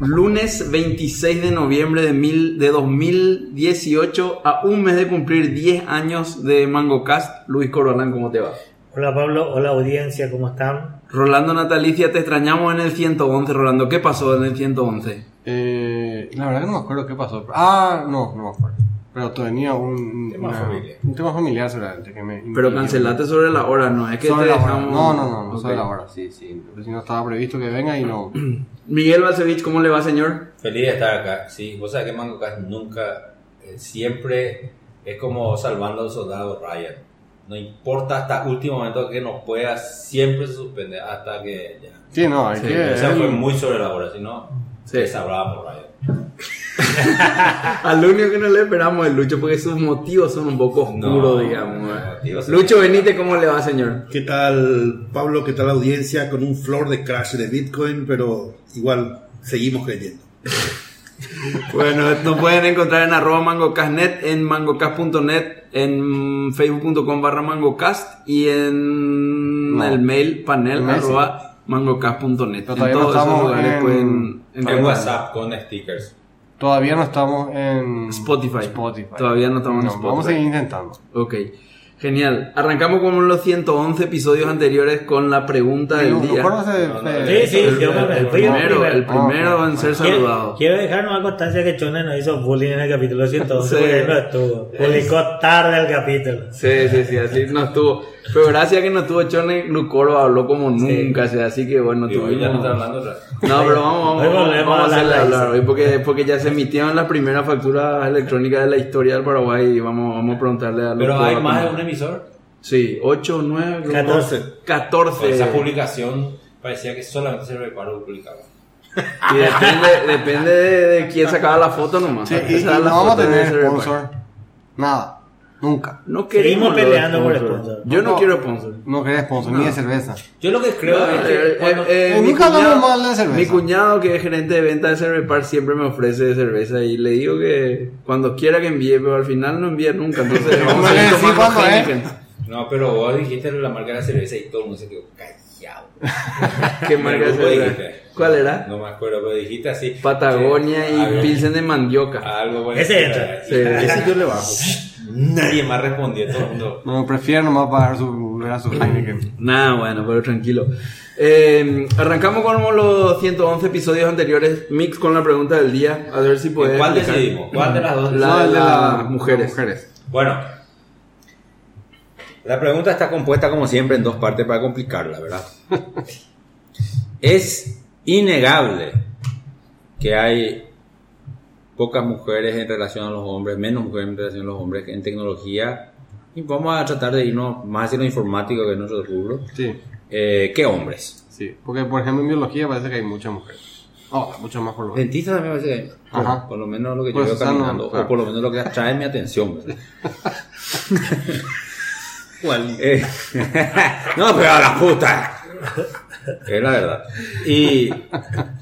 lunes 26 de noviembre de, mil, de 2018, a un mes de cumplir 10 años de MangoCast. Luis Corbalán, ¿cómo te va? Hola Pablo, hola audiencia, ¿cómo están? Rolando Natalicia, te extrañamos en el 111, Rolando. ¿Qué pasó en el 111? Eh, la verdad que no me acuerdo qué pasó. Ah, no, no me acuerdo. Pero tenía un Tema una- familiar. un tema familiar seguramente que me Pero cancelaste sobre la hora, ¿no? Es que sobre te la hora. dejamos... No, no, no, no Ok. sobre la hora, sí, sí. Pero si no estaba previsto que venga y no. Miguel Balcevich, ¿cómo le va, señor? Feliz de estar acá. Sí, vos sabés que Mango Cast nunca, eh, siempre es como salvando al soldado Ryan. No importa hasta último momento que nos pueda, siempre se suspende hasta que ya. Sí, no, hay Sí, que. O sea, fue muy sobre la hora, si no, Sí. sí. sabrábamos Ryan. Al único que no le esperamos es Lucho, porque sus motivos son un poco oscuros, No, digamos. eh. Lucho Benítez, ¿cómo le va, señor? ¿Qué tal, Pablo? ¿Qué tal la audiencia? Con un flor de crash de Bitcoin, pero igual seguimos creyendo. Bueno, nos pueden encontrar en arroba mangocastnet, en mangocast.net, en facebook.com barra mangocast y en No. el mail panel arroba mangocast.net. En no todos esos lugares en- pueden En encontrar. WhatsApp con stickers. Todavía no estamos en. Spotify. Spotify. Todavía no estamos en Vamos a Spotify. seguir intentando. Ok, genial. Arrancamos con los 111 episodios anteriores con la pregunta del día. No, no, se- Sí, sí, El, yo el el primero, el primero en ser Quiero, saludado. quiero dejar una constancia que Chone nos hizo bullying en el capítulo 111 Sí. porque no estuvo. Publicó tarde el capítulo. Sí, sí, sí, así no estuvo. Pero gracias a que no estuvo Chone, Lucoro habló como nunca, o sea, así que bueno, Digo, tuvimos... ya no está hablando otra. No, pero vamos, vamos, vamos, vamos a hacerle hablar hoy porque, porque ya se emitieron las primeras facturas electrónicas de la historia del Paraguay y vamos, vamos a preguntarle a Pero hay más de un emisor. Sí, 8, 9, 14. 14. Esa publicación parecía que solamente se reparo publicaba. Y depende, depende de, de quién sacaba la foto nomás. Sí, y, y no vamos a tener sponsor. Nada. Nunca. No queremos Seguimos peleando por sponsor. Yo no, quiero sponsor. No querés sponsor, ni de cerveza. Yo lo que creo No, es que eh, cuando- eh, Eh, mi nunca hablamos cuñado- mal de cerveza. Mi cuñado, que es gerente de venta de Cervepar, siempre me ofrece cerveza y le digo que cuando quiera que envíe, pero al final no envía nunca. Entonces, vamos a ir tomando. Heineken. No, pero vos dijiste la marca de la cerveza y todo el mundo se quedó callado. ¿Qué marca de ¿Cómo cerveza? ¿Cuál era? No me acuerdo, pero dijiste así. Patagonia y Pilsen de mandioca. Algo bueno. Ese entra. Sí, ese yo le bajo. Nadie más respondió, todo el mundo. No, prefiero nomás pagar su, a su Heineken. Nada, bueno, pero tranquilo. Eh, arrancamos con los 111 episodios anteriores, mix con la pregunta del día, a ver si puedes. ¿Cuál explicar. decidimos? ¿Cuál de las dos? La de las mujeres. mujeres. Bueno, la pregunta está compuesta como siempre en dos partes para complicarla, ¿verdad? es innegable que hay pocas mujeres en relación a los hombres, menos mujeres en relación a los hombres en tecnología. Y vamos a tratar de irnos más hacia lo informático que es nuestro rubro, Sí, eh, que hombres. sí. Porque, por ejemplo, en biología parece que hay muchas mujeres. Oh, muchas más por lo menos. Dentistas también parece que hay, Ajá. por lo menos lo que yo Pues, veo no, caminando, claro. o por lo menos lo que atrae mi atención. ¿verdad? Eh, no, pero a la puta. Es la verdad. Y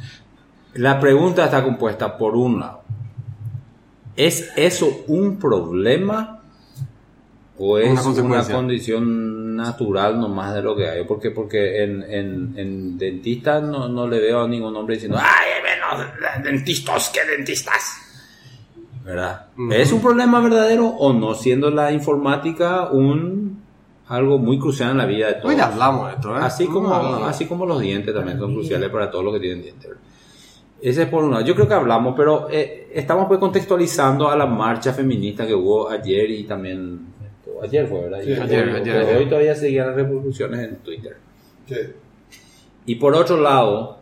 la pregunta está compuesta por un lado. ¿Es eso un problema o es Una condición natural nomás de lo que hay? Porque, porque en, en, en dentistas no, no le veo a ningún hombre diciendo ¡Ay, hay menos dentistas que dentistas! ¿Verdad? ¿Es un problema verdadero o no? Siendo la informática un algo muy crucial en la vida de todos. Hoy hablamos de esto, ¿eh? Así como, No, así como los dientes también son cruciales para todos los que tienen dientes. ¿verdad? Ese es por un lado. Yo creo que hablamos, pero eh, estamos pues contextualizando a la marcha feminista que hubo ayer y también... Ayer fue, ¿verdad? Sí, ayer, hoy, ayer, hoy ayer. todavía seguían las repercusiones en Twitter. Y por otro lado,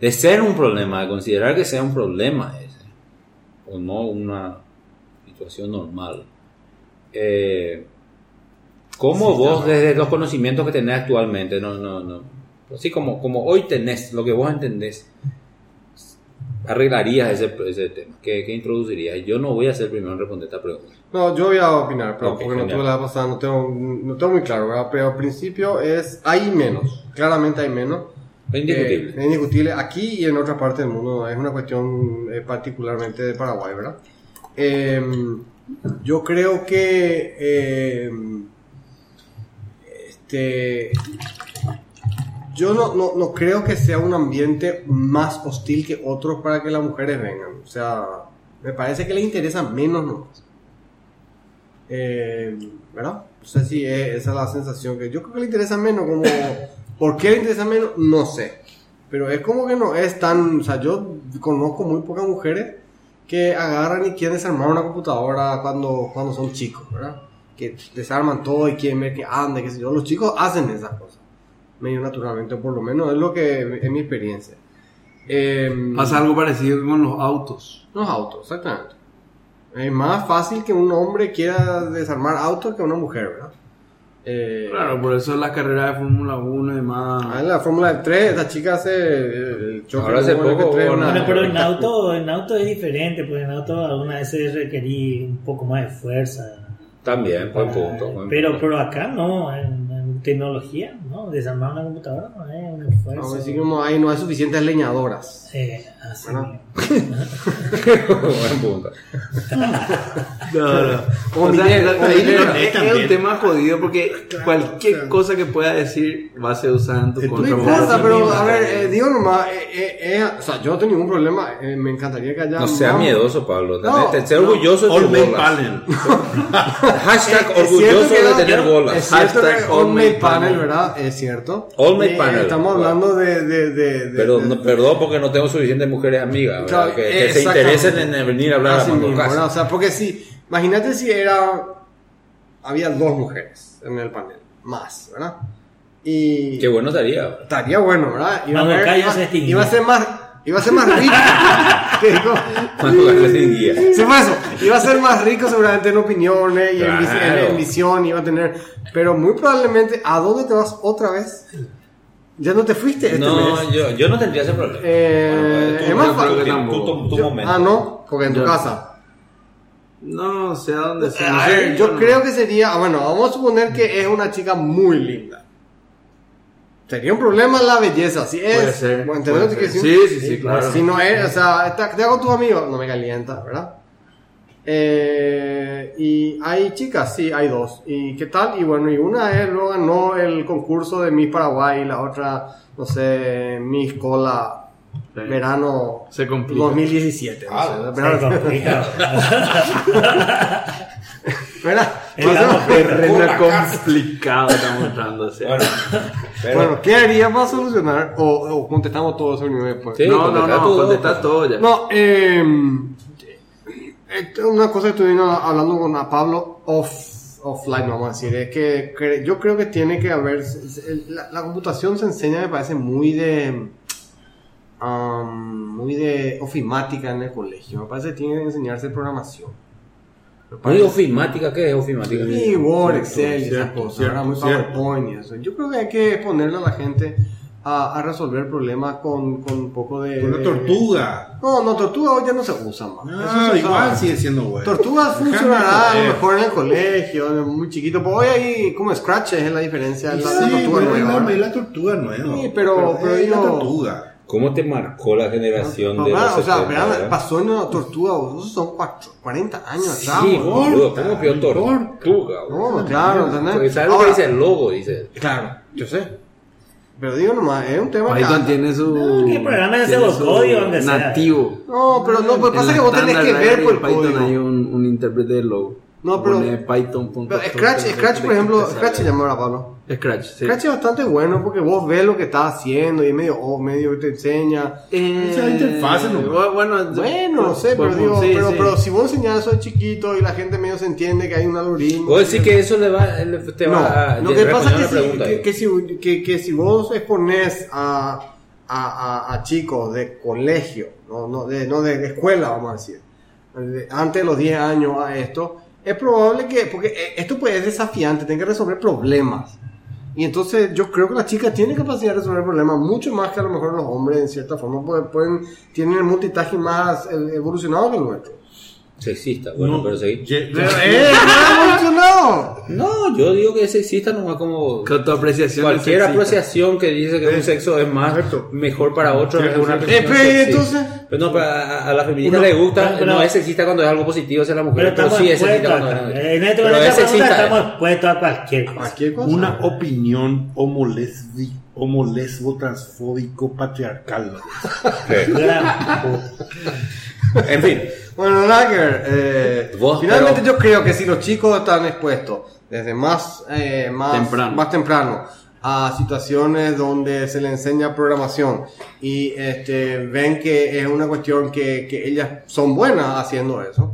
de ser un problema, de considerar que sea un problema ese, o no una situación normal, eh, ¿cómo vos, desde los conocimientos que tenés actualmente, no, no, no, así como, como hoy tenés, lo que vos entendés, arreglarías ese, ese tema? ¿Qué, ¿Qué introducirías? Yo no voy a ser el primero en responder esta pregunta. No, yo voy a opinar, pero porque no tuve la pasada, no tengo, no tengo muy claro, ¿verdad? Pero al principio es, hay menos, claramente hay menos. Es indiscutible. Eh, es indiscutible. Aquí y en otra parte del mundo es una cuestión eh, particularmente de Paraguay, ¿verdad? Eh, yo creo que eh, este, yo no, no, no creo que sea un ambiente más hostil que otros para que las mujeres vengan. O sea, me parece que les interesa menos nomás. Eh, ¿Verdad? No sé si es- esa es la sensación que yo creo que le interesa menos. Como, ¿Por qué le interesa menos? No sé. Pero es como que no es tan. O sea, yo conozco muy pocas mujeres que agarran y quieren desarmar una computadora cuando, cuando son chicos, ¿verdad? Que desarman todo y quieren ver que anda, qué sé yo. Los chicos hacen esas cosas. Medio naturalmente, o por lo menos es lo que es mi experiencia. Eh, Pasa algo parecido con los autos. los autos, exactamente. Es más fácil que un hombre quiera desarmar autos que una mujer, ¿verdad? Eh, Claro, por eso las carreras de Fórmula 1 y ah, más. En la Fórmula 3, esta chica hace el choque. Ahora hace poco F3, hubo una- Bueno, pero en auto, en auto es diferente, porque en auto algunas veces requerí un poco más de fuerza. También, buen punto. buen pero, punto. pero acá no, en tecnología, ¿no? Desarmar una computadora no es un esfuerzo. Vamos a decir como ahí no hay suficientes leñadoras. Eh, así Bueno. buen punto. Como O sea, Miguel. es, es un tema jodido porque cualquier cosa que pueda decir va a ser usada en tu contra. No importa, pero a ver, eh. eh, digo nomás, eh, eh, eh, o sea, yo no tengo ningún problema, eh, me encantaría que haya No sea más- miedoso, Pablo. No, sé no. orgulloso de tus bolas. panel. Hashtag orgulloso de no, tener bolas. Hashtag Panel, panel. ¿verdad? Es cierto. All Made Eh, Panel. Estamos hablando de... de, de, de- Pero de- no, perdón porque no tengo suficientes mujeres amigas ¿verdad? Claro, que, que se interesen en venir a hablar a Así Mango mismo, Casa. ¿verdad? O sea, porque si... Imagínate si era... Había dos mujeres en el panel. Más, ¿verdad? Y... Qué bueno estaría. Estaría bueno, ¿verdad? Iba, a, ver- iba- iba a ser más... Iba a ser más rico. Sí, fue eso. Iba a ser más rico seguramente en opiniones y en, visión. Iba a tener. Pero muy probablemente, ¿a dónde te vas otra vez? Ya no te fuiste este No, mes. yo, yo no tendría ese problema. Eh, Bueno, es más fácil. ah, no, porque en tu Yo- casa. No, sé a dónde sea. no A sé, ver, yo no- creo que sería. ah, Bueno, vamos a suponer que es una chica muy linda. Sería un problema la belleza, si es. Puede ser, Bueno, puede ¿entendés lo que ser. quiero Sí, decir? sí, sí, claro. Si no es, o sea, te hago tus amigos, no me calienta, ¿verdad? Eh, y hay chicas, sí, hay dos. ¿Y qué tal? Y bueno, y una es, luego ganó el concurso de Miss Paraguay, y la otra, no sé, Miss Cola Sí. verano Se complica. 2017. no Ah, sé, Se verano- complica. ¿Verdad? Estamos Terreno complicado estamos entrando. o sea. Bueno, pero- Bueno, ¿qué haría para solucionar? O, o contestamos todo eso después. Sí. no, no, no, todo, contestar pues. todo ya. No, eh, esto es una cosa que estuvimos hablando con a Pablo off, offline, vamos a decir, es que cre- yo creo que tiene que haber, la, la computación se enseña, me parece muy de, um, muy de ofimática en el colegio, me parece que tiene que enseñarse programación. ¿No digo ofimática? ¿Qué es ofimática? y Word, Excel y esas cosas, cierto, ¿verdad? muy cierto. PowerPoint y eso. Yo creo que hay que ponerle a la gente a, a resolver problemas con, con un poco de... Una de- tortuga. No, no, tortuga hoy ya no se usa más. Eso Ah, se igual usaba. sigue siendo bueno. Tortuga funcionará a lo joder. mejor en el colegio, muy chiquito. Pero hoy hay como Scratch es la diferencia. Sí, La, la tortuga nueva, es la, la tortuga nueva. Sí, pero- pero es la digo- tortuga. ¿Cómo te marcó la generación de Papá, los o sea, 70, verdad? pasó en una tortuga, esos son cuatro- 40 años atrás. Sí, boludo. ¿cómo importa. tortuga? No, claro, Porque ¿entendés? ¿Sabes lo que dice el logo? Dice. Claro, yo sé. Pero digo nomás, es un tema Python que... tiene su. No, que programa de su pseudocódigo, aunque sea. Nativo. No, pero no, pues pasa que vos tenés que ver por el Python código. hay un, un intérprete de logo. No, pero- Pone Python. Pero Scratch, Scratch, por ejemplo. Scratch se llama ahora, Pablo. Scratch, sí. Scratch es bastante bueno porque vos ves lo que está haciendo y medio, oh, medio te enseña. Eh, es nomás. bu- Bueno, Bueno, no sé, pero digo, sí, pero, sí. pero si vos enseñas eso de chiquito y la gente medio se entiende que hay un algoritmo. Vos decís que eso le va, le- te va a no, lo que pasa es que, si, que, que si, que, que si vos expones a, a, a, a chicos de colegio, no, no, de, no de escuela, vamos a decir, de- antes de los 10 años a esto, es probable que, porque eh, esto pues es desafiante, tiene que resolver problemas. Y entonces yo creo que las chicas tienen capacidad de resolver problemas mucho más que a lo mejor los hombres en cierta forma pueden, pueden tienen el multitasking más eh, evolucionado que el nuestro. Sexista, bueno, No, pero sí. ye- Pero, ¡eh! ¡No! No, yo digo que es sexista nomás como Con tu apreciación. cualquier sexista. apreciación que dice que un Eh, sexo es más correcto. mejor para otro es una apreciación Eh, entonces- Pero no, pero a, a la feminista Uno- le gusta, pero- no es sexista cuando es algo positivo hacia la mujer, Pero pero, estamos sí es sexista cuando es En esta, pero en es sexista. estamos expuestos a cualquier cosa. Cualquier cosa. Una opinión homolesbi, homolesbo transfóbico patriarcal. En fin, Bueno, ver. eh, finalmente pero- yo creo que si los chicos están expuestos desde más, eh, más, Temprano. más temprano a situaciones donde se les enseña programación y este, ven que es una cuestión que, que ellas son buenas haciendo eso,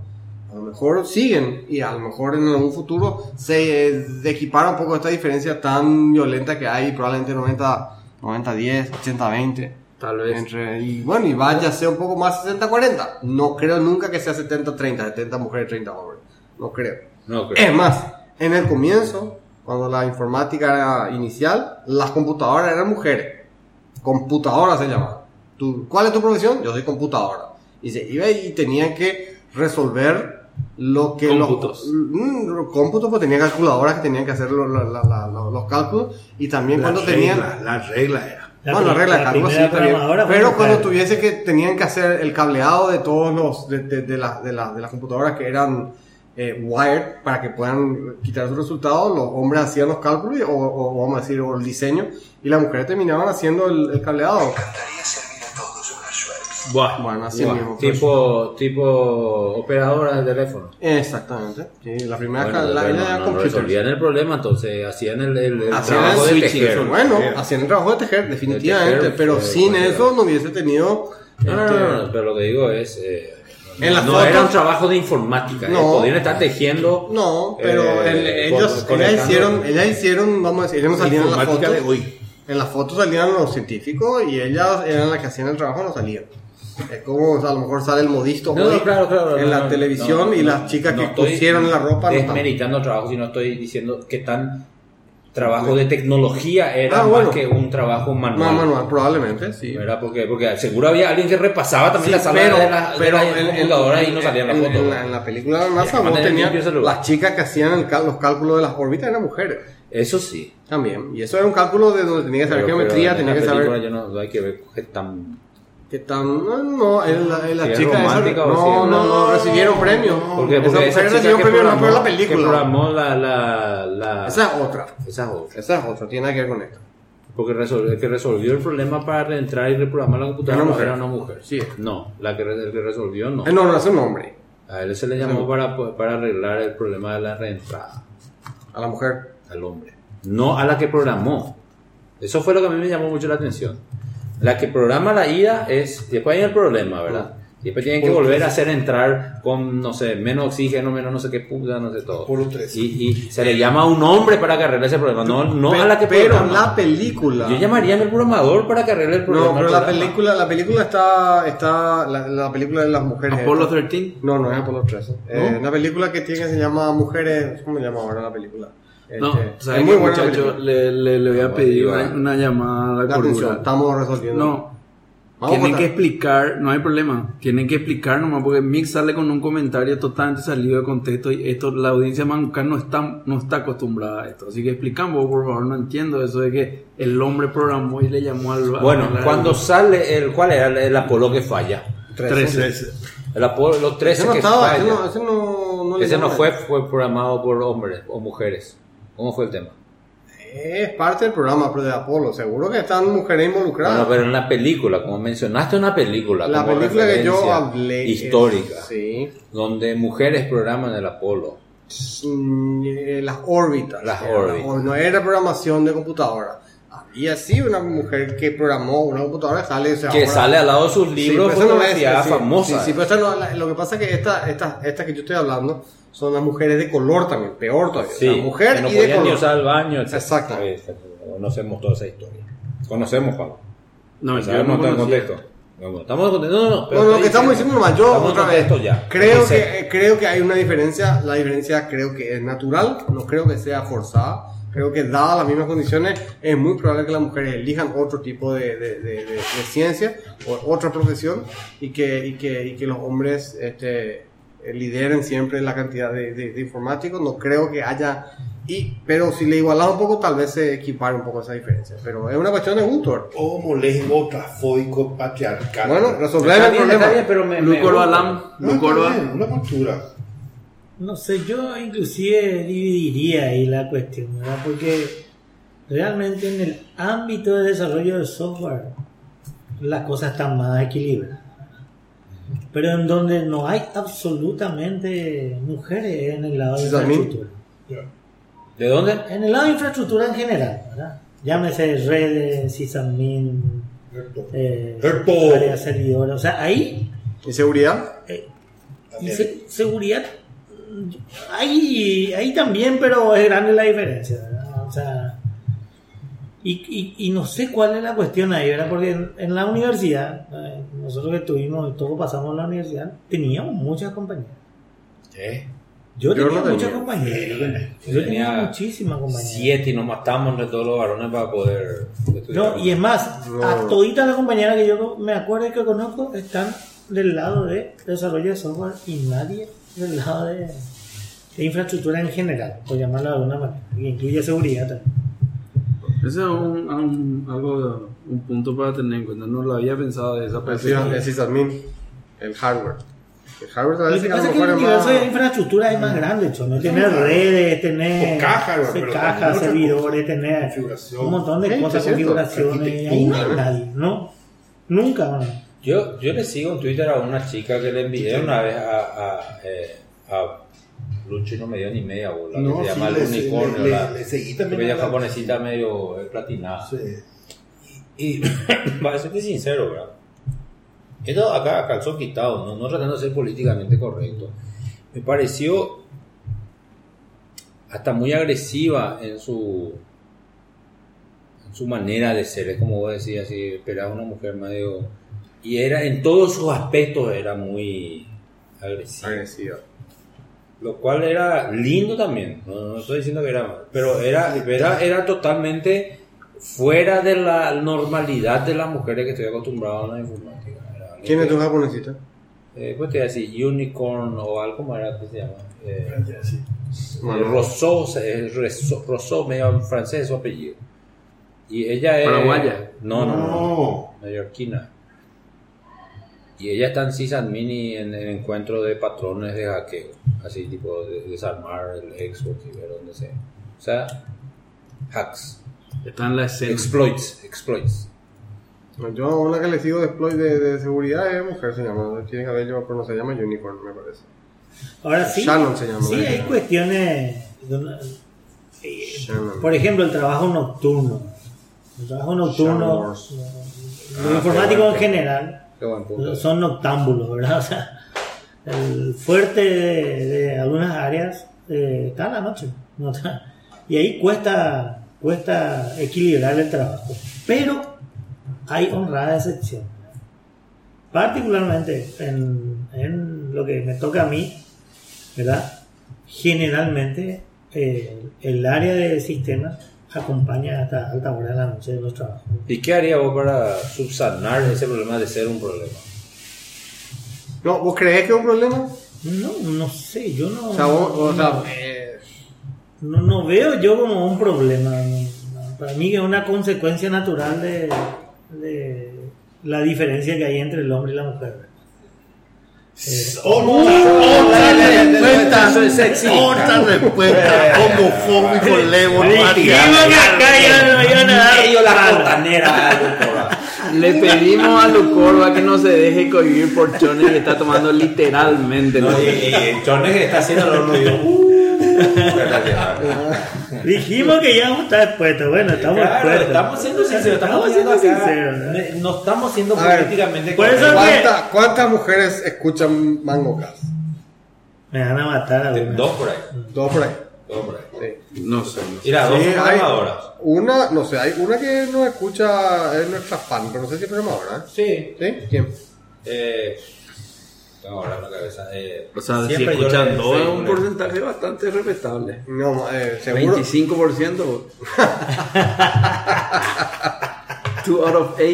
a lo mejor siguen y a lo mejor en algún futuro se eh, equipara un poco esta diferencia tan violenta que hay probablemente 90, 90 10, 80 20. Tal vez. Entre, y bueno, y vaya a ser un poco más 60-40. No creo nunca que sea 70-30, 70 mujeres, 30 hombres. No creo. no creo. Es más, en el comienzo, cuando la informática era inicial, las computadoras eran mujeres. Computadoras se llamaban. Tú- ¿Cuál es tu profesión? Yo soy computadora. Y se iba y tenían que resolver lo que Cómputos. los mm, los cómputos pues tenían calculadoras que tenían que hacer los, la- la- los cálculos y también La cuando regla, tenían la regla era. La bueno, la regla de sí fue Pero cuando tuviese que tenían que hacer el cableado de todos los de, de, de, la- de, la- de las computadoras que eran eh, wired para que puedan quitar sus resultados, los hombres hacían los cálculos o, o vamos a decir o el diseño y las mujeres terminaban haciendo el, el cableado. Buah, Bueno, así buah, mismo. pues. tipo, tipo operadora de teléfono. Exactamente. Sí, la primera Bueno, la, la- no, no resolvían el problema, entonces hacían el, el, el Hacían trabajo el de tejer. Bueno, hacían el trabajo de tejer, definitivamente, tejer, pero eh, sin eso no hubiese tenido... No, no, este, no, no, pero lo que digo es. eh, no, En las no fotos- era un trabajo de informática. No. eh, podían estar tejiendo. No, pero eh, el- ellos, con- ellas hicieron, ellas hicieron, vamos a decir, no salían en la Informática foto. de hoy. En las fotos salían los científicos y ellas eran las que hacían el trabajo, no salían. Es como o sea, a lo mejor sale el modisto No, hoy no, claro, claro, en no, la televisión y las chicas que pusieron la ropa no están. Desmeritando el trabajo, sino estoy diciendo que tan trabajo de tecnología era Ah, más bueno. que un trabajo manual. No, manual, probablemente, sí. ¿Verdad? Porque, porque seguro había alguien que repasaba también Sí, la sala pero, de la, pero de la en, en- computadora y no salían las fotos. en la, en la película de la NASA, vos tenías las chicas que hacían cal- los cálculos de las órbitas eran mujeres Eso sí. también. Y eso era un cálculo de donde tenía que saber Pero- geometría, pero en tenía que saber yo no, no hay que ver tan que tan. No, no, es la, es la Si es chica esa- no, no, no, No, recibieron premio. Porque, esa porque esa chica recibió que premio no por la que película. programó la, la, la Esa es otra. esa es otra. Esa es otra, tiene nada que ver con esto. Porque resolvió, el que resolvió el problema para reentrar y reprogramar la computadora Era no mujer. era una mujer. Sí. No, la que, el que resolvió no. Eh, no, no, es un hombre. A él se le llamó para, para arreglar el problema de la reentrada A la mujer. al hombre. No a la que programó. Eso fue lo que a mí me llamó mucho la atención. La que programa la ida es. Después hay el problema, ¿verdad? Y después tienen que volver a hacer entrar con, no sé, menos oxígeno, menos no sé qué puta, no sé todo. Por los tres. Y, y se le llama a un hombre para que arregle ese problema, no, no Pe- a la que Pero programa. la película. Yo llamaría al programador para que arregle el problema. No, pero la programa. película, la película está, está, la, la película de las mujeres. Apollo esta. 13. No, no es Apolo 13. Eh, una película que tiene se llama Mujeres, ¿cómo se llama ahora la película? No, Este, ¿sabes es muy muchacho? Le, le, le voy a pedir una, una llamada a la atención, estamos resolviendo. No, Vamos tienen que explicar, no hay problema. Tienen que explicar nomás porque Mix sale con un comentario totalmente salido de contexto y esto la audiencia manca no está no está acostumbrada a esto. Así que explicamos, por favor, no entiendo eso de que el hombre programó y le llamó al Bueno, al- cuando sale el. ¿Cuál era el, el Apolo que falla? Trece. Trece. El Apolo, los 13 Ese no que estaba, ese falla. no, ese no, no le Ese no llama. fue, fue programado por hombres o mujeres. ¿Cómo fue el tema? Es parte del programa de Apolo, seguro que están mujeres involucradas. Bueno, pero en la película, como mencionaste una película, la como película que yo hablé. es- histórica, sí. donde mujeres programan el Apolo. Mm, eh, las órbitas. Las órbitas. No era programación de computadora. Había sí una mujer que programó una computadora sale. o sea, Que ahora- sale al lado de sus Sí, libros esa no es- sí, famosa. Sí, sí, pero esta no- lo que pasa es que esta, esta, esta que yo estoy hablando son las mujeres de color también, peor todavía. Sí, la mujer que no y de podían ni color. usar el baño, etc. Exacto. Sí, sí, Conocemos toda esa historia. Conocemos, Juan. No, yo Sabemos no conocía. contexto. No, estamos en contexto. No, no, no. pero lo que estamos diciendo nomás, yo en otra vez, ya. creo que, eh, creo que hay una diferencia, la diferencia creo que es natural, no creo que sea forzada. Creo que dadas las mismas condiciones, es muy probable que las mujeres elijan otro tipo de, de, de, de- de ciencia o otra profesión y que, y que, y que los hombres este, lideren siempre la cantidad de, de- de informáticos. No creo que haya... Y, pero si le igualas un poco, tal vez se equipare un poco esa diferencia. Pero es una cuestión de gusto. Homo, lesbo, trafóico, patriarcal. Bueno, resolver Está el bien, problema. está bien, pero me, me Lucor gusta. Balam, no, bien, una cultura. No sé, yo inclusive dividiría ahí la cuestión, ¿verdad? Porque realmente en el ámbito de desarrollo de software las cosas están más equilibradas. Pero en donde no hay absolutamente mujeres es en el lado de infraestructura. ¿De dónde? En el lado de infraestructura en general, ¿verdad? Llámese redes, sysadmin, eh, Cierto. área servidora, o sea, ahí ¿Y seguridad? y se- seguridad, ahí, ahí también, pero es grande la diferencia, ¿verdad? O sea, y, y, y no sé cuál es la cuestión ahí, ¿verdad? Porque en, en la universidad, eh, nosotros que estuvimos y todos pasamos en la universidad, teníamos muchas compañeras. ¿Eh? Yo Yo tenía no tenía. muchas compañeras. Yo Yo tenía tenía muchísimas compañeras. Siete y nos matamos entre todos los varones para poder estudiar. No, y es más, No. a toditas las compañeras que yo me acuerdo y que conozco están del lado de desarrollo de software y nadie del lado de, de infraestructura en general, por llamarlo de alguna manera, que incluye seguridad también. Ese es un, un- algo, un punto para tener en cuenta. No lo había pensado de esa perspectiva. el sysadmin, el hardware. El hardware Lo parece que a lo es que el es universo de más... infraestructura es más grande, hecho, ¿no? Tener redes, tener caja, cajas, otra servidores, tener un montón de Sí, cosas, es cierto. configuraciones, y ahí no hay nadie, ¿no? Nunca, ¿no? Yo, yo le sigo en Twitter a una chica que le envié una vez a, a, eh, a Lucho y no me dio ni media bola. que No, se sí, llama le- el unicornio. le- la, le seguí también porque ella a la- japonesita medio eh, platinada. Sí. Y para serte sincero, ¿verdad? Esto acá calzón quitado, no, no tratando de ser políticamente correcto. Me pareció hasta muy agresiva en su en su manera de ser. Es como vos decías, así, esperaba una mujer medio. Y era en todos sus aspectos era muy agresiva. Agresiva. Lo cual era lindo también, no, no estoy diciendo que era mal, pero era, era, era totalmente fuera de la normalidad de las mujeres que estoy acostumbrado a la informática. Era ¿Quién es tu japonesita? Eh, pues te iba a decir unicorn o algo como era que se llama. Eh, Sí. Bueno. Rousseau, eh, Rousseau, Rousseau, medio en francés su apellido. Y ella es. Paraguaya. No, no, no. No. Y ella está en sysadmin y en el encuentro de patrones de hackeo. Así, tipo, de desarmar el Xbox y ver dónde sea. O sea, hacks. Está en la escena. Exploits. Exploits. Yo una que le sigo de exploit de, de seguridad es mujer, se llama. Tiene cabello, pero no se llama Unicorn, me parece. Ahora sí, Shannon se llama. sí hay cuestiones, donde- eh, Shannon. por ejemplo, el trabajo nocturno. El trabajo nocturno, los Ah, informáticos qué en general Son noctámbulos, ¿verdad? O sea, el fuerte de, algunas áreas eh, está en la noche. ¿no? Y ahí cuesta, cuesta equilibrar el trabajo. Pero hay honrada excepción. Particularmente en, en lo que me toca a mí, ¿verdad? Generalmente eh, el área de sistemas acompaña hasta alta hora de la noche de los trabajos. ¿Y qué haría vos para subsanar ese problema de ser un problema? No, ¿vos creés que es un problema? No, no sé, yo no, O sea, vos, no, eh, no- no veo yo como un problema. Para mí es una consecuencia natural de, de la diferencia que hay entre el hombre y la mujer. Eh, Otra respuesta. Es sexy. Otra respuesta. Homofóbico, que. Lucora. Le pedimos a Lucorba que no se deje cohibir por Chones y está tomando literalmente. No, ¿no? y, y el Chones que está haciendo lo horno Dijimos que ya vamos a estar expuestos. Bueno, estamos Claro, expuestos. estamos siendo sinceros, estamos siendo sinceros. ¿no? Estamos siendo A políticamente correctos. ¿cuánta- ¿cuántas mujeres escuchan MangoCast? Me van a matar a una. Dos por ahí. Dos por ahí. Dos por ahí. Sí. No sé. no sé. Mira, dos Sí, programadoras. una, no sé, hay una que no escucha, es nuestra fan, pero no sé si es programadora, ¿eh? Sí. ¿Sí? ¿Quién? Eh, tengo ahora en la cabeza. Eh, O sea, si siempre yo escuchan le- todo sí, es un porcentaje bastante respetable. No, eh, seguro. 25%. 2 out of 8.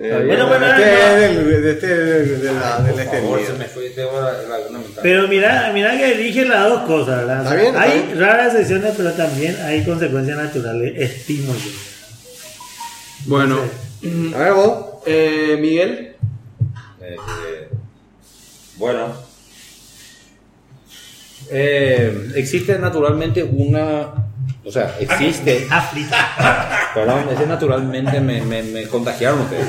Eh, Bueno, bueno, este no. es del, de este, de, de la, del favor, se extendido. me fue, tengo la- la laguna mental. Pero mira, mira que elige las dos cosas, ¿verdad? Está bien, está hay bien. raras excepciones, pero también hay consecuencias naturales, estimo yo. Bueno, A ver, vos. eh, Miguel. Eh, eh, bueno, eh, existe naturalmente una, o sea, existe, África. perdón, ese naturalmente me, me, me contagiaron ustedes.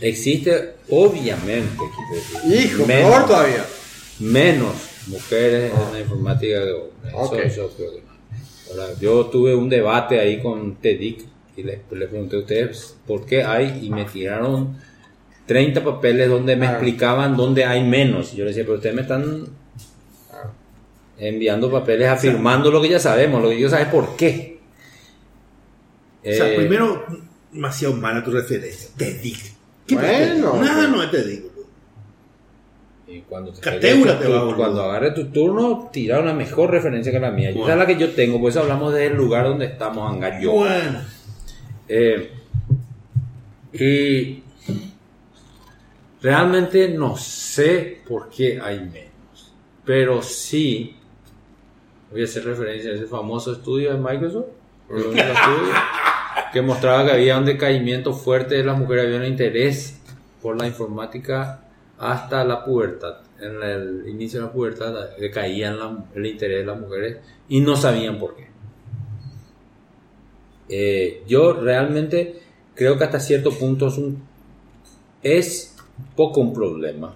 existe, obviamente, Hijo, menos- mejor todavía. menos mujeres en la informática que hombres. Eso- Ok. eso creo que no. Ahora, yo tuve un debate ahí con TEDIC y les, les pregunté a ustedes por qué hay y me tiraron 30 papeles donde me Ah. explicaban dónde hay menos. Yo les decía, pero ustedes me están enviando papeles afirmando lo que ya sabemos, lo que yo sabe por qué. O sea, Eh, primero, demasiado mala tu referencia. Te digo. ¿Qué Bueno, te- pues. No, no te digo. Y cuando, te te tu- cuando agarre tu turno, tira una mejor referencia que la mía. Y Esa es la que yo tengo, por eso hablamos del lugar donde estamos, Angayo. Bueno. Eh, y realmente no sé por qué hay menos, pero sí voy a hacer referencia a ese famoso estudio de Microsoft, que mostraba que había un decaimiento fuerte de las mujeres, había un interés por la informática hasta la pubertad. En el inicio de la pubertad decaía en la- el interés de las mujeres y no sabían por qué. Eh, yo realmente creo que hasta cierto punto es un es poco un problema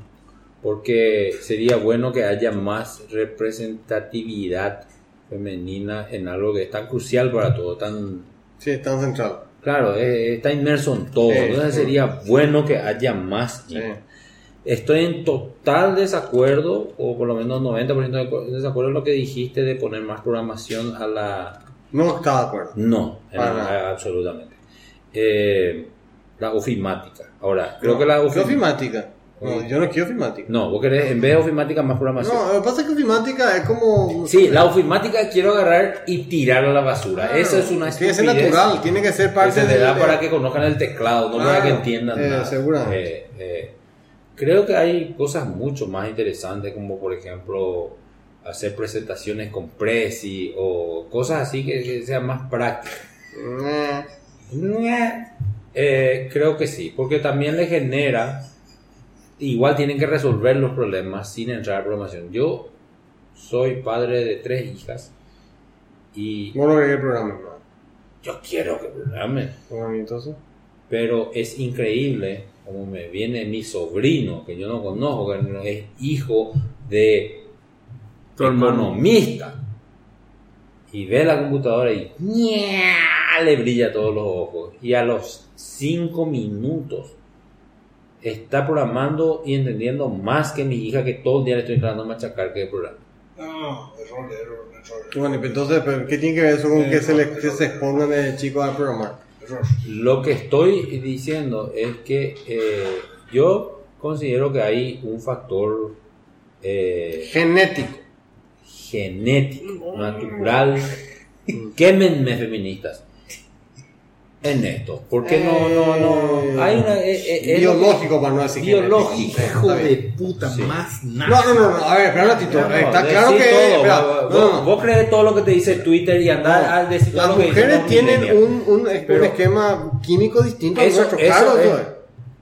porque sería bueno que haya más representatividad femenina en algo que es tan crucial para todo, tan Sí, está central. claro, eh, está inmerso en todo, Sí, entonces sí. sería bueno que haya más. Sí. Estoy en total desacuerdo, o por lo menos 90% de desacuerdo en lo que dijiste de poner más programación a la, No estaba de acuerdo. no, en- absolutamente. Eh, la ofimática. Ahora, creo No, que la ¿qué ofimática. ofimática? No, yo no quiero ofimática. No, vos querés, en vez de ofimática, más programación. No, lo que pasa es que ofimática es como. Sí, la ofimática quiero agarrar y tirar a la basura. Claro, Eso es una Tiene que ser natural, tiene que ser que parte se le de da para que conozcan el teclado, no para que entiendan eh, nada. seguramente. Eh, eh, creo que hay cosas mucho más interesantes, como por ejemplo hacer presentaciones con Prezi o cosas así que, que sean más prácticas. Eh, creo que sí, porque también le genera, igual tienen que resolver los problemas sin entrar a programación. Yo soy padre de tres hijas y No lo el programa, no. yo quiero que programen, Programa, entonces. pero es increíble como me viene mi sobrino, que yo no conozco, que es hijo de Tu hermano. economista, y ve la computadora y ¡ña! le brilla todos los ojos. Y a los 5 minutos está programando y entendiendo más que mi hija, que todo el día le estoy entrando a machacar que programa. No, error, error, error. Bueno, entonces, ¿pero ¿qué tiene que ver eso con Eh, que se, le, que error. se expongan de chicos a programar? Error. Lo que estoy diciendo es que eh, yo considero que hay un factor eh, Genético. genético, natural. Quémenme feministas en esto. Porque no, no, no. Hay una. eh, eh, Biológico, para no decir Biológico. Hijo de puta, Sí. más No, nada. no, no, no, a ver, espera un ratito. No, Está claro que. todo, espera, vos, no, vos- no. vos crees todo lo que te dice Twitter y andar No. a decir todo Las lo que dicen mujeres tienen un, un, esquema químico distinto Eso, al nuestro, eso claro, es,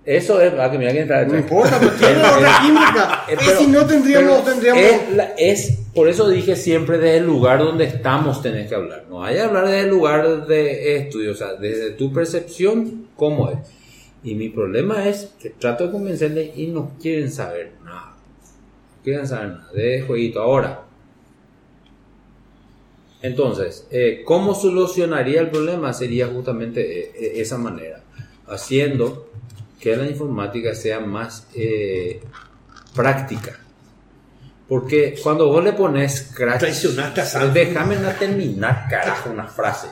eso es. ah, que mira que entra No detrás. importa, pero tiene otra química. eh, y si no tendríamos, tendríamos. Es, la- es- por eso dije siempre desde el lugar donde estamos tenés que hablar. No hay que hablar desde el lugar de estudio, o sea, desde tu percepción, cómo es. Y mi problema es que trato de convencerles y no quieren saber nada. No quieren saber nada de jueguito. Ahora, entonces, eh, ¿cómo solucionaría el problema? Sería justamente eh, eh, esa manera, haciendo que la informática sea más eh, práctica. Porque cuando vos le pones crash, déjame no terminar, carajo, una frase.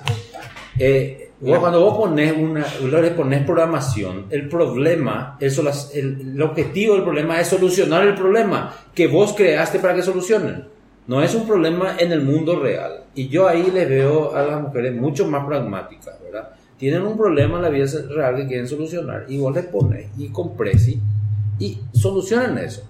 Eh, Vos cuando vos pones una, le pones programación, el problema, eso las- el, el objetivo del problema es solucionar el problema que vos creaste para que solucionen. No es un problema en el mundo real. Y yo ahí les veo a las mujeres mucho más pragmáticas, ¿verdad? Tienen un problema en la vida real que quieren solucionar y vos les pones y con Prezi y solucionan eso.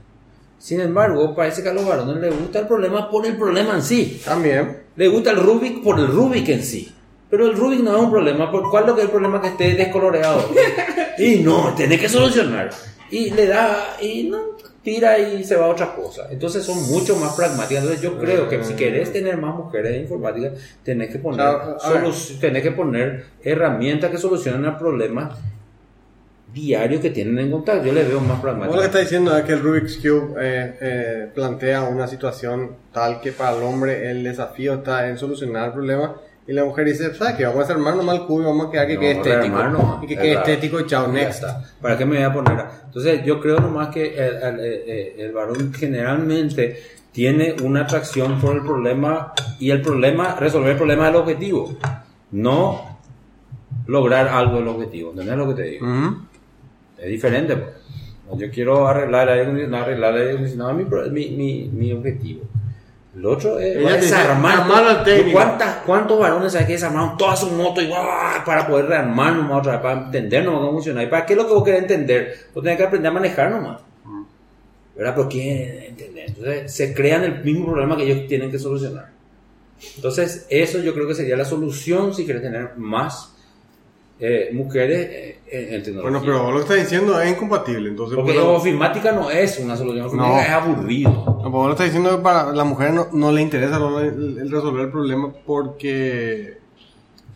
Sin embargo, parece que a los varones les gusta el problema por el problema en sí. También. Le gusta el Rubik por el Rubik en sí. Pero el Rubik no es un problema. ¿Por ¿Cuál es lo que es el problema que esté descoloreado? y no, tiene que solucionar. Y le da, y no, tira y se va a otra cosa. Entonces son mucho más pragmáticas. Entonces yo creo que si querés tener más mujeres en informática, tenés que poner, Claro, a ver. solu- tenés que poner herramientas que solucionen el problema diario que tienen en contacto. Yo le veo más Vos lo que pragmático. está diciendo es que el Rubik's Cube eh, eh, plantea una situación tal que para el hombre el desafío está en solucionar el problema y la mujer dice, ¿sabes qué? Vamos a desarmar nomás el cubo y vamos a quedar que No, quede estético. nomás. Y que Es quede estético y chao, next. ¿Para qué me voy a poner? Entonces, yo creo nomás que el, el- el- el varón generalmente tiene una atracción por el problema y el problema, resolver el problema del objetivo, no lograr algo del objetivo. ¿Entendés lo que te digo? Es diferente. pues. Yo quiero arreglar el aire acondicionado, arreglar el aire acondicionado mi, mi, mi, mi objetivo. El otro es Ella dice, desarmar. armar al técnico. ¿Cuántas- ¿Cuántos varones sabes que desarmaron toda su moto y para poder rearmar nomás otra vez, para entender nomás cómo funciona? ¿Y para qué es lo que vos querés entender? Vos tenés que aprender a manejar nomás. ¿Verdad? Pero quieren entender. Entonces se crean el mismo problema que ellos tienen que solucionar. Entonces, eso yo creo que sería la solución si quieres tener más eh, mujeres eh, en, tecnología. Bueno, pero vos lo que estás diciendo es incompatible. Entonces, Porque pues, ofimática no es una solución, ofimática No. es aburrido. No, pues vos lo estás diciendo que para la mujer no, no le interesa el, el resolver el problema porque...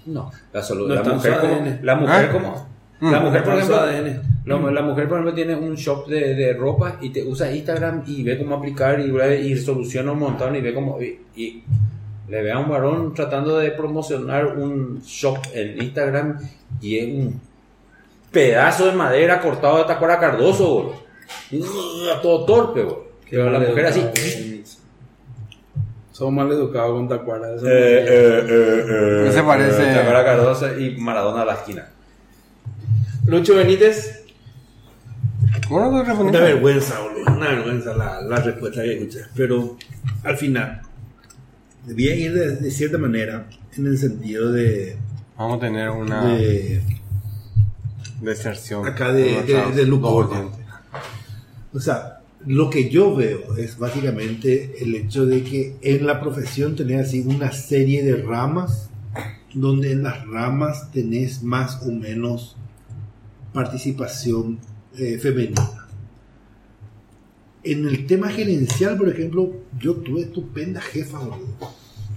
No, la, No la está mujer como, la mujer ¿Ah? como, Mm. la mujer por está ejemplo, ADN. la, la mujer por ejemplo tiene un shop de, de ropa y te usa Instagram y ve cómo aplicar y, y soluciona un montón y ve cómo y, y le ve a un varón tratando de promocionar un shop en Instagram y es un pedazo de madera cortado de tacuara cardoso, boludo. Todo torpe, boludo. Pero la mujer así. Somos mal educados con Tacuara. eso no Eh, eh, eh, eh, Ese parece- eh, Tacuara Cardoso y Maradona a la esquina. Lucho Benítez. No. Una vergüenza, boludo. Una vergüenza la, la respuesta que escuché. Pero al final, debía ir de, de cierta manera en el sentido de. Vamos a tener una de deserción. acá de- de- de. O sea, lo que yo veo es básicamente el hecho de que en la profesión tenés así una serie de ramas, donde en las ramas tenés más o menos participación eh, femenina. En el tema gerencial, por ejemplo, yo tuve estupenda jefa, boludo.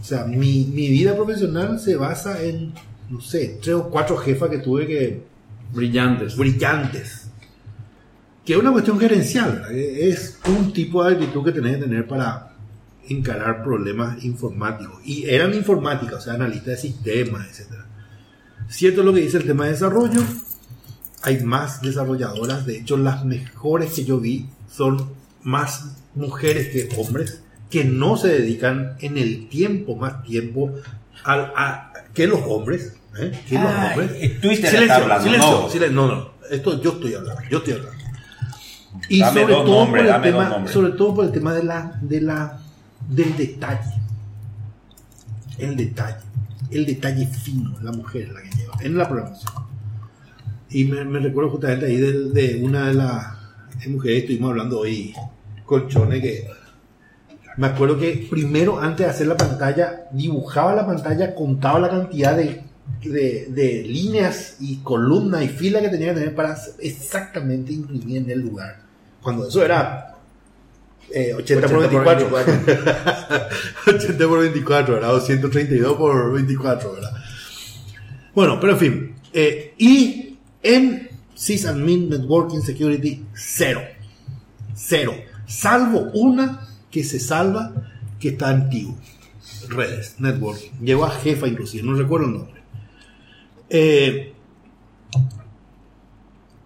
O sea, mi, mi vida profesional se basa en, no sé, tres o cuatro jefas que tuve que Brillantes. brillantes. Que es una cuestión gerencial, es un tipo de actitud que tenés que tener para encarar problemas informáticos. Y eran informáticas, o sea, analistas de sistemas, etc. Cierto lo que dice el tema de desarrollo, hay más desarrolladoras, de hecho las mejores que yo vi son más mujeres que hombres que no se dedican en el tiempo, más tiempo, al, a, que los hombres. ¿eh? Que los Ay, hombres. Twitter silencio, está hablando, silencio, no. silencio, no, no, esto yo estoy hablando, yo estoy hablando. Y Dame sobre todo, nombres, por el tema, sobre todo por el tema de la, de la, del detalle. El detalle. El detalle fino, la mujer es la que lleva en la programación. Y me, recuerdo justamente ahí de, de una de las mujeres estuvimos hablando hoy, Colchone, que me acuerdo que primero, antes de hacer la pantalla, dibujaba la pantalla, contaba la cantidad de, de, líneas y columnas y filas que tenía que tener para exactamente imprimir en el lugar. Cuando eso era eh, 80, por 24. 80 por 24, ¿verdad? O 132 por 24, ¿verdad? Bueno, pero en fin. eh, y en Sysadmin Networking Security, cero. Cero. Salvo una que se salva que está antiguo. Redes, networking. Llegó a jefa inclusive, no recuerdo el nombre. Eh,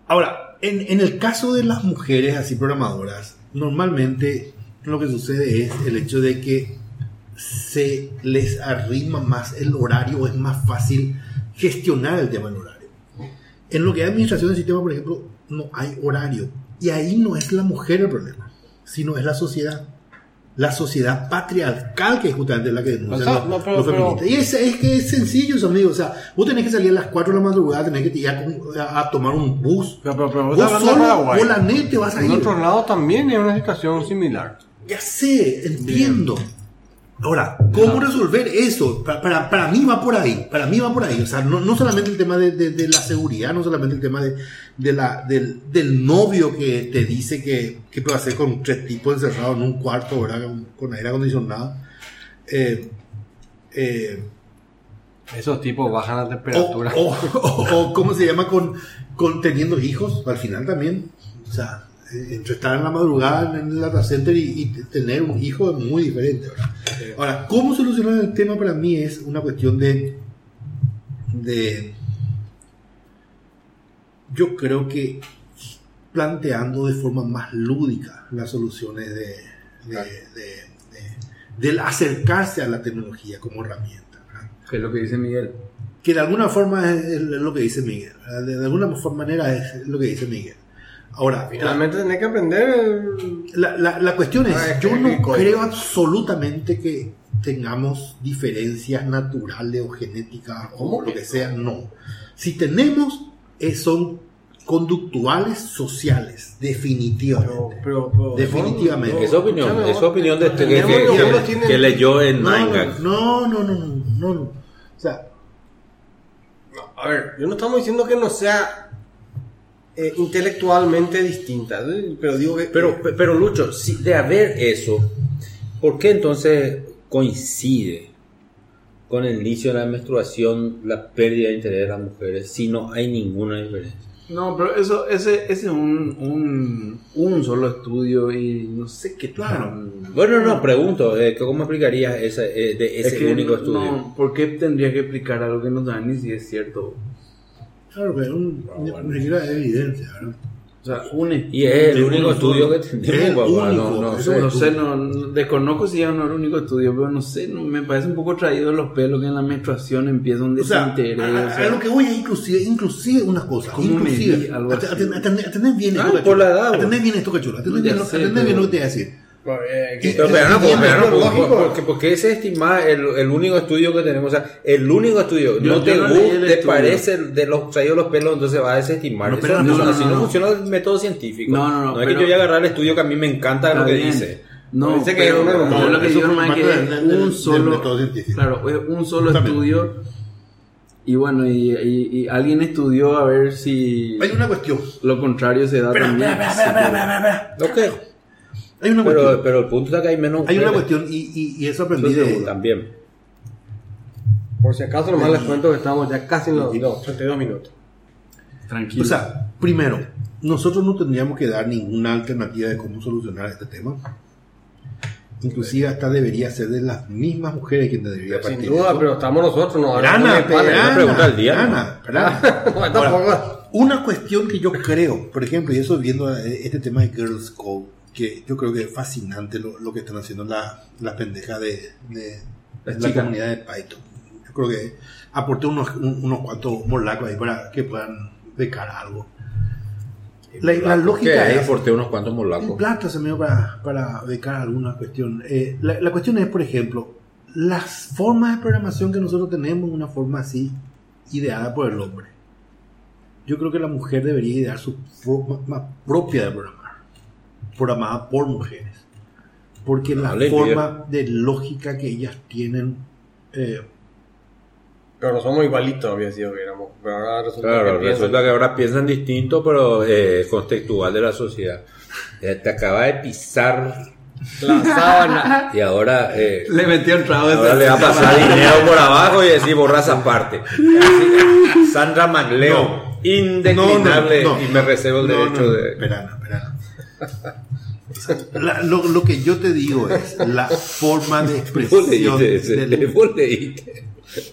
ahora, en, en el caso de las mujeres así programadoras, normalmente lo que sucede es el hecho de que se les arrima más el horario, es más fácil gestionar el tema del horario. En lo que es administración del sistema, por ejemplo, no hay horario. Y ahí no es la mujer el problema, sino es la sociedad. La sociedad patriarcal que es justamente la que denuncia O los- no, pero- los pero- feministas. Y es, es que es sencillo, amigos. O sea, vos tenés que salir a las 4 de la madrugada, tenés que ir a, tomar un bus. Pero, pero, pero vos solo, vos la neta vas a En ir. otro lado también es una situación similar. Ya sé, entiendo. Ahora, ¿cómo resolver eso? Para, para, para mí va por ahí, para mí va por ahí. O sea, no, no solamente el tema de, de- de la seguridad, no solamente el tema de, de la, del, del novio que te dice que, que puede hacer con tres tipos encerrados en un cuarto, ¿verdad? Con, con aire acondicionado. Eh, eh, Esos tipos bajan la temperatura. o- o- o, ¿cómo se llama? Con, con teniendo hijos, al final también. O sea, entre estar en la madrugada en el data center y, y tener un hijo es muy diferente, ¿verdad? Ahora, ¿cómo solucionar el tema para mí es una cuestión de, de yo creo que planteando de forma más lúdica las soluciones de, de- de- de- del acercarse a la tecnología como herramienta. ¿verdad? Que es lo que dice Miguel. que de alguna forma es, lo que dice Miguel, de, alguna forma- manera es lo que dice Miguel. Ahora, Finalmente tenés que aprender. el- la, la- la cuestión es, Ah, yo no código. creo absolutamente que tengamos diferencias naturales o genéticas o lo que sea, no. Si tenemos, eh, son conductuales sociales, definitivamente. Pero, pero- Definitivamente. Es opinión, es opinión de este que, que- leyó en No, Nine no, no, no, no, no, no. O sea, A ver, yo no estamos diciendo que no sea eh, intelectualmente distinta, ¿eh? pero digo que. Pero, pero Lucho, si de haber eso, ¿por qué entonces coincide con el inicio de la menstruación la pérdida de interés de las mujeres si no hay ninguna diferencia? No, pero eso, ese, ese es un, un, un solo estudio y no sé qué tan... Bueno, no, pregunto, eh, ¿cómo explicarías ese, eh, de Es ese que único no, estudio? ¿Por qué tendría que explicar algo que no saben ni si es cierto? claro, pero un, evidencia, ¿verdad? O sea, un Y es el único estudio que tenemos, papá, no, no sé. No sé, no, no- desconozco si ya no era el único estudio, pero no sé, no, me parece un poco traído los pelos que en la menstruación empieza un O sea, desinterés. a, o a- sea, a lo que voy es inclusive, inclusive una cosa, ¿Cómo inclusive, medí algo at- así? atend- atend- atendés bien Ah, esto, por cachulo, la edad, atendés vos. bien esto, cachulo, pero- bien lo que te voy a decir. Eh, ¿Qué? que- Pero, pero no, Bien, pero no, porque- porque, porque ese el, el único estudio que tenemos, o sea, el único estudio, Yo- no te yo no gusta, te estudio. parece de los traídos los pelos, entonces va a desestimar. No, Eso pero no, no, no, así no, no, no. funciona el método científico. No, no, no, es que yo voy a agarrar el estudio que a mí me encanta lo que bien. dice. No, Dice que pero, no- yo lo que más parte que un solo, claro, es un solo estudio y bueno, y, y- y alguien estudió a ver si Hay una cuestión. lo contrario se da también. espera, espera, espera, espera. Hay una Pero, cuestión. pero el punto está que hay menos. Hay una cuestión y, y, y eso aprendí Eso de... También. Por si acaso, nomás les cuento que estamos ya casi en los no, 32 minutos. Tranquilo. O sea, primero, nosotros no tendríamos que dar ninguna alternativa de cómo solucionar este tema. Inclusive hasta debería ser de las mismas mujeres quien debería Sin partir. de duda, eso. pero estamos nosotros, no una pregunta al día. No, tampoco. Una cuestión que yo creo, por ejemplo, y eso viendo eh, este tema de Girls Code, que yo creo que es fascinante lo, lo que están haciendo la- las pendejas de, la comunidad de Python. Yo creo que aporté unos, un- unos cuantos morlacos ahí para que puedan becar algo. La, la lógica es... Aporté unos cuantos molacos. plata se me dio para, para becar alguna cuestión. Eh, la, la cuestión es, por ejemplo, las formas de programación que nosotros tenemos, una forma así, ideada por el hombre. Yo creo que la mujer debería idear su forma propia de programar, programada por mujeres. Porque la No le forma de lógica que ellas tienen... eh, Pero no somos igualitos, había sido que éramos. Pero ahora resulta Claro, que piensan. resulta que ahora piensan distinto, pero eh, contextual de la sociedad. Eh, te acaba de pisar La sábana. y ahora, eh, le metió el trago ahora le va a pasar dinero por abajo y decir borras aparte. Así, Sandra Magleo, indeclinable No, no, no. y me reservo el No, derecho no, no, de... espera, espera. La- lo, lo que yo te digo es la forma de expresión leíste ese, del- vos leíste.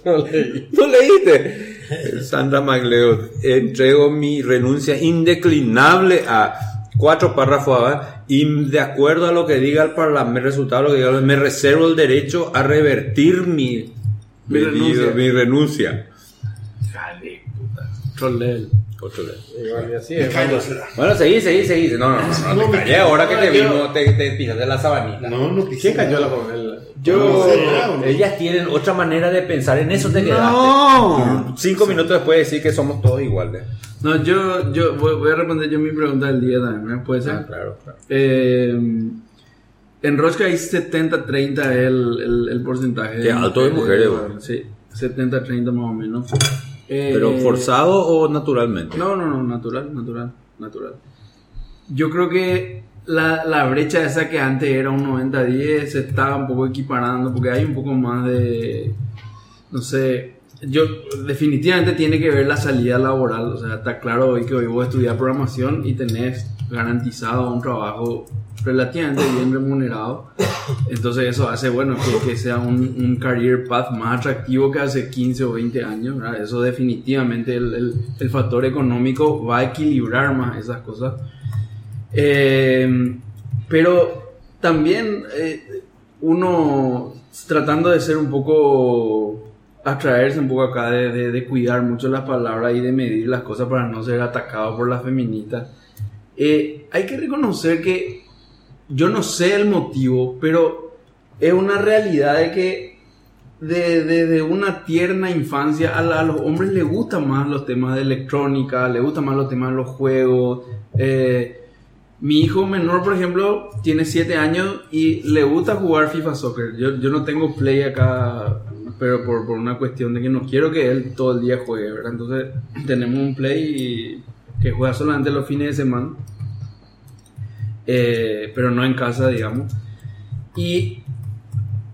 No leí. ¿No leíste? Sandra Magleo, entrego mi renuncia indeclinable a cuatro párrafos abajo y de acuerdo a lo que diga el Parlamento, resultado lo que diga, me reservo el derecho a revertir mi, Mi renuncia. mi renuncia. Level. Otro level. Igual y así es. callo, será. Bueno, seguí, seguí, seguí. No, no, no, no, No, te me callé ahora que te Yo- vimos, te, te pisaste la sabanita. No, no ¿Quién cayó la él? Yo. Ellas tienen otra manera de pensar, en eso te quedaste. No. Cinco minutos después de decir que somos todos iguales. No, yo, yo voy, voy a responder yo mi pregunta del día también, ¿me ¿puede ser? Ah, claro, claro. Eh, en Rochka hay 70-30 el, el, el porcentaje. Qué alto de mujeres, güey. Sí, 70-30 más o menos. Eh, ¿Pero forzado o naturalmente? No, no, no, natural, natural, natural. Yo creo que la, la brecha esa que antes era un 90-10 se está un poco equiparando porque hay un poco más de, no sé, yo definitivamente tiene que ver la salida laboral, o sea, está claro hoy que hoy vos estudiar programación y tenés garantizado un trabajo relativamente bien remunerado, entonces eso hace, bueno, que, sea un, un career path más atractivo que hace 15 o 20 años. Eso definitivamente el, el, el factor económico va a equilibrar más esas cosas. Eh, pero también eh, uno tratando de ser un poco atraerse un poco acá de, de- de cuidar mucho las palabras y de medir las cosas para no ser atacado por las feministas eh, hay que reconocer que yo no sé el motivo pero es una realidad de que de- desde una tierna infancia a los hombres les gustan más los temas de electrónica, les gustan más los temas de los juegos. eh, mi hijo menor, por ejemplo, tiene 7 años y le gusta jugar FIFA Soccer. Yo, yo no tengo play acá, pero por, por una cuestión de que no quiero que él todo el día juegue. Entonces tenemos un play que juega solamente los fines de semana, eh, pero no en casa, digamos. Y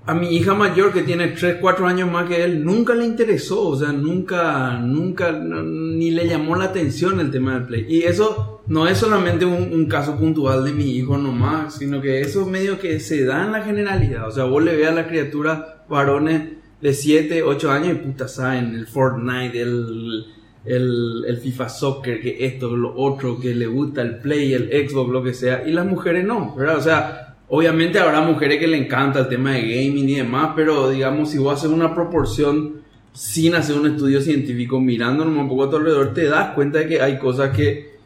a mi hija mayor que tiene 3, 4 años más que él, nunca le interesó, o sea, nunca, nunca, ni le llamó la atención el tema del play. Y eso no es solamente un, caso puntual de mi hijo nomás, sino que eso medio que se da en la generalidad. O sea, vos le veas a la criatura varones de 7, 8 años y puta saben, el Fortnite, el, el, el FIFA Soccer, que esto, lo otro, que le gusta el Play, el Xbox, lo que sea, y las mujeres no, ¿verdad? O sea, Obviamente habrá mujeres que le encanta el tema de gaming y demás, pero digamos, si vos haces una proporción sin hacer un estudio científico, mirando un poco a tu alrededor, te das cuenta de que hay cosas que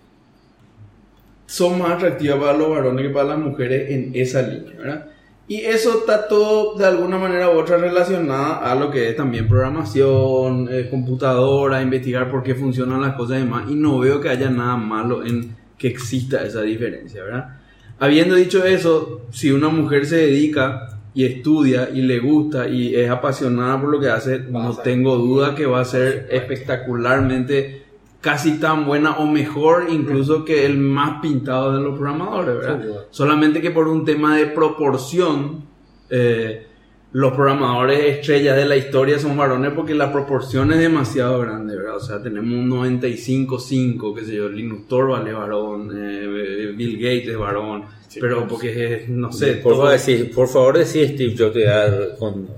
son más atractivas para los varones que para las mujeres en esa línea, ¿verdad? Y eso está todo de alguna manera u otra relacionada a lo que es también programación, eh, computadora, investigar por qué funcionan las cosas y demás. Y no veo que haya nada malo en que exista esa diferencia, ¿verdad? Habiendo dicho eso, si una mujer se dedica y estudia y le gusta y es apasionada por lo que hace, no tengo duda que va a ser espectacularmente casi tan buena o mejor incluso que el más pintado de los programadores, ¿verdad? Solamente que por un tema de proporción, eh, los programadores estrellas de la historia son varones porque la proporción es demasiado grande, ¿verdad? O sea, tenemos un 95-5, qué sé yo, Linus Torvald es varón, eh, Bill Gates es varón, pero porque es, no sé, por, todo- favor, decir, por favor, decir Steve Jobs te con...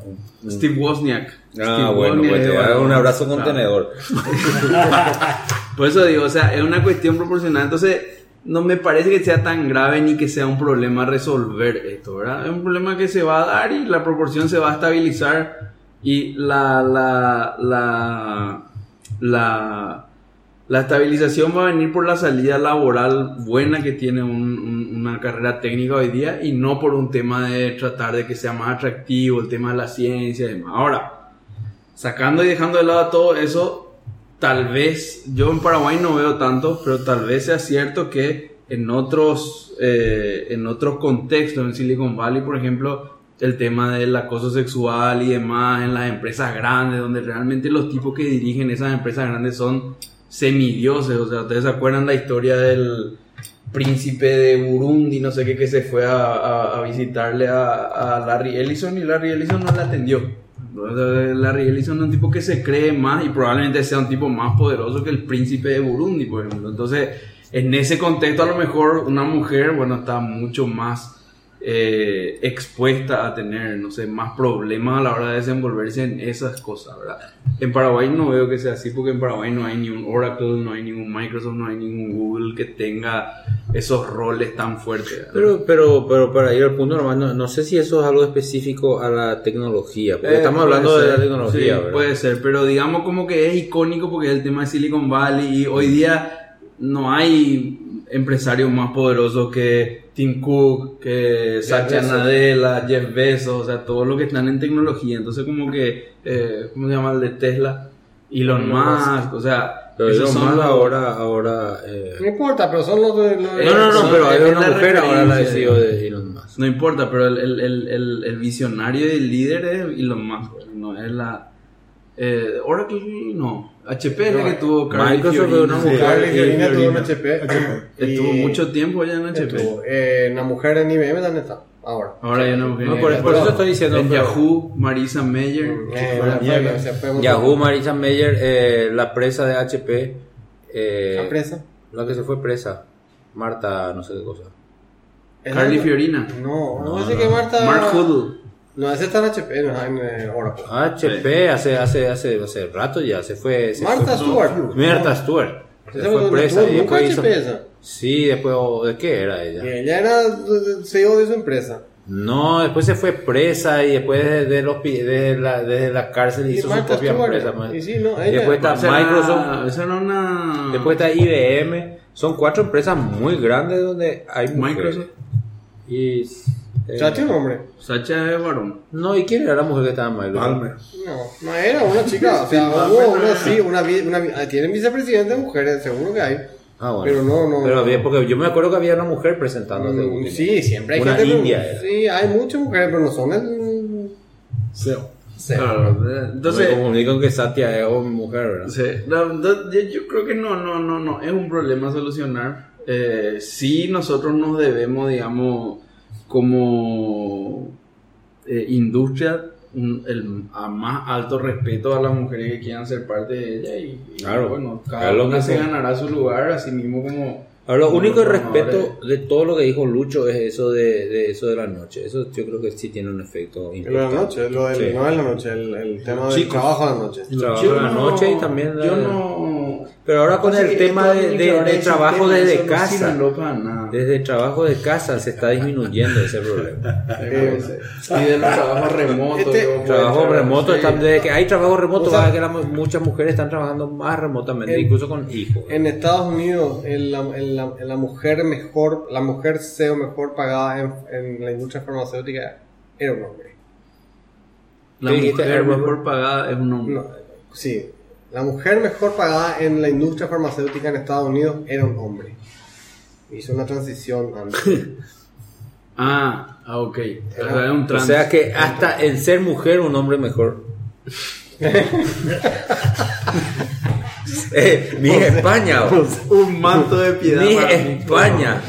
Steve Wozniak. Ah, Steve bueno, Wozniak pues te varón, un abrazo claro. contenedor. Por eso digo, o sea, es una cuestión proporcional. Entonces, no me parece que sea tan grave ni que sea un problema resolver esto, ¿verdad? Es un problema que se va a dar y la proporción se va a estabilizar y la, la, la, la, la estabilización va a venir por la salida laboral buena que tiene un- un- una carrera técnica hoy día y no por un tema de tratar de que sea más atractivo, el tema de la ciencia y demás. Ahora, sacando y dejando de lado todo eso, tal vez, yo en Paraguay no veo tanto, pero tal vez sea cierto que en otros, eh, en otros contextos, en Silicon Valley, por ejemplo, el tema del acoso sexual y demás en las empresas grandes, donde realmente los tipos que dirigen esas empresas grandes son semidioses. O sea, ustedes se acuerdan la historia del príncipe de Burundi, no sé qué, que se fue a, visitarle a, a Larry Ellison y Larry Ellison no le atendió. Larry Ellison es un tipo que se cree más y probablemente sea un tipo más poderoso que el príncipe de Burundi, por ejemplo. Entonces, en ese contexto, a lo mejor una mujer, bueno, está mucho más eh, expuesta a tener, no sé, más problemas a la hora de desenvolverse en esas cosas, ¿verdad? En Paraguay no veo que sea así porque en Paraguay no hay ni un Oracle, no hay ningún Microsoft, no hay ningún Google que tenga esos roles tan fuertes. ¿verdad? Pero, pero, pero para ir al punto normal, no, no sé si eso es algo específico a la tecnología, porque Eh, estamos hablando de la tecnología, sí, ¿verdad? Puede ser, pero digamos como que es icónico porque es el tema de Silicon Valley y hoy día no hay empresarios más poderosos que Tim Cook, que Satya. Nadella, Jeff Bezos, o sea, todos los que están en tecnología. Entonces como que, eh, ¿cómo se llama el de Tesla? Elon Musk, o sea, Pero esos Elon son los- ahora, ahora, eh, No importa, pero son los de... los- Eh, no, no, no, son- pero hay es una mujer ahora la referencia, CEO de Elon Musk. No importa, pero el, el, el, el, el visionario y el líder es Elon Musk, no es la... Eh, Oracle no, HP es la que tuvo Carly Microsoft Fiorina. una mujer. Sí, Fiorina tuvo en. HP. Estuvo mucho tiempo ya en HP. Estuvo. Eh, una mujer en IBM, ¿dónde está? Ahora. Ahora ya no. No, por, por eso estoy diciendo. En pero- Yahoo, Marisa. Eh, mierda. se fue muy- Yahoo, Marisa Mayer, eh, la presa de HP. eh, ¿La presa? La que se fue presa. Marta, no sé qué cosa. Carly Fiorina. No, no, No, no. que Marta. Mark Hoodle. No, ese está en HP, no, en eh, Oracle. HP hace, hace, hace, hace rato ya se fue. Se Marta fue- Stewart. Marta Stewart. Se Esa fue no presa y nunca después hizo- HP esa. Sí, después, oh, ¿de qué era ella? ella era CEO de su empresa. No, después se fue presa y después desde, los, desde, la, desde la cárcel hizo su Martha propia Stewart. empresa. man. Y sí, no, ella- después está Microsoft, Esa era una. después está IBM. Son cuatro empresas muy grandes donde hay mujeres. Microsoft. Y, eh, Chachi un hombre. Sacha es varón. no, ¿y quién era la mujer que estaba en Microsoft? Palmer. No, no era una chica. O sea, hubo no, una, sí, una, vi- una, vi- ah, tienen vicepresidentes mujeres, seguro que hay. Ah, bueno. Pero no, no. Pero había, porque yo me acuerdo que había una mujer presentando ese Mm. Sí, siempre hay Una gente. india era. Sí, hay muchas mujeres, pero no son el. SEO. Sí. Claro, eh, Entonces, me confundí con que Satya es hombre, mujer, ¿verdad? Sí, yo, yo creo que no, no, no, no, es un problema a solucionar. Eh, sí, nosotros nos debemos, digamos, como eh, industria, un- el, a más alto respeto a las mujeres que quieran ser parte de ella y, y, Claro, bueno, cada lo una que se ganará su lugar, así mismo como... Ahora, lo único respeto de todo lo que dijo Lucho es eso de, de eso de la noche. Eso yo creo que sí tiene un efecto de importante. la noche, lo del, Sí. no de la noche, el, el tema del Chicos. trabajo a la noche. El trabajo Yo de la no- noche y también la- Yo no... Pero ahora con el tema de, de- de ese trabajo tema, desde no casa, sirve para nada. desde trabajo de casa se está disminuyendo ese problema. Eh, y de los trabajos remotos. Este- Trabajo remoto, sí. están- desde que hay trabajo remoto, O sea, que la- muchas mujeres están trabajando más remotamente, en- incluso con hijos. En Estados Unidos, el- la, el- la- la mujer mejor, la mujer CEO mejor pagada en, en la industria farmacéutica era un hombre. La ¿Qué dijiste, mujer mejor pagada es un hombre. No, sí, la mujer mejor pagada en la industria farmacéutica en Estados Unidos era un hombre. Hizo una transición antes. Ah, ah, ok. Era un O sea que hasta en ser mujer un hombre mejor. eh, mi España, un manto de piedad. mi. España.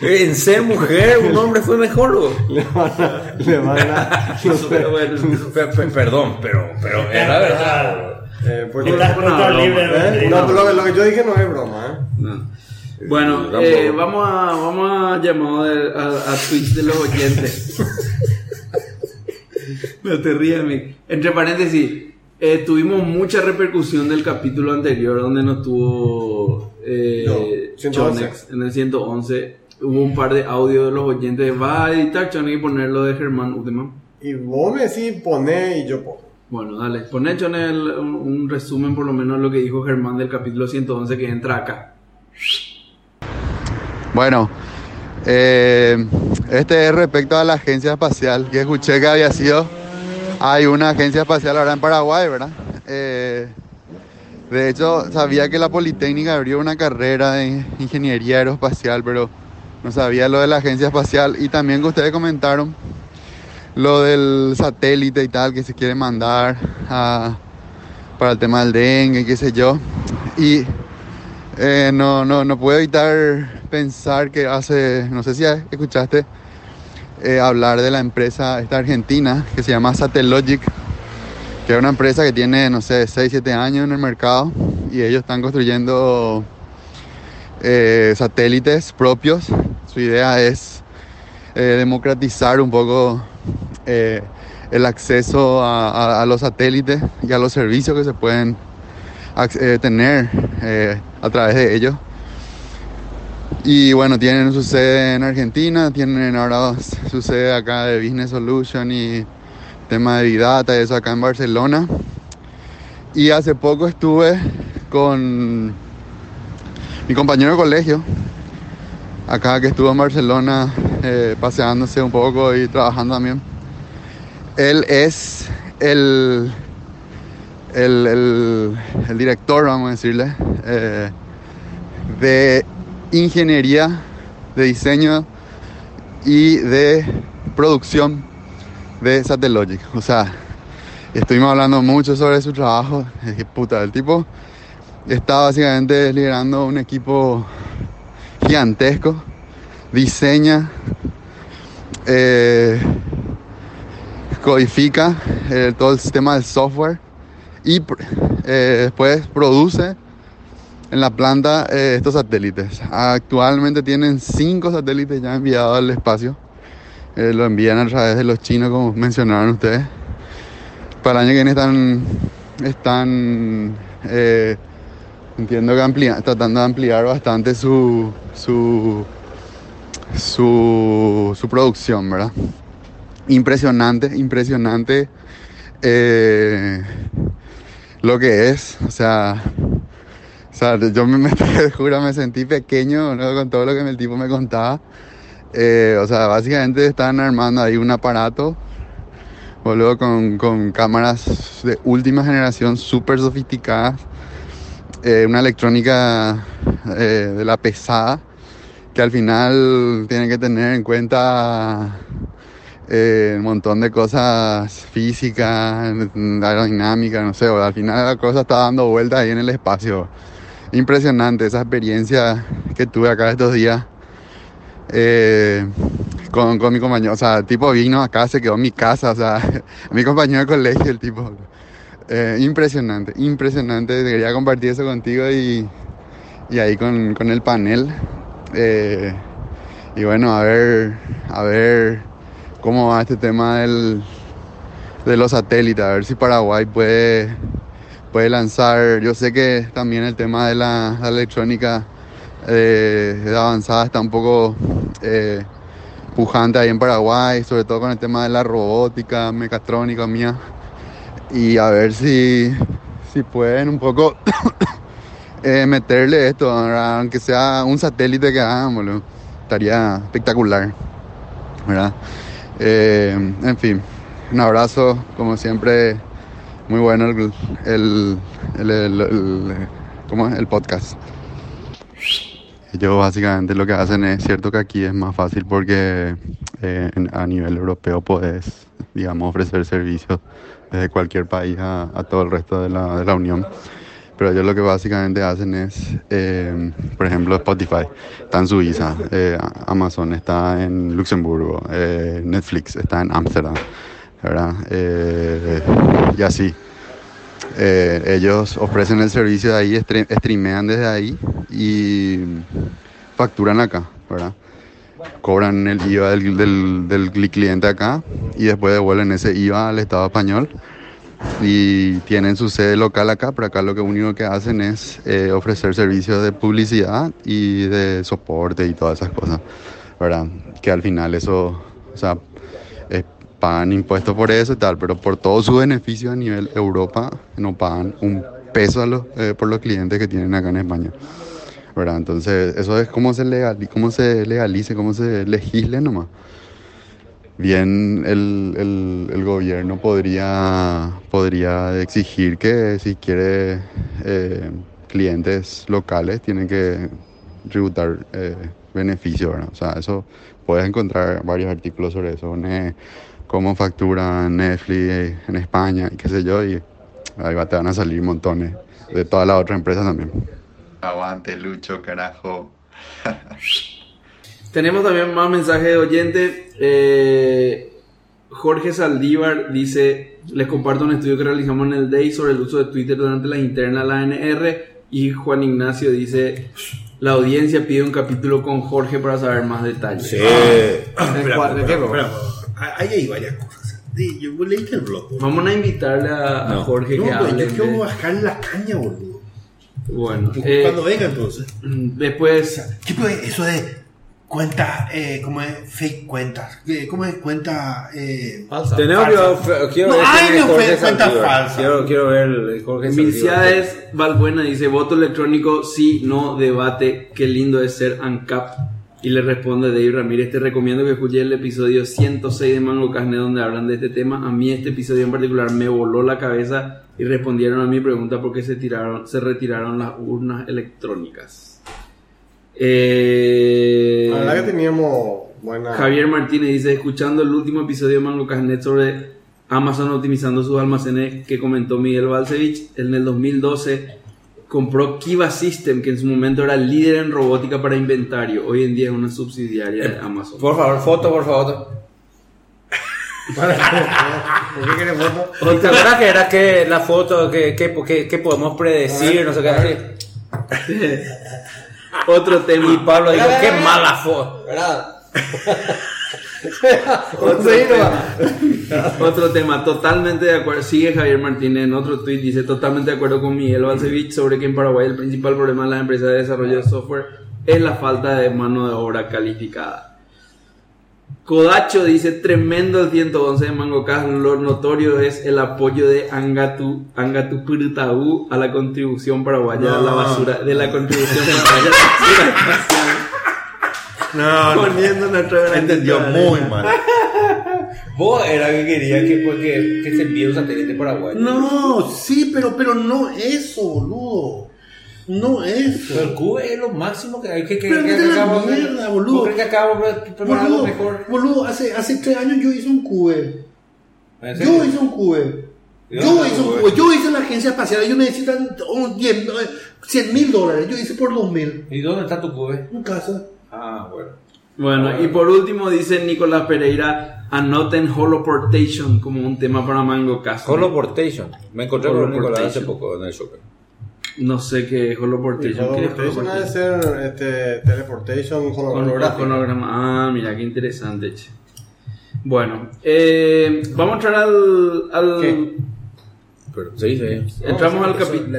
En ser mujer un hombre fue mejor. le van a, le van a- Eso, pero bueno, pe- pe- perdón, pero, pero es la verdad. Eh, porque- Estás puesto broma, libre, ¿eh? No, lo, que- lo que yo dije no es broma, ¿eh? No. Bueno, Tampoco. eh, vamos a vamos a llamar a, a tweets de los oyentes. no te rías, Mick. Entre paréntesis, eh, tuvimos mucha repercusión del capítulo anterior donde nos tuvo eh, No, 111. Chonex en el 111. Hubo un par de audios de los oyentes. Va a editar Chonex y ponerlo de Germán Uteman. Y vos me decís poné y yo pongo. Bueno, dale, poné Chonex el- un, resumen por lo menos lo que dijo Germán del capítulo 111 que entra acá. Bueno, eh, este es respecto a la agencia espacial, que escuché que había sido, hay una agencia espacial ahora en Paraguay, ¿verdad? Eh, de hecho, sabía que la Politécnica abrió una carrera de ingeniería aeroespacial, pero no sabía lo de la agencia espacial y también que ustedes comentaron lo del satélite y tal que se quiere mandar para el tema del dengue, qué sé yo. Y eh, no, no, no puedo evitar pensar que hace, no sé si escuchaste eh, hablar de la empresa esta argentina que se llama Satellogic, que es una empresa que tiene, no sé, 6, 7 años en el mercado y ellos están construyendo eh, satélites propios. Su idea es eh, democratizar un poco eh, el acceso a, los satélites y a los servicios que se pueden eh, tener eh, a través de ellos. Y bueno, tienen su sede en Argentina, tienen ahora su sede acá de Business Solution y tema de Big y eso acá en Barcelona. Y hace poco estuve con mi compañero de colegio, acá que estuvo en Barcelona eh, paseándose un poco y trabajando también. Él es el, el, el- director, vamos a decirle, eh, de ingeniería, de diseño y de producción de Satellogic. O sea, estuvimos hablando mucho sobre su trabajo. Es que puta, el tipo está básicamente liderando un equipo gigantesco, diseña, eh, codifica eh, todo el sistema del software y eh, después produce en la planta estos satélites. Actualmente tienen cinco satélites ya enviados al espacio. Lo envían a través de los chinos, como mencionaron ustedes. Para el año que viene están, están entiendo que amplia- tratando de ampliar bastante su, su, su, su producción, ¿verdad? Impresionante, impresionante eh, lo que es. O sea, o sea, yo me, te juro, me sentí pequeño ¿no? con todo lo que el tipo me contaba. Eh, o sea, básicamente están armando ahí un aparato, boludo, con, con cámaras de última generación, súper sofisticadas. Eh, una electrónica eh, de la pesada, que al final tienen que tener en cuenta eh, un montón de cosas físicas, aerodinámicas, no sé, al final la cosa está dando vueltas ahí en el espacio. Impresionante esa experiencia que tuve acá estos días eh, con, con mi compañero. O sea, el tipo vino acá, se quedó en mi casa, o sea, mi compañero de colegio, el tipo. Eh, impresionante, impresionante. Quería compartir eso contigo y, y ahí con, con el panel. Eh, y bueno, a ver, a ver cómo va este tema del, de los satélites, a ver si Paraguay puede, puede lanzar. Yo sé que también el tema de la, la electrónica eh, avanzada está un poco eh, pujante ahí en Paraguay, sobre todo con el tema de la robótica, mecatrónica mía. Y a ver si, si pueden un poco eh, meterle esto, aunque sea un satélite que boludo. estaría espectacular. ¿verdad? Eh, en fin, un abrazo, como siempre, muy bueno el, el, el, ¿cómo es? el podcast. Ellos básicamente lo que hacen es cierto que aquí es más fácil porque eh, a nivel europeo puedes, digamos, ofrecer servicios desde cualquier país a, todo el resto de la, de la Unión. Pero ellos lo que básicamente hacen es, eh, por ejemplo, Spotify está en Suiza, eh, Amazon está en Luxemburgo, eh, Netflix está en Ámsterdam, ¿verdad? Y así. Ellos ofrecen el servicio de ahí, stre- streamean desde ahí y facturan acá, ¿verdad? Cobran el IVA del, del, del cli- cliente acá y después devuelven ese IVA al Estado español y tienen su sede local acá, pero acá lo único que hacen es eh, ofrecer servicios de publicidad y de soporte y todas esas cosas, ¿verdad? Que al final eso, o sea, pagan impuestos por eso y tal, pero por todos sus beneficios a nivel Europa no pagan un peso eh, por los clientes que tienen acá en España. ¿Verdad? Entonces, eso es cómo se, legali cómo se legalice, cómo se legisle nomás. Bien, el, el, el gobierno podría, podría exigir que si quiere eh, clientes locales tienen que tributar eh, beneficios, ¿verdad? O sea, eso puedes encontrar varios artículos sobre eso, ne- cómo factura Netflix en España y qué sé yo, y ahí va, te van a salir montones de todas las otras empresas también. Aguante, Lucho, carajo. Tenemos también más mensajes de oyente. Eh, Jorge Saldívar dice, les comparto un estudio que realizamos en el DAY sobre el uso de Twitter durante las internas de la ANR. Y Juan Ignacio dice, la audiencia pide un capítulo con Jorge para saber más detalles. Sí. Espera, espera, espera, Ahí hay varias cosas. Sí, Yo leíste el blog. boludo. Vamos a invitarle a, a No. Jorge No, que hable. yo quiero de- bajar la caña, boludo. Bueno, eh, Cuando venga entonces. después ¿Qué pues eso de cuenta, eh, cómo es fake cuentas? Eh, ¿Cómo es cuenta? Eh, Tenemos falsa? que quiero No, ver ay, quién es no, Jorge fue cuenta falsa. Quiero, quiero ver el Jorge. Milciades Valbuena dice, voto electrónico, sí, no, debate, qué lindo es ser ANCAP. Y le responde Dave Ramírez, te recomiendo que escuches el episodio 106 de Mango Carne donde hablan de este tema. A mí este episodio en particular me voló la cabeza y respondieron a mi pregunta por qué se, tiraron, se retiraron las urnas electrónicas. Eh, La verdad que teníamos buena. Javier Martínez dice, escuchando el último episodio de Mango Casnet sobre Amazon optimizando sus almacenes que comentó Miguel Balcevich, en el 2012 compró Kiva System, que en su momento era líder en robótica para inventario. Hoy en día es una subsidiaria de Amazon. Por favor, foto, por favor. ¿Por qué quieres foto? ¿Y te acuerdas que era que la foto que, que, que, que podemos predecir? No sé qué. así? Otro tema. Y Pablo dijo, qué mala foto. ¿Verdad? Otro tema. Otro tema, totalmente de acuerdo. Sigue Javier Martínez en otro tweet, dice totalmente de acuerdo con Miguel Balcevich sobre que en Paraguay el principal problema de las empresas de desarrollo de software es la falta de mano de obra calificada. Kodacho dice tremendo el 111 de MangoCast, lo notorio es el apoyo de Angatu, Angatu Purtaú a la contribución paraguaya a la No. basura, de la contribución paraguaya a la basura No, poniendo granito Entendió muy mal. Vos era que quería que, pues, que, que se envíe un satélite paraguayo. No, sí, pero, pero no eso, boludo. No eso. Pero el Cube es lo máximo que hay que que Pero que- que de- mierda, boludo. ¿Vos crees que acabo de preparar Boludo, mejor? boludo, hace, hace tres años yo hice un cube. Yo hice un cube. Yo Yo hice un cube. Yo hice la agencia espacial. Ellos necesitan un 10, 100 mil dólares. Yo hice por 2 mil. ¿Y dónde está tu Cube? En casa. Ah, bueno. Bueno, y por último dice Nicolás Pereira, anoten holoportation como un tema para Mango Cast. Holoportation. Me encontré con Nicolás hace poco en el shopping. No sé qué es holoportation. ¿Qué es Holoportation ha de holoportation? ser este, teleportation holograma. Ah, mira, qué interesante. che. Bueno, eh, vamos a entrar al... al- ¿Qué? Pero, sí, sí. Entramos al capítulo.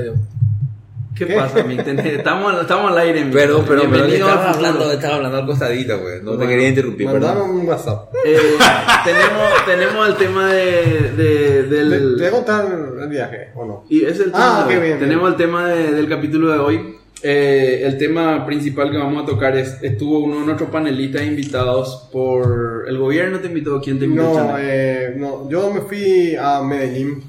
¿Qué pasa, mi? Te- Estamos, estamos al aire. mi. Perdón, pero, pero Bienvenido estaba hablando, estaba hablando al costadito, güey. No te quería interrumpir, perdón. un WhatsApp. Eh, tenemos, tenemos el tema de, de- ¿Te, del... te voy a contar el viaje o no? Y es el Ah, qué bien, Tenemos bien. el tema de- del capítulo de hoy. Eh, el tema principal que vamos a tocar es estuvo uno de nuestros panelistas invitados por el gobierno te invitó quién te invitó No, eh, no, yo me fui a Medellín,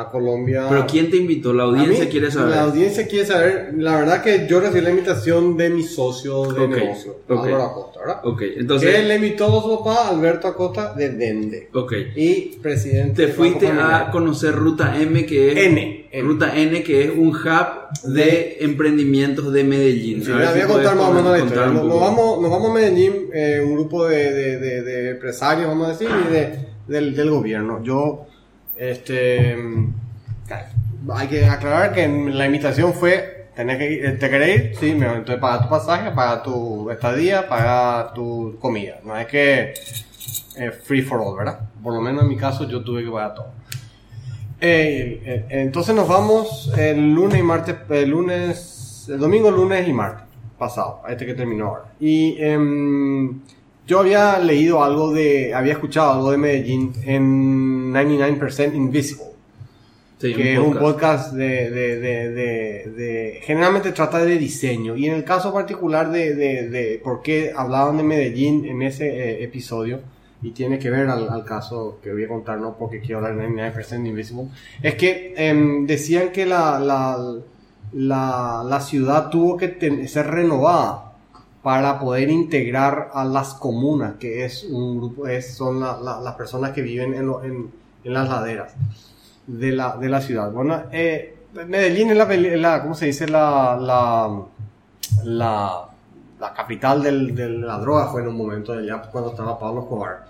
a Colombia. pero quién te invitó la audiencia mí, quiere saber La audiencia quiere saber. La verdad que yo recibí la invitación de mi socio de Ok, negocio, ok. Álvaro Acosta, ¿verdad? ok entonces él le invitó a su papá, Alberto Acosta, de Dende. ok Y presidente. te fuiste a conocer Ruta M que es N, N. Ruta N que es un hub de emprendimientos de Medellín Sí, A ver voy si a contar más o menos la historia. Nos, nos vamos, nos vamos a Medellín, eh, un grupo de, de, de, empresarios, vamos a decir, y de, del, del gobierno. Yo, este, hay que aclarar que la invitación fue, tenés que ¿te querés ir? Sí, me, entonces paga tu pasaje, paga tu estadía, paga tu comida. No es que eh, free for all, ¿verdad? Por lo menos en mi caso yo tuve que pagar todo. Eh, eh, entonces nos vamos el lunes y martes, el lunes, el domingo, lunes y martes pasado, este que terminó ahora. Y em, yo había leído algo de, había escuchado algo de Medellín en 99% Invisible, Sí, que es un podcast de, de, de, de- de- generalmente trata de diseño. Y en el caso particular de, por qué hablaban de Medellín en ese eh, episodio, y tiene que ver al, al caso que voy a contar, no porque quiero hablar de 99% Invisible, es que em, decían que la, la, la, la ciudad tuvo que ten- ser renovada para poder integrar a las comunas, que es un grupo, es, son la- la- las personas que viven en, lo- en, en las laderas de la, de la ciudad. Bueno, eh, Medellín es la, la, ¿cómo se dice? La, la, la, la capital del- de la droga fue en un momento allá cuando estaba Pablo Escobar.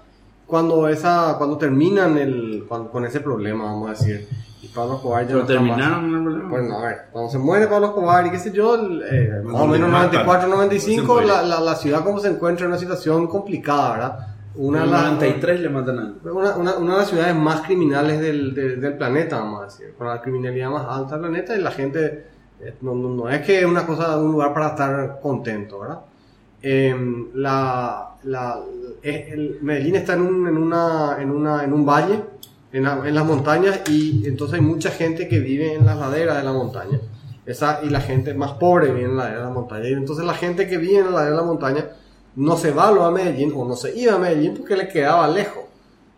Cuando esa, cuando terminan el, cuando- con ese problema, vamos a decir, Y Pablo Escobar ya no más. terminaron. Bueno, a ver, cuando se muere Pablo Escobar y qué sé yo, eh, más o menos le matan, 94, se 95, muere. la, la, la ciudad como se encuentra en una situación complicada, ¿verdad? Una en de el las- 93 le matan a una, una, una de las ciudades más criminales del, del, del planeta, vamos a decir, con la criminalidad más alta del planeta y la gente, eh, no, no, no es que es una cosa, un lugar para estar contento, ¿verdad? Em, la, la, el- Medellín está en un, en, una, en, una, en un valle, en, la- en las montañas, y entonces hay mucha gente que vive en las laderas de la montaña. Esa, y la gente más pobre vive en la ladera de la montaña. Y entonces la gente que vive en la ladera de la montaña no se va a Medellín o no se iba a Medellín porque le quedaba lejos.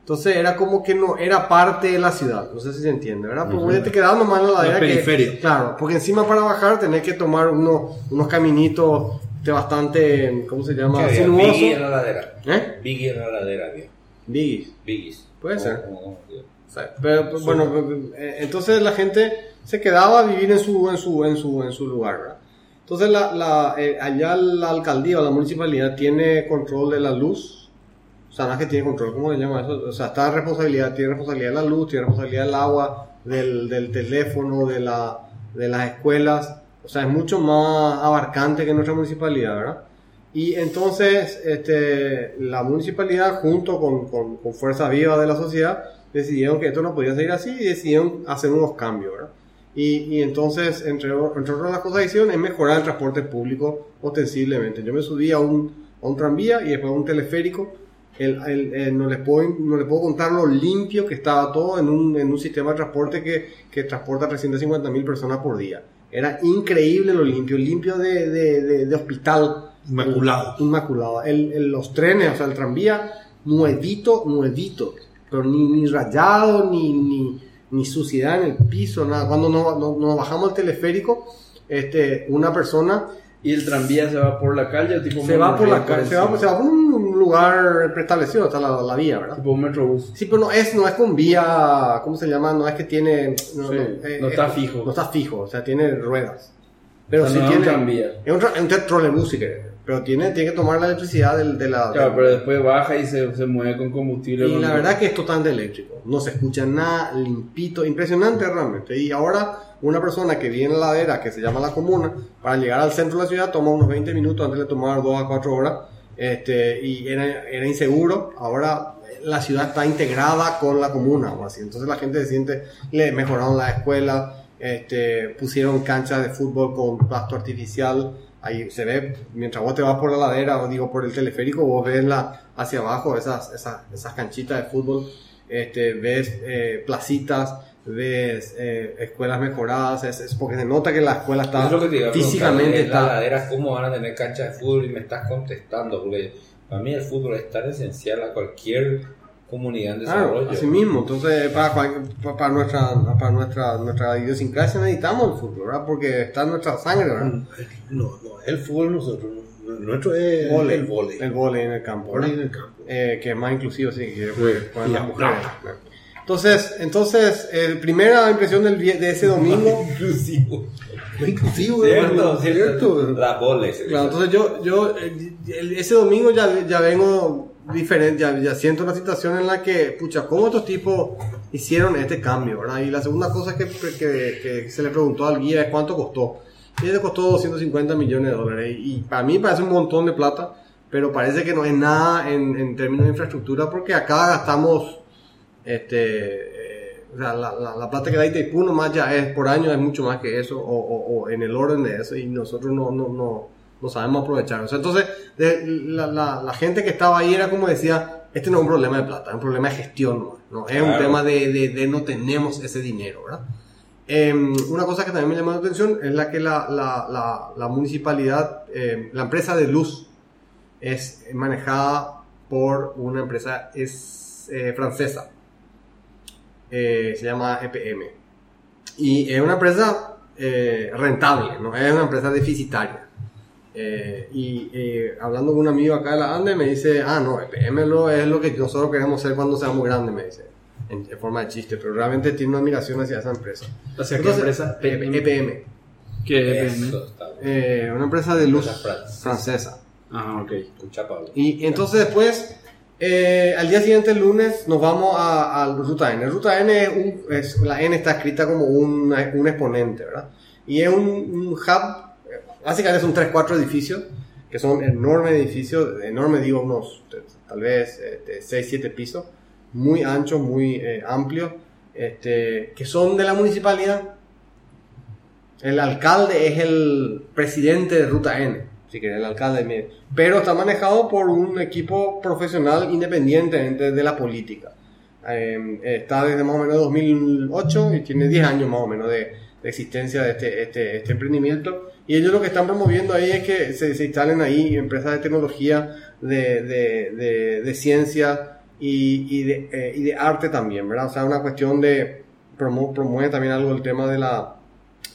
Entonces era como que no era parte de la ciudad. No sé si se entiende, ¿verdad? Porque te quedabas nomás en la ladera. que- periferia. claro, porque encima para bajar tenés que tomar uno- unos caminitos de bastante, ¿cómo se llama? Sinuoso. Biggie en la ladera. ¿Eh? Biggie en la ladera, había. Biggies. Biggies. Puede ser. O sea, pero, pues, bueno, eh, entonces la gente se quedaba a vivir en su, en su, en su, en su lugar, ¿verdad? Entonces la, la, eh, allá la alcaldía o la municipalidad tiene control de la luz, o sea, no es que tiene control, ¿cómo se llama eso? O sea, está responsabilidad, tiene responsabilidad de la luz, tiene responsabilidad del agua, del, del teléfono, de, la, de las escuelas, o sea, es mucho más abarcante que nuestra municipalidad, ¿verdad? Y entonces este, la municipalidad junto con, con, con Fuerza Viva de la sociedad decidieron que esto no podía seguir así y decidieron hacer unos cambios, ¿verdad? Y, y entonces, entre, entre otras las cosas que hicieron es mejorar el transporte público ostensiblemente. Yo me subí a un, a un tranvía y después a un teleférico. El, el- el- no, les puedo, no les puedo contar lo limpio que estaba todo en un, en un sistema de transporte que, que transporta 350 mil personas por día. Era increíble lo limpio, limpio de, de, de, de hospital. Inmaculado. Inmaculado. El, el- los trenes, o sea, el tranvía, nuevito, nuevito. Pero ni, ni rayado, ni, ni, ni suciedad en el piso, nada. Cuando nos, nos- nos bajamos al teleférico, este, una persona Y el tranvía se va por la calle, tipo se va por la calle, se va, se va por un lugar preestablecido, está la, la vía, ¿verdad? Tipo un metrobús. Sí, pero no es, no es con vía, ¿cómo se llama? No es que tiene... No, Sí, eh, no está eh, fijo. No está fijo, o sea, tiene ruedas. Pero O sea, sí no es un tiene... tranvía. Es un, tra- es un trolebús, si querés. Pero tiene, tiene que tomar la electricidad del, de la... Claro, pero después baja y se, se mueve con combustible. y con- la verdad que es totalmente eléctrico. No se escucha nada, limpito, impresionante realmente. Y ahora una persona que vive en la ladera, que se llama la comuna, para llegar al centro de la ciudad toma unos 20 minutos, antes le tomaba 2 a 4 horas. Este, y era, era inseguro. Ahora la ciudad está integrada con la comuna o así. Entonces la gente se siente, le mejoraron la escuela, este, pusieron canchas de fútbol con pasto artificial. Ahí se ve, mientras vos te vas por la ladera, o digo por el teleférico, vos ves la, hacia abajo esas, esas, esas canchitas de fútbol, este, ves eh, placitas, ves eh, escuelas mejoradas, es, es porque se nota que la escuela está Es lo que te iba a físicamente está... laderas, ¿cómo van a tener canchas de fútbol? Y me estás contestando, porque para mí el fútbol es tan esencial a cualquier comunidad en Claro, desarrollo. así mismo. Entonces, para, para nuestra, para nuestra, nuestra idiosincrasia necesitamos el fútbol, ¿verdad? Porque está en nuestra sangre, ¿verdad? No, no, el fútbol nosotros, no, nuestro es Vóley. el vóley. El vóley en el campo, en el campo. Eh, que es más inclusivo, sí, que Y las la mujeres. mujer. claro. Entonces, entonces, eh, primera impresión del, de ese domingo. Inclusivo. Inclusivo, Cierto, cierto. Las bolas. Claro, entonces yo, yo ese domingo ya, ya vengo diferente, ya, ya siento una situación en la que, pucha, ¿cómo estos tipos hicieron este cambio, verdad? Y la segunda cosa que, que, se le preguntó al guía es cuánto costó. Y le costó 250 millones de dólares. Y para mí parece un montón de plata, pero parece que no es nada en, en términos de infraestructura, porque acá gastamos, este, eh, o sea, la, la, la plata que da Itaipú nomás ya es por año, es mucho más que eso, o, o- o en el orden de eso, y nosotros no, no, no, no sabemos aprovechar. O sea, entonces, de- la, la, la gente que estaba ahí era como decía, este no es un problema de plata, es un problema de gestión, ¿no? ¿no? Es un Claro. tema de, de, de no tenemos ese dinero, ¿verdad? Em, una cosa que también me llamó la atención es la que la, la, municipalidad, em, la empresa de luz es manejada por una empresa es, eh, francesa. Eh, se llama EPM. Y es una empresa eh, rentable, no es una empresa deficitaria. Eh, y eh, hablando con un amigo acá de la ANDE me dice, ah, no, EPM lo, es lo que nosotros queremos ser cuando seamos grandes, me dice, en, en forma de chiste, pero realmente tiene una admiración hacia esa empresa. ¿Hacia qué empresa? E- EPM, ¿Qué Eso está bien. eh, una empresa de luz Empresa francesa. francesa. Ah, ok. Pablo. Y entonces después Eh, al día siguiente, el lunes, nos vamos a, a Ruta N. Ruta N es, un, es- la N está escrita como un, un exponente, ¿verdad? Y es un, un hub, eh, básicamente son 3-4 edificios, que son enormes edificios, enormes digo unos, tal vez 6-7 pisos, muy anchos, muy eh, amplios, este, que son de la municipalidad. El alcalde es el presidente de Ruta N, si querés, el alcalde. Pero está manejado por un equipo profesional independiente de la política. Eh, está desde más o menos 2008 y tiene 10 años más o menos de, de existencia de este, este, este emprendimiento. Y ellos lo que están promoviendo ahí es que se, se instalen ahí empresas de tecnología, de, de, de, ciencia y, y, de, eh, y de arte también, ¿verdad? O sea, una cuestión de promo- promueve también algo el tema de la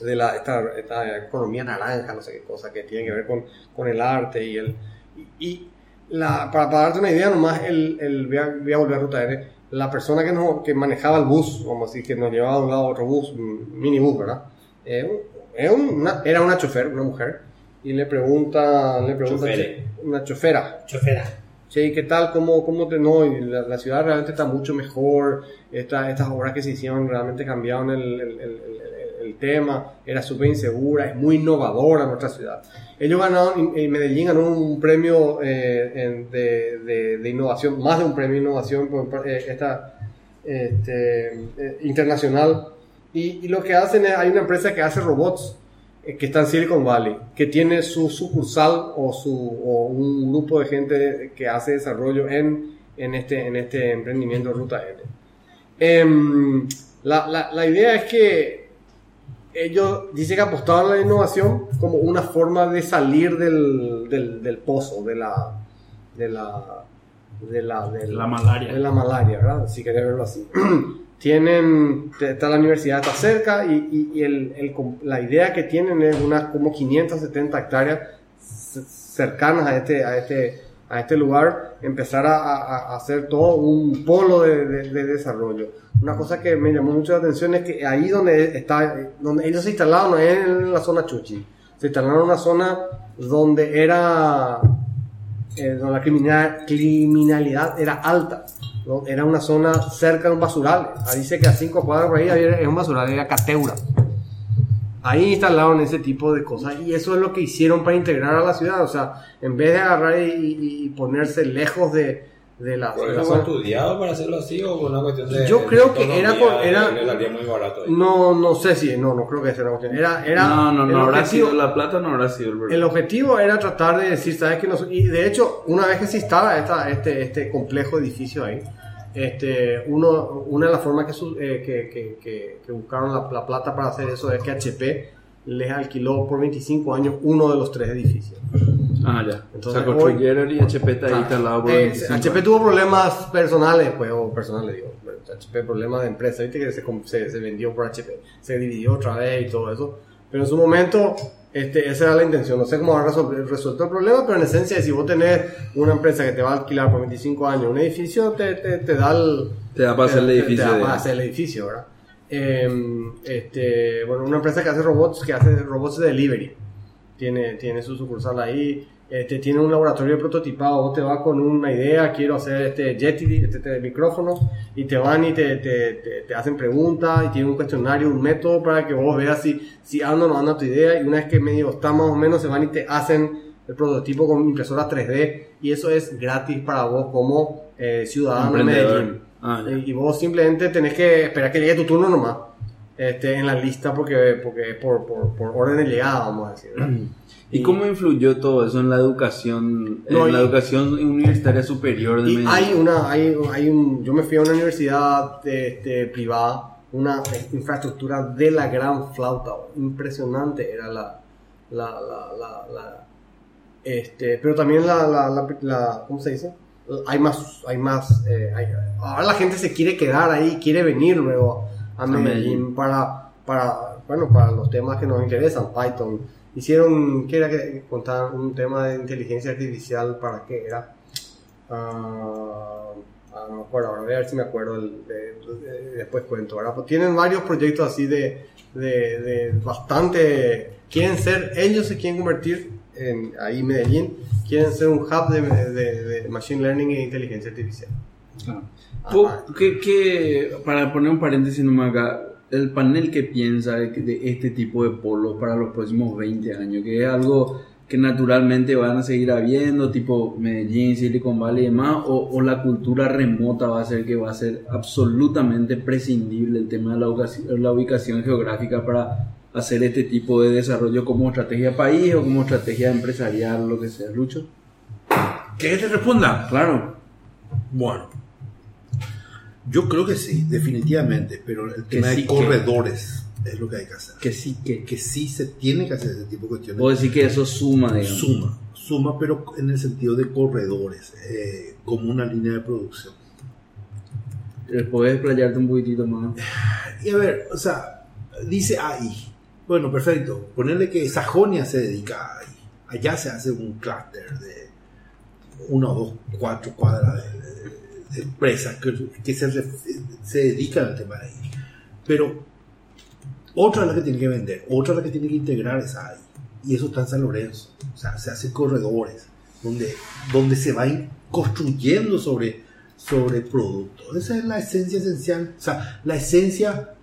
de la esta, esta economía naranja, no sé qué cosa, que tiene que ver con, con el arte y el y, la, para, darte una idea nomás, el, el, voy, a, voy a volver a Ruta N, la persona que, nos, que manejaba el bus, vamos a decir, que nos llevaba de un lado a otro bus, un minibús, ¿verdad? Eh, era, una, era una chofer, una mujer, y le pregunta, le pregunta Chofere. una chofera, Chofera. Sí, ¿qué tal? ¿Cómo, cómo te no? Y la, la ciudad realmente está mucho mejor. Esta, estas obras que se hicieron realmente cambiaron el, el, el- el- el tema. Era súper insegura, es muy innovadora nuestra ciudad. Ellos ganaron, en Medellín ganó un premio eh, en- de, de, de innovación, más de un premio de innovación por, eh, esta, este, eh, internacional. Y, y lo que hacen es, hay una empresa que hace robots eh, que está en Silicon Valley, que tiene su sucursal o, su, o un grupo de gente que hace desarrollo en, en, este, en este emprendimiento Ruta N. Em, la, la, la idea es que ellos dicen que apostaban a la innovación como una forma de salir del, del, del pozo, de la, de la, de la, de La malaria. de la malaria, ¿verdad? Si querés verlo así. tienen, está la universidad está cerca y, y- el, el la idea que tienen es unas como 570 hectáreas cercanas a este, a este, a este lugar, empezar a, hacer todo un polo de, de- de desarrollo. Una cosa que me llamó mucho la atención es que ahí donde está, donde ellos se instalaron no es en la zona Chuchi, se instalaron en una zona donde era eh, la criminal- criminalidad era alta. ¿no? Era una zona cerca de un basural. Ahí dice que a cinco cuadras por ahí había es un basural, era Cateura. Ahí instalaron ese tipo de cosas y eso es lo que hicieron para integrar a la ciudad. O sea, en vez de agarrar y- y ponerse lejos de, de la, ¿Por de la eso fue estudiado para hacerlo así o por una cuestión de. Yo creo que era por- era- muy barato ahí. No, no sé si, no, no creo que sea una cuestión. Era, era no, no, no habrá objetivo- sido la plata, no habrá sido el. El objetivo era tratar de decir, ¿sabes qué? Nos- y de hecho, una vez que se instala esta, este, este complejo edificio ahí, este, uno, una de las formas que, su- eh, que, que- que- que buscaron la, la plata para hacer eso es que HP les alquiló por 25 años uno de los tres edificios. Ah, ya. Entonces, o sea, construyeron y HP está ahí Ah, instalado por eh, 25 HP tuvo problemas personales, pues, o personales, digo. HP problemas de empresa, viste que se, se, se vendió por HP, se dividió otra vez y todo eso. Pero en su momento, este, esa era la intención. No sé cómo resol- resuelto el problema, pero en esencia, si vos tenés una empresa que te va a alquilar por 25 años un edificio, te, te, te da el. Te da para hacer el te- te- edificio Te da para hacer el edificio, ¿verdad? Em, este, bueno, una empresa que hace robots, que hace robots de delivery tiene, tiene su sucursal ahí, este, tiene un laboratorio de prototipado, vos te vas con una idea, quiero hacer este Yeti, este, este micrófono, y te van y te, te, te- te hacen preguntas, y tiene un cuestionario, un método para que vos veas si, si anda o no anda tu idea, y una vez que medio está más o menos, se van y te hacen el prototipo con impresora 3D, y eso es gratis para vos como eh, ciudadano de. Medellín. Ah, y vos simplemente tenés que esperar que llegue tu turno nomás. Este, en la lista porque, porque por, por, por orden de llegada, vamos a decir. ¿verdad? ¿Y cómo influyó todo eso en la educación, No, en la y- educación universitaria superior de Y hay una, hay, hay un, yo me fui a una universidad este, privada, una infraestructura de la gran flauta, impresionante era la, la, la, la, la- este, pero también la, la, la, la- ¿cómo se dice? Hay más, hay más, eh, hay- ahora la gente se quiere quedar ahí, quiere venir luego a Medellín, para, para, bueno, para los temas que nos interesan, Python. Hicieron, ¿qué era que contaban? Un tema de inteligencia artificial, ¿para qué era? Ah, ah, no me acuerdo, ahora voy a ver si me acuerdo, el- de- de- después cuento, ¿verdad? Pues tienen varios proyectos así de, de, de bastante, quieren ser, ellos se quieren convertir en, ahí Medellín, quieren ser un hub de, machine learning e inteligencia artificial. Po- ¿Qué- qué- para poner un paréntesis nomás acá, el panel que piensa de, de este tipo de polos para los próximos 20 años, que es algo que naturalmente van a seguir habiendo, tipo Medellín, Silicon Valley y demás, o, o la cultura remota va a ser que va a ser absolutamente prescindible el tema de la ubicación, la ubicación geográfica para hacer este tipo de desarrollo como estrategia país o como estrategia empresarial, lo que sea, Lucho. ¿Qué te responda? Claro, Bueno, yo creo que sí, definitivamente, pero el tema sí, de que- corredores es lo que hay que hacer. que sí que... Que sí se tiene que hacer ese tipo de cuestiones. Puedo decir que eso suma, digamos. Suma, suma, pero en el sentido de corredores, eh, como una línea de producción. Puedes explayarte un poquitito más. Y a ver, o sea, dice AI. Bueno, perfecto. Ponerle que Sajonia se dedica a AI. Allá se hace un clúster de una o dos, cuatro cuadras de empresas que, que se, se dedican al tema de AI. Pero otra es la que tiene que vender, otra es la que tiene que integrar esa AI. Y eso está en San Lorenzo. O sea, se hacen corredores donde, donde se va construyendo sobre, sobre productos. Esa es la esencia esencial, o sea, la esencia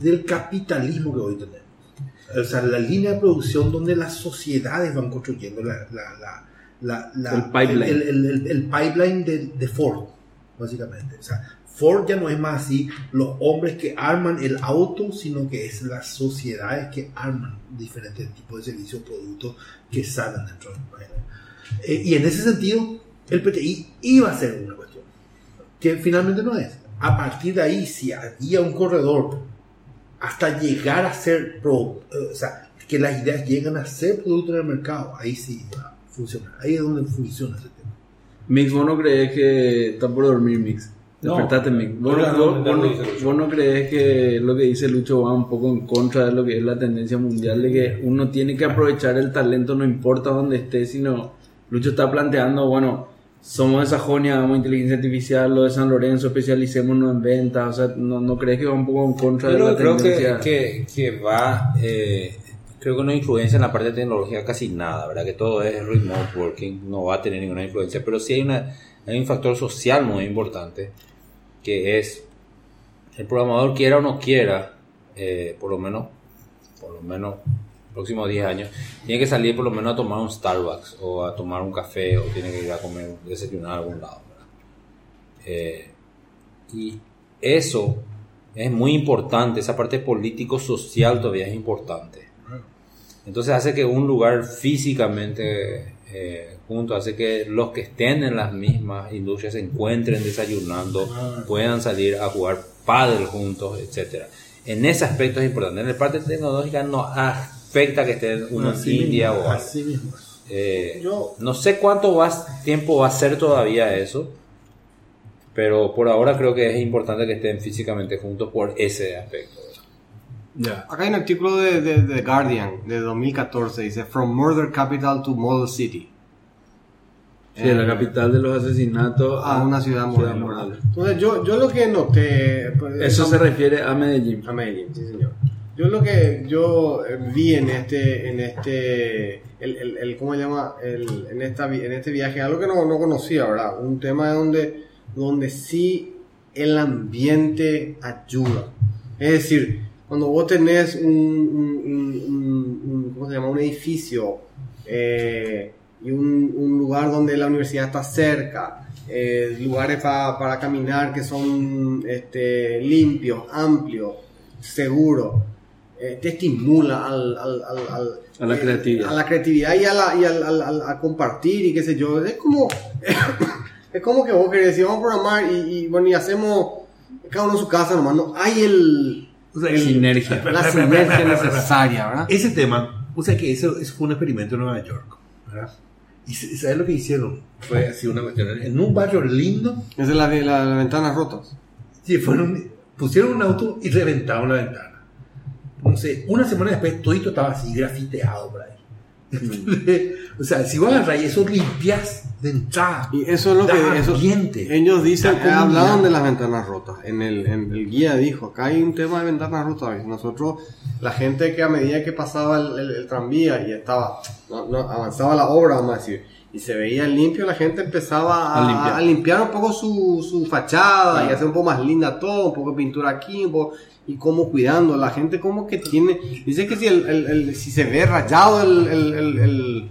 del capitalismo que hoy tenemos. O sea, la línea de producción donde las sociedades van construyendo la, la, la, la- la- El pipeline. el, el- el- el pipeline de, de Ford, básicamente. O sea, Ford ya no es más así los hombres que arman el auto, sino que es las sociedades que arman diferentes tipos de servicios, productos que salen dentro del pipeline. Eh, y en ese sentido, el PTI iba a ser una cuestión, que finalmente no es. A partir de ahí, si había un corredor hasta llegar a ser, pro- eh, o sea, que las ideas llegan a ser producto en el mercado, ahí sí va a funcionar. Ahí es donde funciona ese tema. Mix, vos no crees que está por dormir, Mix. No. Despertate, Mix. Vos, No, vos- no, vos no vos crees que lo que dice Lucho va un poco en contra de lo que es la tendencia mundial, de que uno tiene que aprovechar el talento, no importa dónde esté, sino Lucho está planteando, bueno, somos de Sajonia, hagamos inteligencia artificial, lo de San Lorenzo, especialicémonos en ventas, o sea, ¿no, no crees que va un poco en contra de Pero la creo que, tendencia? que, que va, eh, creo que no influencia en la parte de tecnología casi nada, ¿verdad? Que todo es remote working, no va a tener ninguna influencia, pero sí hay, una, hay un factor social muy importante, que es el programador quiera o no quiera, eh, por lo menos, por lo menos, próximos 10 años, tiene que salir por lo menos a tomar un Starbucks o a tomar un café o tiene que ir a comer, desayunar a algún lado. Eh, y eso es muy importante, esa parte político-social todavía es importante. Entonces hace que un lugar físicamente eh, junto, hace que los que estén en las mismas industrias se encuentren desayunando, puedan salir a jugar pádel juntos, etcétera. En ese aspecto es importante. En la parte tecnológica no afecta que estén uno en India mismo, o algo. así mismo. Eh, Yo- no sé cuánto va, tiempo va a ser todavía eso, pero por ahora creo que es importante que estén físicamente juntos por ese aspecto. Ya. Acá hay un artículo de, de, de Guardian de 2014, dice From Murder Capital to Model City. Sí, la capital de los asesinatos A una ciudad modelo. modelo. Entonces yo, yo lo que noté... pues, Eso se refiere a Medellín. A Medellín, sí señor. Yo lo que yo eh, vi en este, en este, el, el, el- ¿cómo se llama? El, en, esta, en este viaje, algo que no, no conocía, ¿verdad? Un tema donde, donde sí el ambiente ayuda. Es decir, cuando vos tenés un, un- un- un- ¿cómo se llama? Un edificio eh, y un, lugar donde la universidad está cerca, eh, lugares pa- para caminar que son este, limpios, amplios, seguros, eh, te estimula al, al- al- A la eh, creatividad. a la creatividad y, a, la- y a compartir y qué sé yo. Es como, es como que vos querés decir, vamos a programar y, y, bueno, y hacemos cada uno en su casa nomás. No hay el, O sea, el- Sinergia. la sinergia necesaria, ¿verdad? Ese tema, o sea que eso, eso fue un experimento en Nueva York, ¿verdad? Y ¿sabes lo que hicieron? Fue así una cuestión. En un barrio lindo, Es de la, de la- las ventanas rotas. sí, fueron, pusieron un auto y reventaron la ventana. No sé, una semana después todito estaba así grafiteado por ahí. o sea, si vos agarras y eso limpias de entrada. Y eso es lo da que eso- ambiente. ellos dicen, Da comunidad. hablaron de las ventanas rotas. En el, en el guía dijo, acá hay un tema de ventanas rotas. Nosotros, la gente que a medida que pasaba el, el- el tranvía y estaba, no, no, avanzaba la obra, vamos a decir, y se veía limpio, la gente empezaba a, A limpiar. a limpiar un poco su, su fachada y hacer un poco más linda todo, un poco de pintura aquí, un poco, y como cuidando. La gente como que tiene, dice que si, el, el- el- si se ve rayado el, el, el-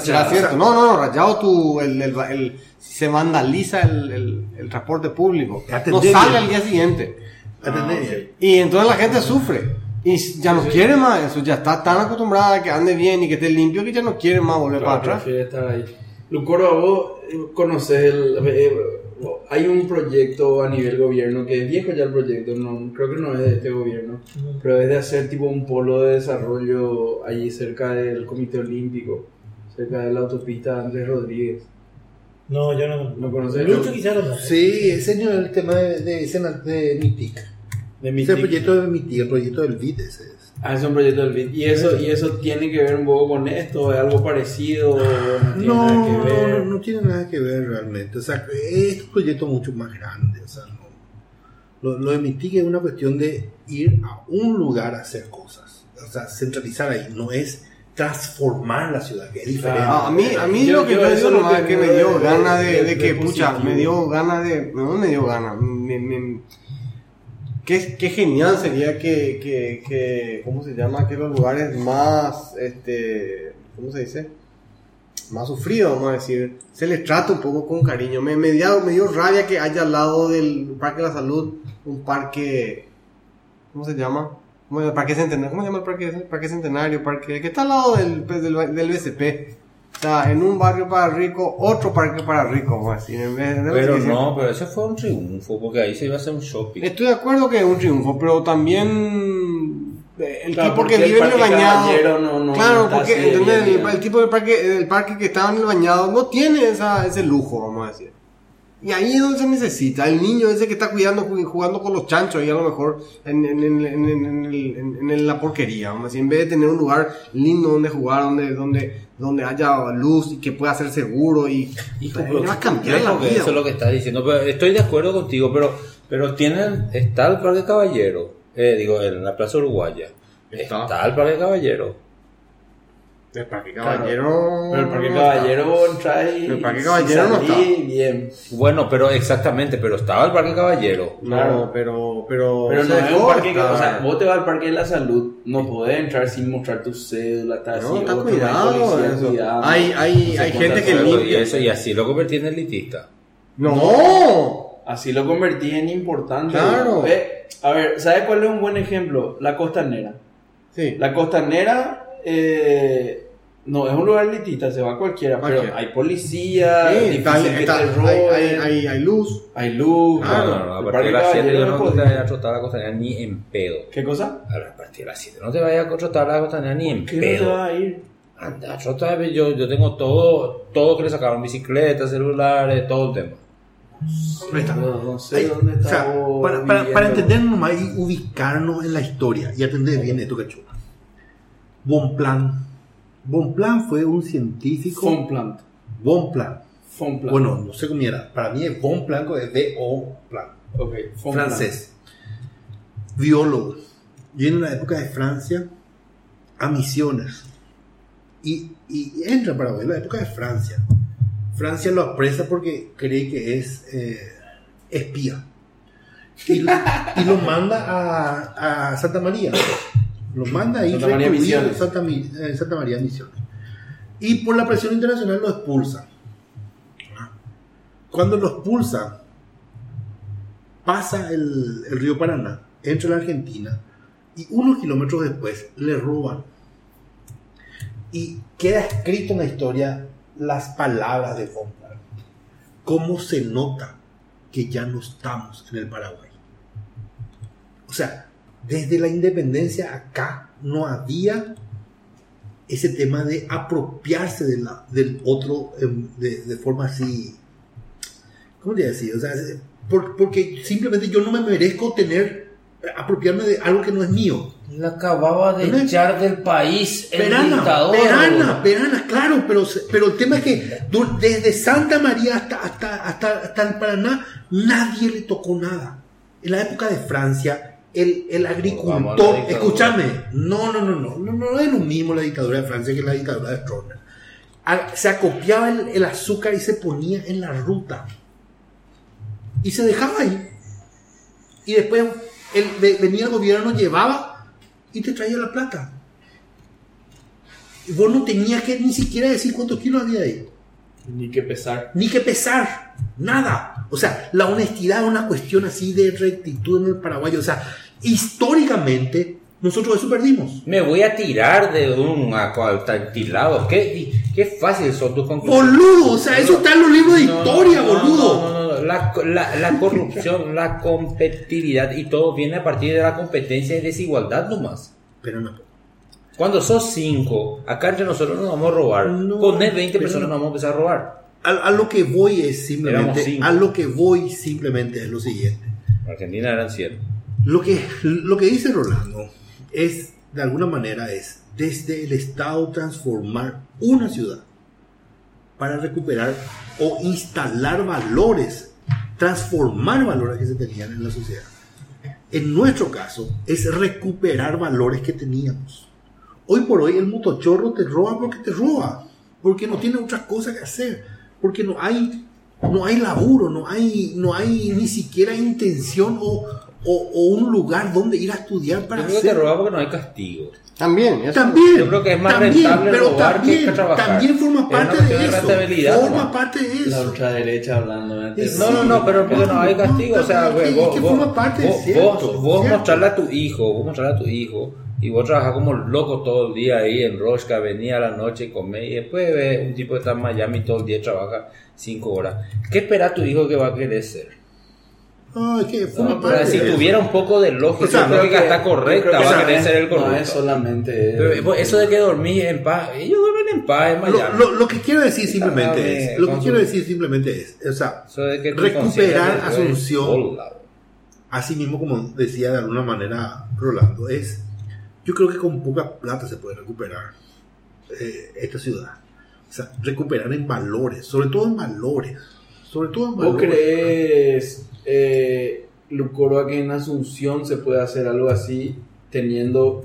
será cierto. No, no, no, rayado tu, el, si se vandaliza el, transporte público. No sale al día siguiente. ¿Entendés? Y entonces la gente sufre. Y ya no quiere más eso, ya está tan acostumbrada a que ande bien y que esté limpio que ya no quiere más volver para Claro, atrás. prefiere estar ahí. Lucoro, vos eh, conoces el... eh, hay un proyecto a nivel gobierno que es viejo ya el proyecto, no, creo que no es de este gobierno, pero es de hacer tipo un polo de desarrollo allí cerca del Comité Olímpico, cerca de la autopista Andrés Rodríguez. No, yo no. ¿No conoces? Lucho quizás lo conoce. Sí, ese no es el tema de, de, escena- de MITIC. De Ese mi es el proyecto de MITIC, el proyecto del BID ese es. Ah, es un proyecto del BID. ¿Y eso, ¿Y eso tiene que ver un poco con esto? ¿Es algo parecido? ¿O no tiene No, nada que no, ver? no, no tiene nada que ver realmente. O sea, es un proyecto mucho más grande. O sea, no. Lo, lo de MITIC es una cuestión de ir a un lugar a hacer cosas. O sea, centralizar ahí. No es transformar la ciudad, que es diferente. Ah, a mí, a mí Yo- lo que yo eso nomás es que me dio de- ganas de- de, de de que, pucha, me dio ganas de, no me dio ganas, me, me- qué, qué genial sería que, que, que, ¿cómo se llama? Que los lugares más, este, ¿cómo se dice? Más sufridos, vamos a decir, se les trata un poco con cariño. Me, me, dio, rabia que haya al lado del Parque de la Salud un parque, ¿cómo se llama? ¿Cómo, el parque centenario, ¿Cómo se llama el parque? Parque centenario, parque, que está al lado del, pues, del, del BCP. Sea, en un barrio para rico, otro parque para rico. En vez de- Pero no, pero ese fue un triunfo, porque ahí se iba a hacer un shopping. Estoy de acuerdo que es un triunfo, pero también eh, el Claro, tipo que el vive en el bañado. No- no claro, porque ¿entendés? bien, el, tipo del parque, el parque que estaba en el bañado no tiene esa, ese lujo, vamos a decir. Y ahí es donde se necesita. El niño ese que está cuidando, ju- jugando con los chanchos, y a lo mejor en, en, en, en, en el- en- en la porquería, vamos a decir. En vez de tener un lugar lindo donde jugar, donde, donde, donde haya luz y que pueda ser seguro, y, Hijo, le pero va a cambiar la vida. Eso es lo que estás diciendo. Pero estoy de acuerdo contigo, pero, pero tienen, está el Parque Caballero, eh, digo, en la Plaza Uruguaya. Está. Está, el Parque Caballero. El parque caballero. Pero el Parque no. Caballero entra y El Parque Caballero no está. bien. Bueno, pero exactamente, pero estaba el Parque Caballero. No, Claro. pero, pero, no es un parque que, o sea, vos te vas al Parque de la Salud, no podés entrar sin mostrar tu cédula, está así, no, está cuidado. eso. cuidando. Hay, hay, No hay gente que limpia. y, eso, y así lo convertí en elitista. No, Así lo convertí en importante. Claro. A ver, ¿sabes cuál es un buen ejemplo? La costanera. sí. La costanera eh, no es un lugar elitista, se va cualquiera, pero hay policía, Sí, difícil está- que está- te hay, roben, hay, hay, hay luz. hay luz. Claro. No, no, no, a partir de las 7 Caballero yo no te podía. vayas a trotar la costanera ni en pedo. ¿Qué cosa? A partir de las 7 no te vayas a trotar la costanera ni en ¿Qué no te pedo. va a ir? Anda, trotar, yo, yo tengo todo, todo que le sacaron, bicicletas, celulares, todo el tema. Ahí está. No, no sé Ahí, dónde o está sea, vos para, para, para viviendo. entender nomás y ubicarnos en la historia y atender bien esto que chupa. Bonplan. Bonplan fue un científico. Fonplant. Bonplan. Fonplant. Bueno, no sé cómo era. Para mí es Bonplan, es B-O-Plan. ok. Fonplant. Francés. Biólogo. Viene en la época de Francia a misiones. Y, y entra a Paraguay en la época de Francia. Francia lo apresa porque cree que es eh, espía. Y, lo- y lo manda a, a Santa María. Lo manda ahí Santa María Misiones. Santa, en Santa María Misiones. Y por la presión internacional lo expulsan. Cuando lo expulsan, pasa el, el río Paraná, entra a la Argentina y unos kilómetros después le roban. Y queda escrito en la historia las palabras de von Plan. ¿Cómo se nota que ya no estamos en el Paraguay? O sea, desde la independencia acá no había ese tema de apropiarse de la, del otro em, de, de forma así ¿cómo te decir? O sea, por- porque simplemente yo no me merezco tener, apropiarme de algo que no es mío. La acababa de ¿Entendés? echar del país el dictador. verana, verana, claro, pero, pero el tema es que desde Santa María hasta, hasta, hasta, hasta el Paraná nadie le tocó nada. En la época de Francia, el, agricultor, escúchame, no, no, no, no, no, no es lo mismo la dictadura de Francia que la dictadura de Stroessner. A- Se acopiaba el, el azúcar y se ponía en la ruta. Y se dejaba ahí. Y después el, ve- venía el gobierno, llevaba y te traía la plata. Y vos no tenías que ni siquiera decir cuántos kilos había ahí. Ni que pesar. Ni que pesar. Nada. O sea, la honestidad es una cuestión así de rectitud en el Paraguay. O sea, históricamente nosotros eso perdimos. Me voy a tirar de un acantilado. Qué, qué fácil son tus conclusiones. Boludo, o sea, eso está en los libros de No, historia, no, boludo. no, no, no. La, la- la corrupción, la competitividad y todo viene a partir de la competencia y desigualdad nomás. Pero no. Cuando sos cinco, acá entre nosotros nos vamos a robar. No, Con 20 pero personas no. nos vamos a empezar a robar. A, a lo que voy es simplemente, a lo que voy simplemente es lo siguiente. En Argentina eran 100. Lo que, lo que dice Rolando es, de alguna manera, es desde el Estado transformar una ciudad para recuperar o instalar valores, transformar valores que se tenían en la sociedad. En nuestro caso, es recuperar valores que teníamos. Hoy por hoy el motochorro te roba porque te roba, porque no tiene otra cosa que hacer, porque no hay, no hay laburo, no hay, no hay ni siquiera intención o, o- o un lugar donde ir a estudiar para Yo creo que porque no hay castigo. También, eso- También, Yo creo que es más también, rentable pero robar que también, trabajar. también forma Es parte cuestión de de eso. Forma ¿no? parte de La eso. ultraderecha hablando. Es- No, no, no, pero porque no hay castigo. O sea, es vos, que vos, forma parte de vos, cierto, vos, vos cierto. mostrarle a tu hijo, vos mostrarle a tu hijo, y vos trabajás como loco todo el día ahí en Rosca, venía a la noche y comés, y después ves un tipo que está en Miami todo el día y trabaja cinco horas. ¿Qué espera tu hijo que va a querer ser? No, es que forma O parte sea, si de eso. tuviera un poco de lógica, O sea, la lógica está correcta, que va a no querer es- ser el corrupto. No es solamente. Pero, pues, eso de que dormís en paz, ellos duermen en paz en Lo, Miami. lo- lo que quiero decir simplemente Dame es, lo que quiero decir simplemente es, o sea, Eso de que recuperar Asunción. así mismo como decía de alguna manera Rolando, es, yo creo que con poca plata se puede recuperar eh, esta ciudad. O sea, recuperar en valores, sobre todo en valores, sobre todo en ¿Vos crees, eh, Lucoroa, que en Asunción se puede hacer algo así teniendo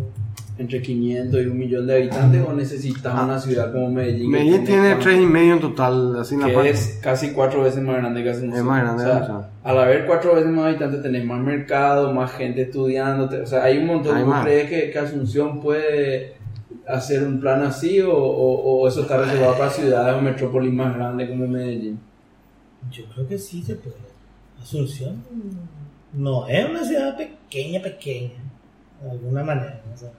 entre 500 y un millón de habitantes o necesitas una ciudad como Medellín? Medellín tiene tres y medio en total, así en la que parte. es casi cuatro veces más grande que Asunción. Es más grande O sea, al haber cuatro veces más habitantes tenés más mercado, más gente estudiando. O sea, hay un montón. Hay ¿Vos más. crees que, que Asunción puede hacer un plan así o, o- o eso está reservado para ciudades o metrópolis más grandes como Medellín? Yo creo que sí se puede. Asunción no es una ciudad pequeña, pequeña, de alguna manera. o sea,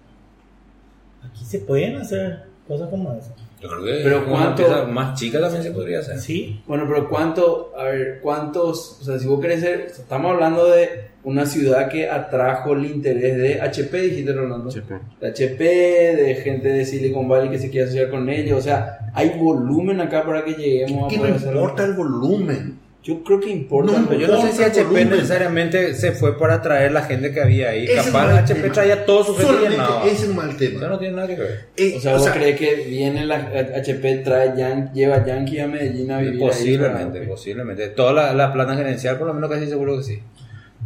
aquí se pueden hacer cosas como esas. Yo creo que Pero una ¿cuánto- pieza más chica también se podría hacer. Sí, Bueno, pero ¿cuánto, a ver, cuántos, o sea, si vos querés ser, estamos hablando de una ciudad que atrajo el interés de HP, dijiste Rolando. HP. De HP, de gente de Silicon Valley que se quiere asociar con ellos, o sea, hay volumen acá para que lleguemos que a poder hacer importa el volumen. Yo creo que importa. No, pero Yo no sé si HP volumen. necesariamente se fue para atraer la gente que había ahí. Ese Capaz HP tema. traía todo su gente Solamente ese es Eso tema. no tiene nada que ver. Eh, o sea, o ¿vos sea, crees que viene la HP, trae Yan- lleva Yankee a Medellín a vivir Posiblemente, posiblemente. Toda la, la plana gerencial, por lo menos casi seguro que sí.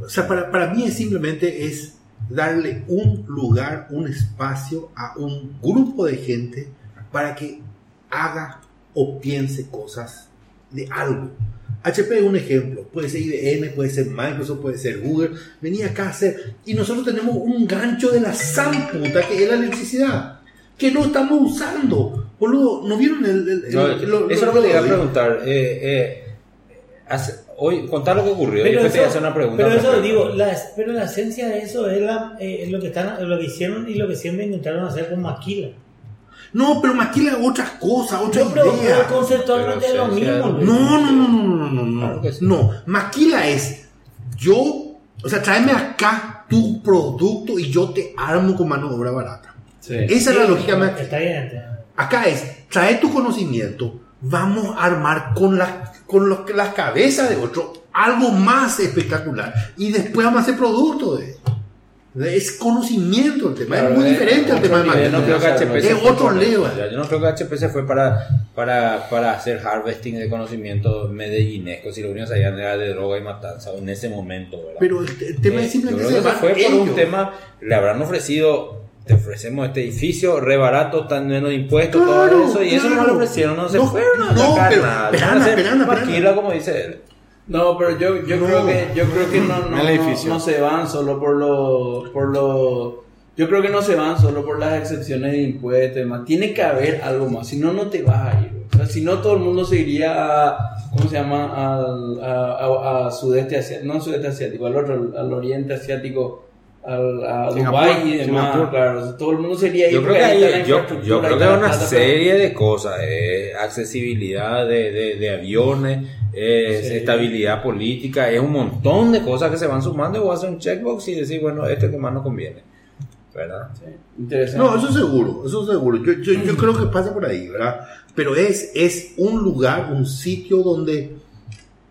O sea, para, para mí es simplemente es darle un lugar, un espacio a un grupo de gente para que haga o piense cosas de algo. HP es un ejemplo, puede ser IBM, puede ser Microsoft, puede ser Google, venía acá a hacer, y nosotros tenemos un gancho de la zamputa que es la electricidad, que no estamos usando. Boludo, ¿no vieron el... el- el- No, lo- eso es lo- que te iba a preguntar. Eh, eh, hace- hoy, contar lo que ocurrió. pero y después te voy a eso, hacer una pregunta. pero eso digo, la, pero la esencia de eso es, la, eh, es lo, que están, lo que hicieron y lo que siempre intentaron hacer con Maquila. No, pero Maquila otras cosas, otra No, pero, idea. pero conceptualmente es lo mismo. No, no, no, no, no, no, no. Claro que sí. No, Maquila es yo, o sea, tráeme acá tu producto y yo te armo con mano de obra barata. Sí. Esa es la lógica. ma- Está bien. está- Acá es, trae tu conocimiento, vamos a armar con la, con lo- la cabeza de otro algo más espectacular y después vamos a hacer producto de eso. Es conocimiento el tema, Claro, es muy eh, diferente al tema de no creo que HP Es otro ya. Yo no creo que HP se fue para, para, para hacer harvesting de conocimiento medellinesco, si lo único que sabían era de droga y matanza en ese momento, ¿verdad? Pero el, el tema Eh, es yo simplemente creo que se se fue van por un ellos. tema, le habrán ofrecido, te ofrecemos este edificio, re barato, tan menos impuestos, Claro, todo eso, y eso no lo ofrecieron, no se No, fueron a no, sacar pero- nada. perana, perana, perana. como dice él. No, pero yo, yo No. creo que yo creo que no, no, El no, edificio. no se van solo por lo por lo yo creo que no se van solo por las excepciones de impuestos y demás. Tiene que haber algo más, si no no te vas a ir. O sea, si no todo el mundo se iría a ¿cómo se llama? Al, a, a- a sudeste asiático, no sudeste asiático, al otro, al oriente asiático, al, a Singapur, Dubái y demás, Singapur. claro. Todo el mundo sería ahí Yo creo que hay, yo, yo creo que hay una plata, pero- serie de cosas, eh, accesibilidad de, de, de aviones, eh, Sí. estabilidad política, es un montón de cosas que se van sumando y voy a hacer un checkbox y decir, bueno, este es que más nos conviene, ¿verdad? Interesante. No, eso seguro, eso seguro. Yo, yo, yo creo que pasa por ahí, ¿verdad? Pero es, es un lugar, un sitio donde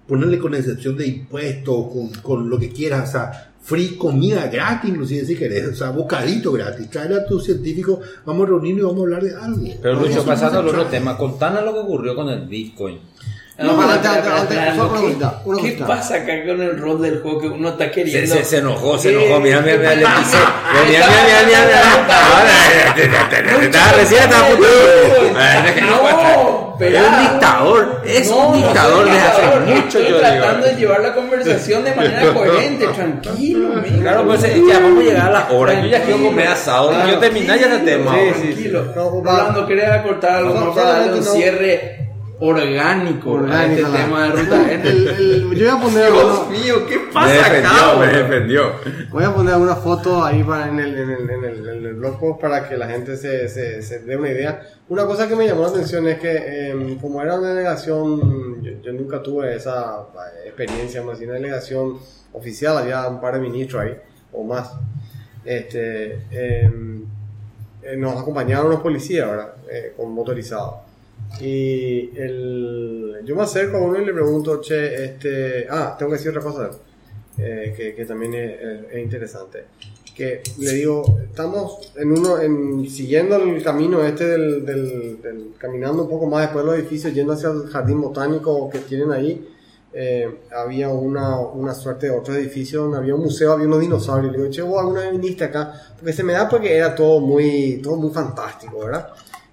ponerle con excepción de impuestos, con, con lo que quieras, o sea, free comida gratis, inclusive si querés, o sea, bocadito gratis. Trae a tu científico, vamos a reunirnos y vamos a hablar de algo. Pero Lucho, pasando al otro tema, contanos lo que ocurrió con el Bitcoin. No, No, espera, espera, antes, espera, una ¿qué- cosita, una ¿Qué cosita. pasa acá con el rol del juego que uno está Se, queriendo? se, se enojó, se enojó, mira, mira, mira, le mira, mira, mira. Ahora, estaba recién estaba a punto No, pero Es un dictador, es un dictador desde hace mucho, Estoy yo tratando digo. de llevar la conversación de manera coherente, tranquilo, amigo. Claro, pues eh, ya vamos a llegar a la hora. Yo ya quiero comer asado. Quiero terminar ya el tema. Sí, ahora. sí, tranquilo. Rolando, ¿querés acortar algo No, más para darle un cierre orgánico, a Orgánica, este la- tema de ruta N? El- el- yo voy a poner Dios alguna- mío, ¿qué Me pasa acá? defendió, me bro? defendió. Voy a poner alguna foto ahí para en, el, en, el, en, el, en el blog post para que la gente se, se, se dé una idea. Una cosa que me llamó la atención es que, eh, como era una delegación, yo, yo nunca tuve esa eh, experiencia, más una delegación oficial, había un par de ministros ahí, o más. Este, eh, eh, nos acompañaron unos policías, ¿verdad? Eh, con motorizados. Y el, yo me acerco a uno y le pregunto, che, este, ah, tengo que decir otra cosa eh, que, que también es, es- es interesante. Que le digo, estamos en uno, en, siguiendo el camino este del, del- del- caminando un poco más después de los edificios, yendo hacia el jardín botánico que tienen ahí. eh, había una, una suerte de otro edificio donde había un museo, había unos dinosaurios. Le digo, che, vos alguna vez viniste acá, porque se me da porque era todo muy, todo muy fantástico, ¿verdad?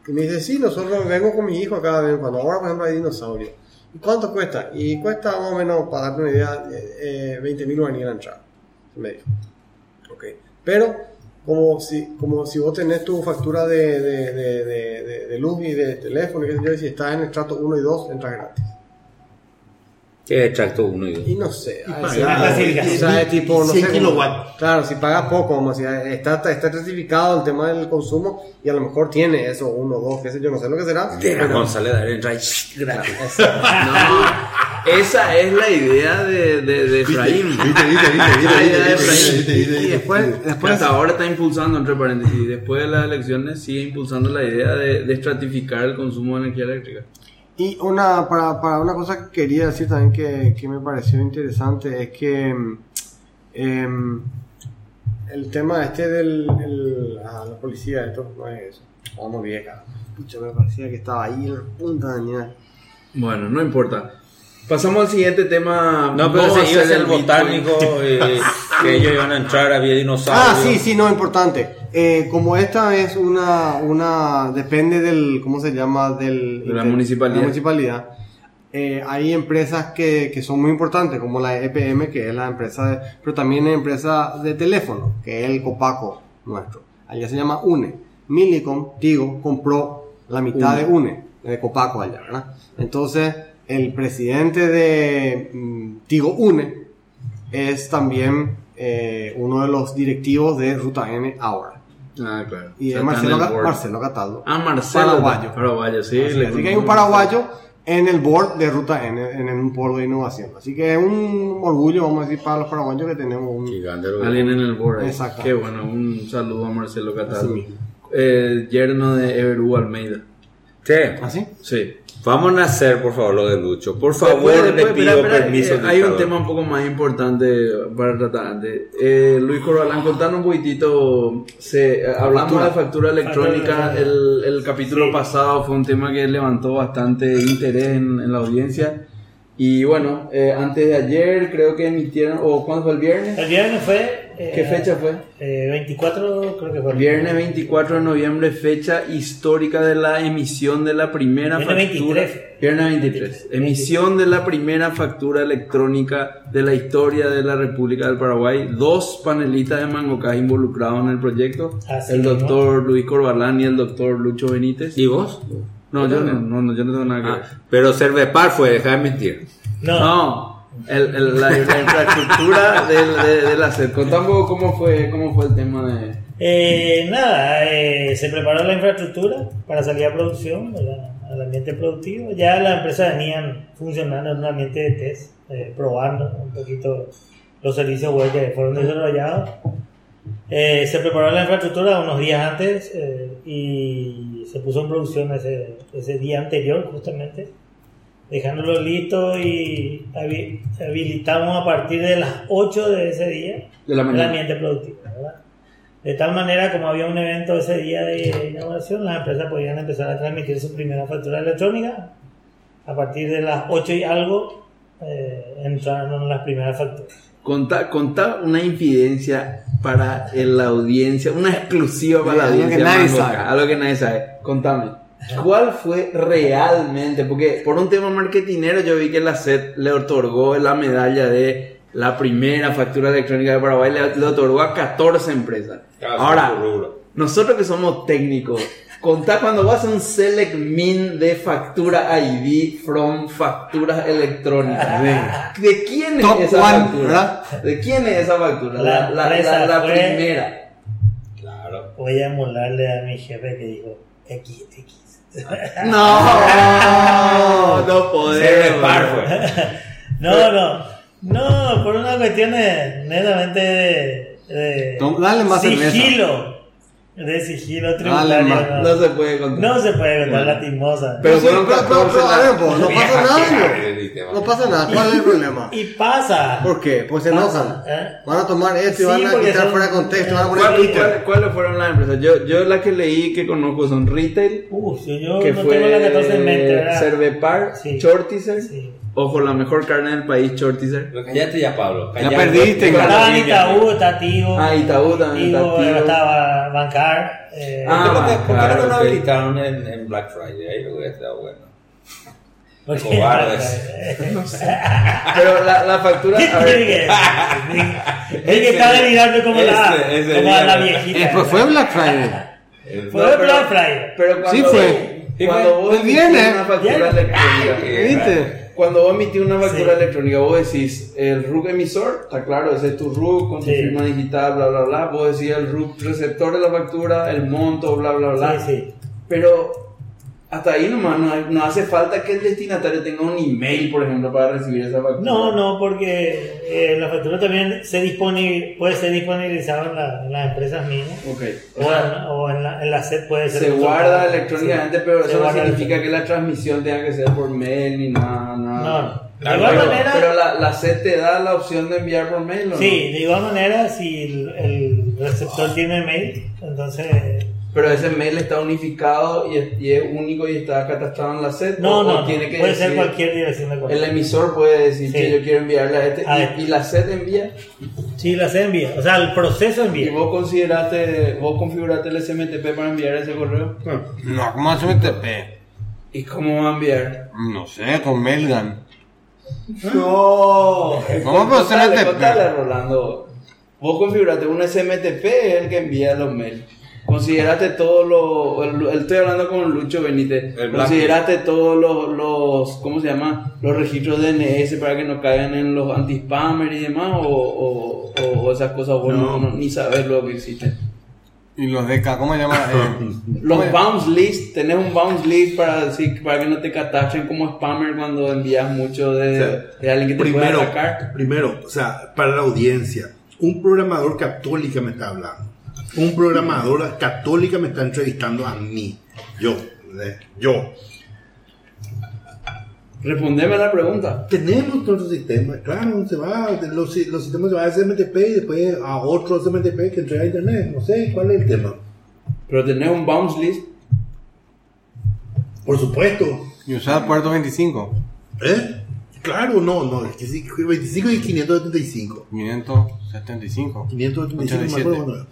Y me dice, sí, nosotros vengo con mi hijo acá de vez cuando. Ahora, por ejemplo, hay dinosaurios. ¿Y cuánto cuesta? Y cuesta más o menos, para darte una idea, eh, 20 mil guaraníes la entrada. Me dijo. Ok. Pero, como si, como si vos tenés tu factura de, de, de, de, luz y de teléfono, y qué sé yo, si estás en el trato 1 y 2, entras gratis. Que extracto uno y dos. Y no sé. Y pagar o sea, tipo, no 100 sé, kilowatts. Claro, si pagas poco, como si está, está certificado el tema del consumo y a lo mejor tiene eso, uno, dos, qué sé yo, no sé lo que será. Pero- González shh, gratis. No, esa es la idea de, de, de Efraín. Viste, viste, viste, de Y después, después Hasta ahora está impulsando, entre paréntesis, y después de las elecciones sigue impulsando la idea de, de estratificar el consumo de energía eléctrica. Y una, para, para una cosa que quería decir también que, que me pareció interesante es que em, el tema este del el, la policía, esto no es eso, vamos vieja. Pucha, me parecía que estaba ahí en la punta de dañar. Bueno, no importa. Pasamos al siguiente tema. No, pero va a se iba a ser el botánico, eh, que ellos iban a entrar, había dinosaurios. Ah, sí, sí, no, importante. Eh, como esta es una, una, depende del, ¿cómo se llama? Del, De la municipalidad. la municipalidad. Eh, hay empresas que, que son muy importantes, como la EPM, que es la empresa, de, pero también hay empresas de teléfono, que es el Copaco nuestro. Allá se llama UNE. Millicom, Tigo, compró la mitad de UNE, de Copaco allá, ¿verdad? Entonces, el presidente de mm, Tigo UNE es también eh, uno de los directivos de Ruta N ahora. Ah, claro. Y O sea, es Marcelo. Marcelo Cataldo. Ah, Marcelo. Paraguayo. Paraguayo, sí. Así, le- así que hay un paraguayo en el board de Ruta N, en un polo de innovación. Así que es un orgullo, vamos a decir, para los paraguayos que tenemos un... Gigante, Alguien en el board. Exacto. Qué bueno. Un saludo a Marcelo Cataldo. El yerno de Everú Almeida. Sí. ¿Así? Sí. Vamos a hacer, por favor, lo de Lucho. Por favor, le pido espera, espera, permiso. eh, hay un tema un poco más importante para tratar antes. Eh, Luis Corbalán, contanos un poquitito. Se, eh, hablamos de factura electrónica. Factura El, el capítulo Sí. pasado fue un tema que levantó bastante interés en, en la audiencia. Y bueno, eh, antes de ayer creo que emitieron, o ¿cuándo fue el viernes? El viernes fue. Eh, ¿Qué fecha fue? eh, 24, creo que fue. Viernes 24 de noviembre, fecha histórica de la emisión de la primera Viernes factura. 23. Viernes 23. Emisión de la primera factura electrónica de la historia de la República del Paraguay. Dos panelistas de Mangocas involucrados en el proyecto. Así el mismo. doctor Luis Corbalán y el doctor Lucho Benítez. ¿Y vos? No, yo no, no, no, yo no tengo nada que ver. Ah, pero Cervepar fue, deja de mentir. No, No, el- la, la infraestructura del, de, de la sed. Contá un poco cómo fue, cómo fue el tema de... Eh, nada, eh, se preparó la infraestructura para salir a producción, al ambiente productivo. Ya las empresas venían funcionando en un ambiente de test, eh, probando un poquito los servicios web que fueron desarrollados. Eh, se preparó la infraestructura unos días antes y se puso en producción ese, ese día anterior justamente, dejándolo listo y habi- habilitamos a partir de las 8 de ese día De la el ambiente productivo. ¿verdad? De tal manera, como había un evento ese día de inauguración, las empresas podían empezar a transmitir su primera factura electrónica. A partir de las 8 y algo, eh, entraron las primeras facturas. Contá, contá una infidencia para la audiencia, una exclusiva para la Algo que audiencia. nadie sabe. Algo que nadie sabe. Contame. ¿Cuál fue realmente? Porque por un tema marketinero yo vi que la SED le otorgó la medalla de la primera factura electrónica de Paraguay, le, le otorgó a 14 empresas. Cada Ahora, nosotros que somos técnicos, contá cuando vas a un select min de factura ID from facturas electrónicas. ¿De quién es Top esa one, factura? ¿verdad? ¿De quién es esa factura? La, La la- la fue- primera. Claro. Voy a emularle a mi jefe que dijo XX. No, no podemos. Fue. No, no, no, por una cuestión de, netamente de, de Tom- dale más sigilo. De sigilo tributario. no. No se puede contar. No se puede contar Bueno. lastimosa. Pero pero, pero, 14 pero, a la- ver, no pasa nada. No, pasa nada. ¿Cuál es el problema? Y pasa. ¿Por qué? Pues se enojan. ¿Eh? Van a tomar esto y Sí, van a quitar son- fuera de contexto y van a poner ¿Cuál- cuál- ¿Cuáles fueron las empresas? Yo, yo la que leí que conozco son Retail, Uf, yo, yo que no fue tengo la 14 en mente, ¿verdad? Cervepar, Sí. Chortizer. Sí. Ojo, la mejor carne del país, Chortizer. Pero Cállate ya, Pablo. Ya Cállate. perdiste, Déjalo Estaba en así, mi Itaú, Tigo. Ah, Itaú también Tigo. estaba Bancar. Eh, Ah, ¿Por qué no te- ¿Por qué no claro, te lo ok. habilitaron en, en Black Friday? Ahí lo hubiera estado bueno. cobardes. Pero la, la factura. ¿Qué a tiene ver, que Es que está mirando como la, Ese- como la no. viejita. Eh, pues fue Black Friday. Fue No, Black Friday. Pero cuando, Sí fue. Cuando vos emitís viernes. una factura electrónica. ¿Viste? Cuando vos emitís una factura Sí. electrónica, vos decís el RUC emisor, está claro, ese es tu RUC con tu Sí. firma digital, bla, bla, bla. Vos decís el RUC receptor de la factura, el monto, bla, bla, bla. Sí, sí. Pero hasta ahí nomás, no, hay- no hace falta que el destinatario tenga un email, por ejemplo, para recibir esa factura. No, no, porque eh, la factura también se disponible, puede ser disponibilizada en, la- en las empresas mismas. Ok. O O, sea, en, o en la, en la SED puede ser. se guarda electrónicamente, Sí, pero se eso no significa que la transmisión tenga que ser por mail ni nada. nada. No, no. De igual pero, manera. pero la, la SED te da la opción de enviar por mail o Sí, no? de igual manera, si el, el receptor tiene mail, entonces. Pero ese mail está unificado y es, y es único y está catastrado en la SED. No, o, no, o no, tiene que puede ser decir- cualquier dirección de correo. El emisor puede decir Sí. que yo quiero enviarle a este A y- este. y, la SED envía. Sí, la SED envía. O sea, el proceso Y envía. vos consideraste, vos configuraste el SMTP para enviar ese correo. No, ¿cómo hace un TP? ¿Y cómo va a enviar? No sé, con Melgan. No. ¿Cómo puedo hacer Contale, SMTP? contale, Rolando. Vos configuraste un SMTP, es el que envía los mails. Consideraste todos los. el- el- Estoy hablando con Lucho Benítez. Consideraste todos los, los. ¿Cómo se llama? Los registros DNS para que no caigan en los anti-spammers y demás. O, o, o- o esas cosas vos no. no- ni sabes lo que existen. Y los DK, ¿cómo se llama? Eh, Los ¿cómo- bounce list, tenés un bounce list para decir, para que no te catastren como spammer cuando envías mucho de, O sea, de alguien que te primero, puede atacar. primero, o sea, para la audiencia, un programador católica me está hablando un programador católica me está entrevistando a mí. Yo. Yo. Respondeme la pregunta. Tenemos nuestro sistema, claro, se va, los, los sistemas se van a SMTP y después a otro SMTP que entrega a internet. No sé cuál es el tema. Pero tenés un bounce list. Por supuesto. Y usar puerto 25. ¿Eh? Claro, no, no, es que sí, 25 y 575. 575. 575, 87.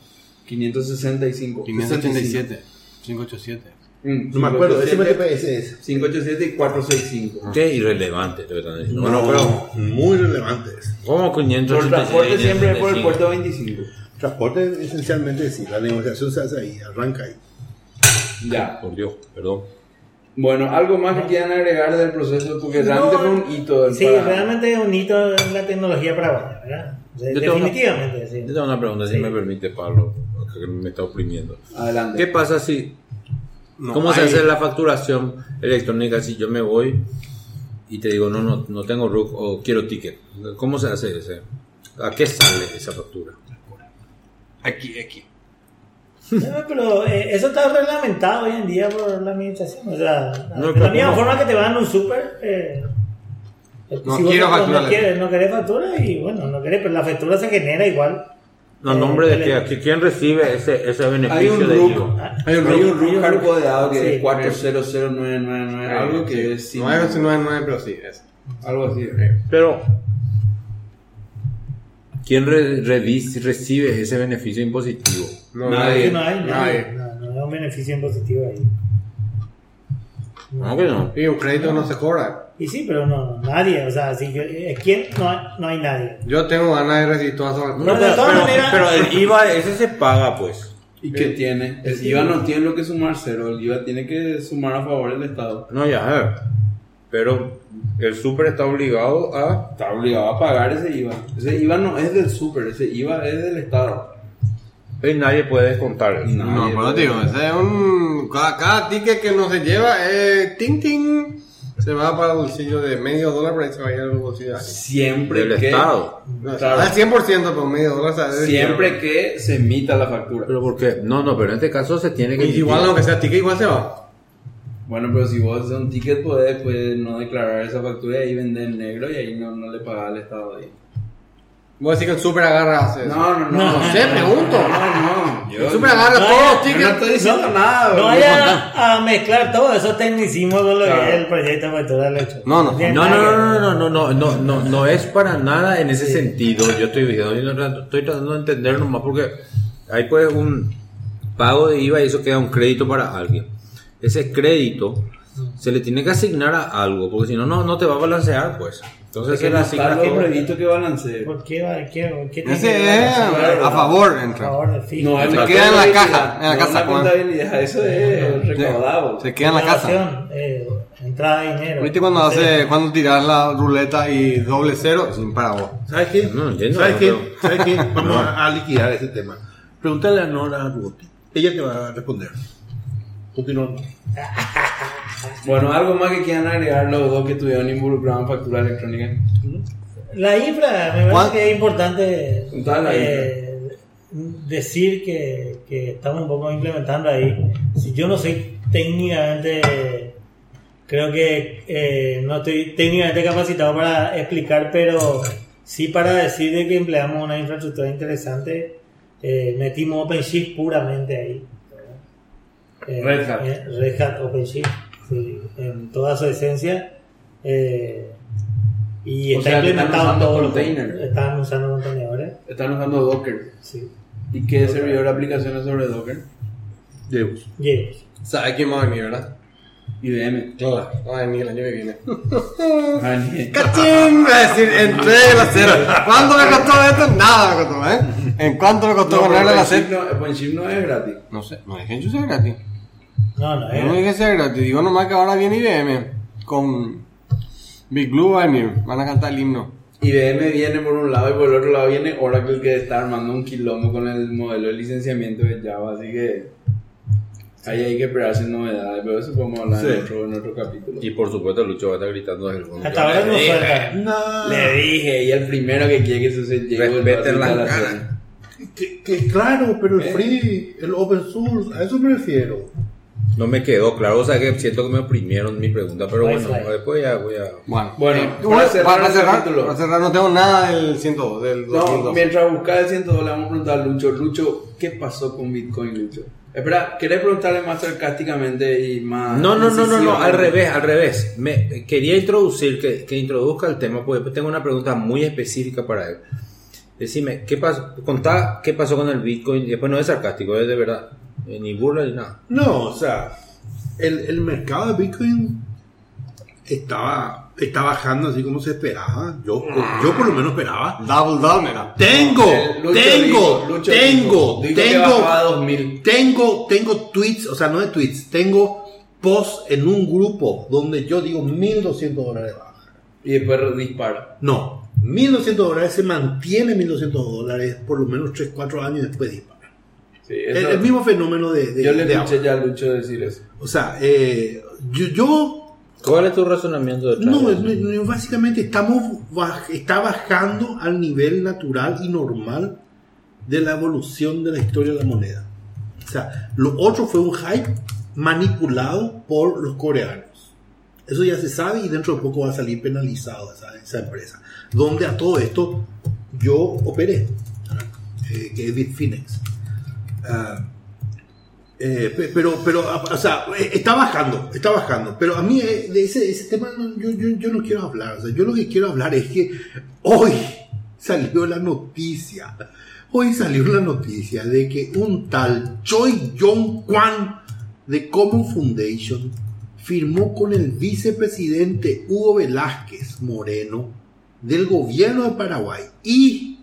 565. 587. 587. Mm, No me acuerdo, 587, SMTP ese es. 587 y 465. Qué irrelevante lo que están diciendo. No, Bueno, pero muy relevantes. ¿cómo Por 586 transporte siempre es por el 575? puerto 25. Transporte esencialmente sí, la negociación se hace ahí, arranca ahí. Ya. Por Dios, perdón. Bueno, algo más que quieran agregar del proceso, porque realmente fue un hito. del Sí, para- realmente es un hito en la tecnología paraguaya, ¿verdad? De- Yo tengo una- definitivamente, sí. Yo tengo una pregunta, si me permite, Pablo, que me está oprimiendo. Adelante. ¿Qué pasa si... No, ¿Cómo se hace la facturación electrónica si yo me voy y te digo, no, no, no tengo RUC o quiero ticket? ¿Cómo se hace ese? ¿A qué sale esa factura? Aquí, aquí. No, pero eh, eso está reglamentado hoy en día por la administración. O sea, No, la misma forma que te van a un súper. Eh, No si quiero no, factura, no le- quieres, no querés factura y bueno, no querés, pero la factura se genera igual. No, Eh, nombre de qué, ¿Que ¿quién recibe ese, ese Hay beneficio un de RUC, hay un Hay un RUC RUC hardcodeado que sí. es 400999, algo que es sin- 999, pero sí, es. algo así. Pero, ¿quién re- recibe ese beneficio impositivo? No, Nadie. no hay, Nadie. nadie. No, no hay un beneficio impositivo ahí. No, que no. Y un crédito no se cobra. Y sí, pero no, nadie. O sea, si yo, eh, ¿quién? No, hay- no hay nadie. Yo tengo ganas de recibir todas esas No, facturas. de todas maneras- pero el IVA ese se paga, pues. ¿Y qué tiene? El IVA no tiene lo que sumar cero, el IVA tiene que sumar a favor del Estado. No, ya, eh. pero el super está obligado a... Está obligado a pagar ese IVA. Ese IVA no es del super, ese IVA es del Estado. Y nadie puede descontar eso. No. Pero digo, ese es un. Cada, cada ticket que no se lleva, eh, ting ting, se va para el bolsillo de medio dólar, pero ahí se va a ir al bolsillo de. Siempre Del que, Estado. No, Claro. Al 100%, pero medio dólar ir. siempre que se emita la factura. Pero porque, no, no, pero en este caso se tiene que... Y igual, aunque sea ticket, igual se va. Bueno, pero si vos haces un ticket, puedes, puedes no declarar esa factura y ahí vender en negro y ahí no, no le pagas al Estado. Ahí. Vos decís que el super agarra eso. No, no, no. No sé, pregunto. No, no. El super agarra no, todos los Yo no tickets. estoy diciendo nada. No vaya a mezclar todo esos tecnicismos con lo Claro. que es el proyecto de factura electrónica. No, no. No, no, no, no, no, no, no, no, no es para nada en ese sentido. Yo estoy diciendo, yo no- estoy tratando de entender nomás porque hay pues un pago de IVA y eso queda un crédito para alguien. Ese crédito se le tiene que asignar a algo, porque si no, no, no te va a balancear, pues. Entonces que está lo todo. previsto que balancee. ¿Por qué va? ¿Qué, qué tiene Ese que es la- a favor, a entra. favor del fisco? No, Se queda en la caja, en la no casa, contabilidad, eso es recaudado. Se queda en la casa. Eh, entrada de dinero. ¿Viste cuando hace, cuando tiras la ruleta y doble cero? Sin para vos. ¿Sabes qué? No, entiendo, ¿Sabes no, qué? ¿Sabes qué? Vamos a, a liquidar ese tema. Pregúntale a Nora Ruti. Ella te va a responder. Continuamos. Bueno, algo más que quieran agregar los dos que estuvieron involucrados en factura electrónica. La infra, me ¿Cuál? parece que es importante eh, decir que, que estamos un poco implementando ahí. Si yo no soy técnicamente, creo que eh, no estoy técnicamente capacitado para explicar, pero sí para decir de que empleamos una infraestructura interesante. Eh, metimos OpenShift puramente ahí. Eh, Red Hat. eh, Red Hat OpenShift, en toda su esencia. Eh, y O está sea, que están implementado usando containers. Están usando contenedores. Están usando Docker. Sí. ¿Y qué servidor de aplicaciones sobre Docker? Deus. Llevos. ¿Sabes quién va a venir, verdad? IBM. Claro. Va a venir el año que viene. Ah, ¡Cachín! Va a decir, entré la cero. ¿Cuánto me costó esto? Nada me costó, ¿eh? ¿En cuánto me costó ganarle la cero? no, OpenShift no es gratis. No sé, no dije que sea gratis. No, no, Yo no dije que sea gratis. Digo nomás que ahora viene IBM. Con Big Blue va a venir. Van a cantar el himno. IBM viene por un lado y por el otro lado viene Oracle que está armando un quilombo con el modelo de licenciamiento de Java, así que ahí hay que esperarse novedades, pero eso podemos hablar en, Sí. otro, en otro capítulo. Y por supuesto Lucho va a estar gritando desde el fondo. Hasta ahora no suelta. No. Le dije, y el primero que quiere que eso se llegue el Respeten de instalación. ganas. Que, que claro, pero el ¿Eh? free, el open source, a eso me refiero. No me quedó claro, o sea que siento que me oprimieron mi pregunta, pero bueno, después ya voy a... Bueno, Bueno, eh, para cerrar para, cerrar, para cerrar, no tengo nada del 102, del No, 2012. mientras buscaba el 102 le vamos a preguntar a Lucho. Lucho, ¿qué pasó con Bitcoin, Lucho? Espera, ¿querés preguntarle más sarcásticamente y más... No, no, no, no, no, al revés, al revés. Me quería introducir, que, que introduzca el tema, porque después tengo una pregunta muy específica para él. Decime, ¿qué pasó? Contá qué pasó con el Bitcoin, y después no es sarcástico, es de verdad, eh, ni burla ni nada. No, o sea, el, el mercado de Bitcoin estaba, está bajando así como se esperaba. Yo, yo por lo menos esperaba. Double down era. Tengo, Eh, Lucho tengo, dijo- Lucho tengo, dijo- dijo que tengo, bajaba a 2000. tengo, tengo tweets, o sea, no de tweets, tengo posts en un grupo donde yo digo 1200 dólares baja. Y después dispara. No, 1200 dólares se mantiene 1200 dólares por lo menos 3, 4 años después dispara. Sí, El, eso- el mismo fenómeno de, de- yo le de escuché ahora. ya a Lucho decir eso. O sea, eh, yo, yo ¿Cuál es tu razonamiento detrás No, no, básicamente estamos baj- está bajando al nivel natural y normal de la evolución de la historia de la moneda. O sea, lo otro fue un hype manipulado por los coreanos. Eso ya se sabe y dentro de poco va a salir penalizado esa, esa empresa. Donde a todo esto yo operé. Eh, que es Bitfinex. Ah, eh, pe- pero, pero, o sea, eh, está bajando, está bajando. Pero a mí eh, de ese, tema yo, yo no quiero hablar. O sea, yo lo que quiero hablar es que hoy salió la noticia, hoy salió la noticia de que un tal Choi Jong Kwan de Common Foundation firmó con el vicepresidente Hugo Velázquez Moreno del gobierno de Paraguay y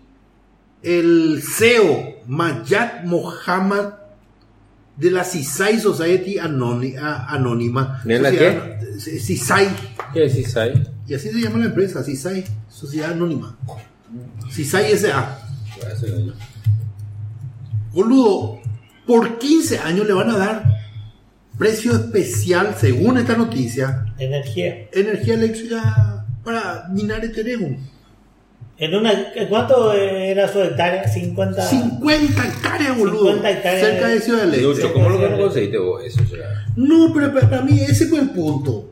el CEO Mayat Mohammad de la CISAI Society Anónima. ¿De la Sociedad- CISAI. ¿Qué decís ahí? Y así se llama la empresa, CISAI, Sociedad Anónima. CISAI SA. Boludo, por 15 años le van a dar precio especial, según esta noticia, Energía. energía eléctrica para minar Ethereum. En una, ¿Cuánto era su hectárea? 50. 50 hectáreas, boludo. 50 hectáreas. Cerca de Ciudad del Este. Lucho, ¿cómo lo que no conseguiste vos eso? O sea, No, pero para, para mí ese fue el punto.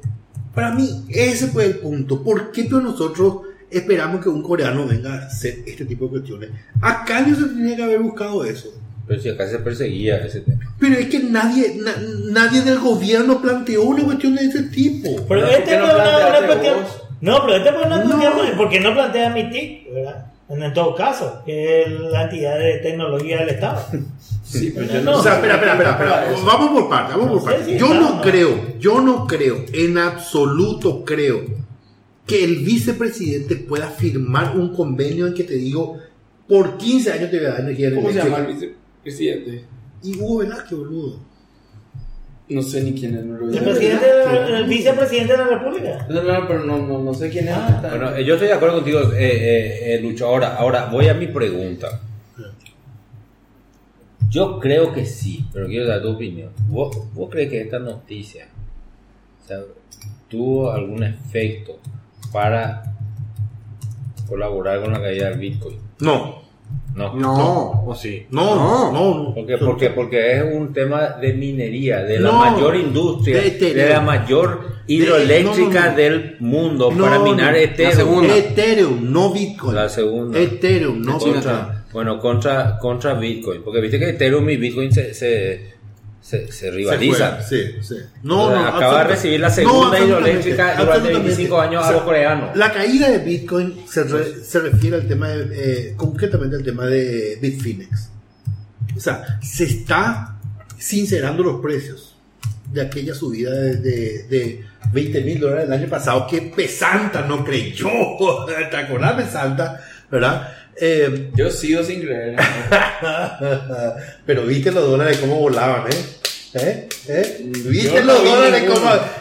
Para mí ese fue el punto. ¿Por qué pero nosotros esperamos que un coreano venga a hacer este tipo de cuestiones? Acá yo se tenía que haber buscado eso. pero si acá se perseguía ese tema. Pero es que nadie, na- nadie del gobierno planteó una cuestión de ese tipo. Pero ¿Por este no fue una, una cuestión. vos? No, pero este fue una No. cuestión. ¿Por qué no plantea mi TIC? ¿verdad? En, en todo caso, que es la entidad de tecnología del Estado. Sí, pero yo No, no, O sea, espera, espera, espera, espera. Vamos por partes, vamos No por sé partes. si Yo está, no ¿no? creo, yo no creo, en absoluto creo, que el vicepresidente pueda firmar un convenio en que te digo, por 15 años te voy a dar energía ¿Cómo se eléctrica. llama el vicepresidente? Y Hugo Velázquez, boludo. No sé ni quién es. No, lo El, vi. presidente de la- el vicepresidente de la República. No, no, pero no, no, no sé quién es. Ah, Bueno, eh, yo estoy de acuerdo contigo, eh, eh, eh, Lucho. Ahora, ahora voy a mi pregunta. Yo creo que sí, pero quiero dar tu opinión. ¿Vos, vos crees que esta noticia o sea, tuvo algún efecto para colaborar con la caída del Bitcoin? No, No. No, o sí. no, no, no. no. ¿Por qué? Porque, porque es un tema de minería, de la No, mayor industria, de de, Ethereum. la mayor hidroeléctrica no, no, no. del mundo No, para minar no. Ethereum. La segunda. Ethereum, no Bitcoin. La segunda. Ethereum, no Bitcoin. Contra, bueno, contra, contra Bitcoin. Porque viste que Ethereum y Bitcoin se, se, se, se rivalizan. Sí, sí. No, O sea, no. acaba de recibir la No, segunda absolutamente, hidroeléctrica durante absolutamente. 25 años a O sea, los coreanos. La caída de Bitcoin se, re- se refiere al tema, de, eh, concretamente al tema de Bitfinex. O sea, se está sincerando los precios de aquella subida de, de, de 20 mil dólares el año pasado, que Pesanta no creyó. ¿Te acordás, Pesanta? ¿Verdad? Eh, Yo sigo sin creer. pero viste los dólares cómo volaban, ¿eh? ¿Eh? ¿Eh? ¿Viste Yo no los vi dólares ninguno.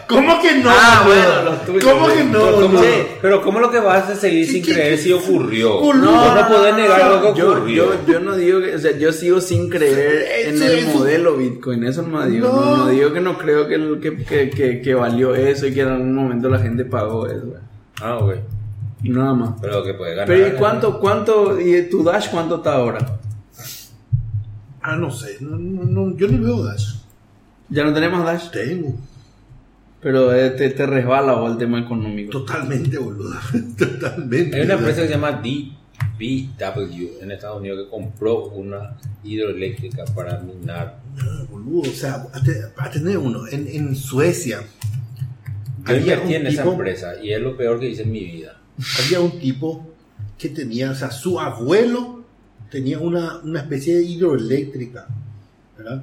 cómo, cómo que no? Ah, boludo? bueno, los tuyos, ¿Cómo que no? pero, ¿cómo, boludo? pero ¿cómo lo que vas a seguir sin ¿Qué- creer qué- si ocurrió? Boludo, no, no, no, podés negar lo que Yo, ocurrió. yo, yo no digo que, o sea, yo sigo sin creer en Eso, el modelo Bitcoin, eso no digo, no. No. no digo que no creo que, el- que, que, que, que valió eso y que en algún momento la gente pagó eso. Ah, ok. Nada más. Pero que puede ganar. Pero ¿y cuánto, cuánto, y tu Dash cuánto está ahora? Ah, no sé. No, no, no, yo no veo Dash. Ya no tenemos Dash, Tengo. pero eh, te, te resbala o el tema económico. Totalmente, boludo. Totalmente. Hay una empresa que se llama DBW en Estados Unidos que compró una hidroeléctrica para minar. No, boludo. O sea, a, te- a tener uno. En, en Suecia. Yo invertí en esa empresa y es lo peor que hice en mi vida. Había un tipo que tenía, o sea, su abuelo tenía una, una especie de hidroeléctrica, ¿verdad?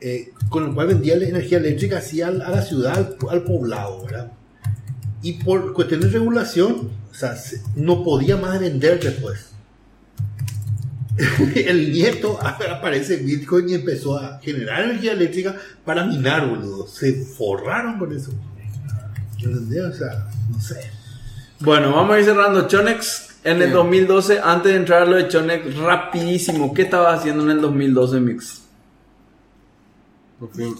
Eh, con el cual vendía la energía eléctrica así a, la ciudad, al, poblado, ¿verdad? Y por cuestión de regulación, o sea, se- no podía más vender después. el nieto aparece en Bitcoin y empezó a generar energía eléctrica para minar, boludo. Se forraron con eso. ¿Entendés? O sea, no sé. Bueno, vamos a ir cerrando. Chonex, en el 2012, antes de entrar a lo de Chonex, rapidísimo, ¿qué estabas haciendo en el 2012, Mix? Fuimos,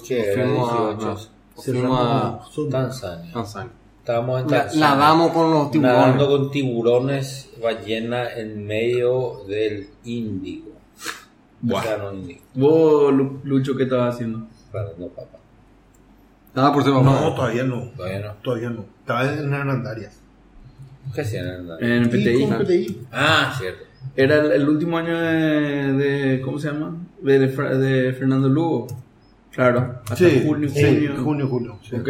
a, 18. nos fuimos a Son- Tanzania. Tanzania. Estábamos en Tanzania. la damos con los Nadando tiburones. con tiburones, ballena en medio del Índico. Índico. Vos, Lu- Lucho, ¿qué estabas haciendo? No, papá. Estaba por ser No, papá. todavía no. Todavía no. Todavía no. Estaba en Hernandarias. ¿Qué hacían en la- En PTI. con PTI. Ah, cierto. Era el, el último año de, de- ¿Cómo se llama? De, de Fernando Lugo. Claro, hasta Sí, junio, sí, junio. junio, julio. sí. Ok.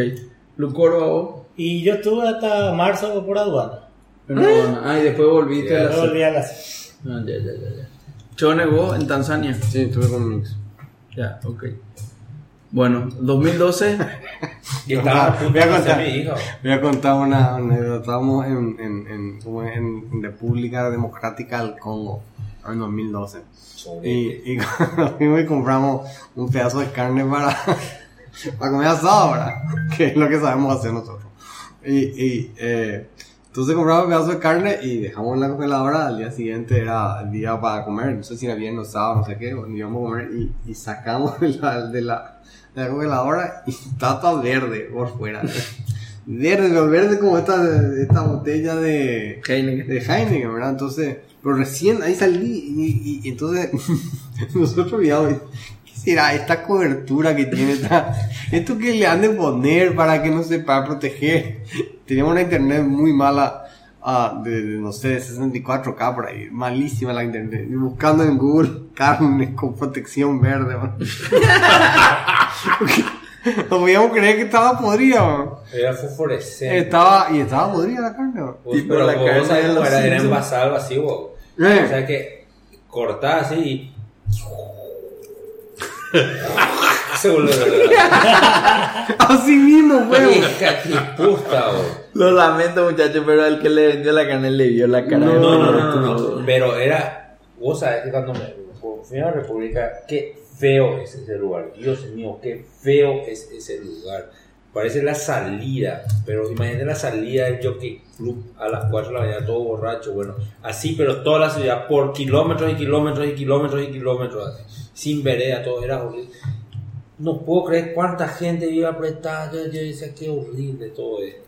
Lucoro. Y yo estuve hasta marzo por aduana. Pero no, ah, y después volviste a la Luego volví a las Ah, ya, ya, ya, ya. Chone, vos en Tanzania. Sí, estuve con Mix. Ya, ok. Bueno, 2012. Y estaba Voy a contar. mi hija. Voy a contar una anécdota. Estábamos en, en, en, en República Democrática del Congo en 2012. Y, y y compramos un pedazo de carne para, para comer asado, ¿verdad? Que es lo que sabemos hacer nosotros. Y, y eh, entonces compramos un pedazo de carne y dejamos en la congeladora. Al día siguiente era el día para comer. No sé si era viernes o sábado, no sé qué. Íbamos a comer y, y sacamos de la, de la, la congeladora y está todo verde por fuera. Verde, pero verde como esta, esta botella de, Heineken. de Heineken, ¿verdad? Entonces, pero recién ahí salí y, y- entonces nosotros miramos, ¿qué será esta cobertura que tiene? Esta, esto que le han de poner para que no se pueda proteger. Teníamos una internet muy mala, ah, de, de, no sé, de 64K por ahí, malísima la internet. Y buscando en Google carne con protección verde, ¿no? Podíamos creer que estaba podrida. Era fosforescente. Estaba, y estaba podrida la carne. Pues, Tipo pero la vos carne sabés era, era envasada al vacío. Eh. O sea que cortás así y... Se Así mismo fue. Hija puta. Lo lamento, muchachos, pero al que le vendió la carne le vio la cara. No, de no, no, no, no, Pero era. Vos sabés que cuando me fui a la República, qué feo es ese lugar. Dios mío, qué feo es ese lugar. Parece la salida, pero imagínate la salida del Jockey Club a las 4 de la mañana, todo borracho. Bueno, así, pero toda la ciudad por kilómetros y kilómetros y kilómetros y kilómetros, sin vereda, todo era horrible. No puedo creer cuánta gente vive apretada. Yo decía, qué horrible todo esto.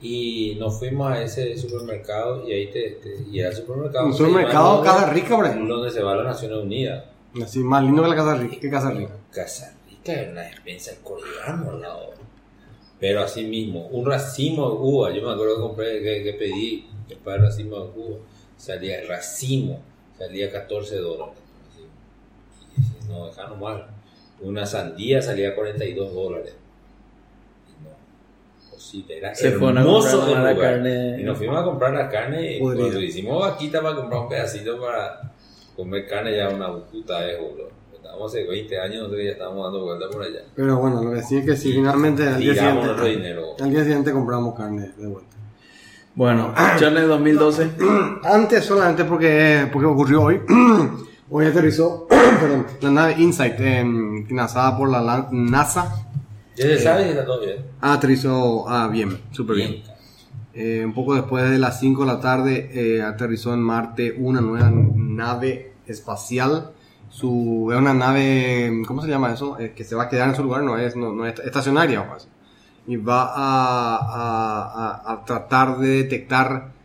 Y nos fuimos a ese supermercado y ahí te, te- y era el supermercado. Un supermercado Casa Rica, por ahí. Donde se va a las Naciones Unidas. Así, más lindo que la Casa Rica. ¿Qué Casa Rica? Casa Rica era una despensa de coreano al lado. Pero así mismo, un racimo de uva. Yo me acuerdo que compré, que, que pedí después el racimo de uva. Salía el racimo, salía 14 dólares. Así. Y no, dejaron mal. Una sandía salía 42 dólares. Posible, era Se fueron a hermoso la lugar. carne. Y nos fuimos a comprar la carne y pues, hicimos vaquita para comprar un pedacito para comer carne ya una puta vez, boludo. Estábamos hace 20 años, nosotros ya estábamos dando vueltas por allá. Pero bueno, lo que sí es que sí, finalmente al día siguiente. dinero. Al día siguiente compramos carne de vuelta. Bueno, Chonex 2012. Antes, solamente porque, porque ocurrió hoy, hoy aterrizó perdón, la nave Insight, eh, financiada por la la- NASA. Ya se sabe y está todo bien. Aterrizó ah, bien, súper bien. Eh, un poco después de las 5 de la tarde eh, aterrizó en Marte una nueva nave espacial. Su, es una nave, ¿cómo se llama eso? Eh, que se va a quedar en su lugar, no es, no, no es estacionaria. decir. Y va a, a- a- a tratar de detectar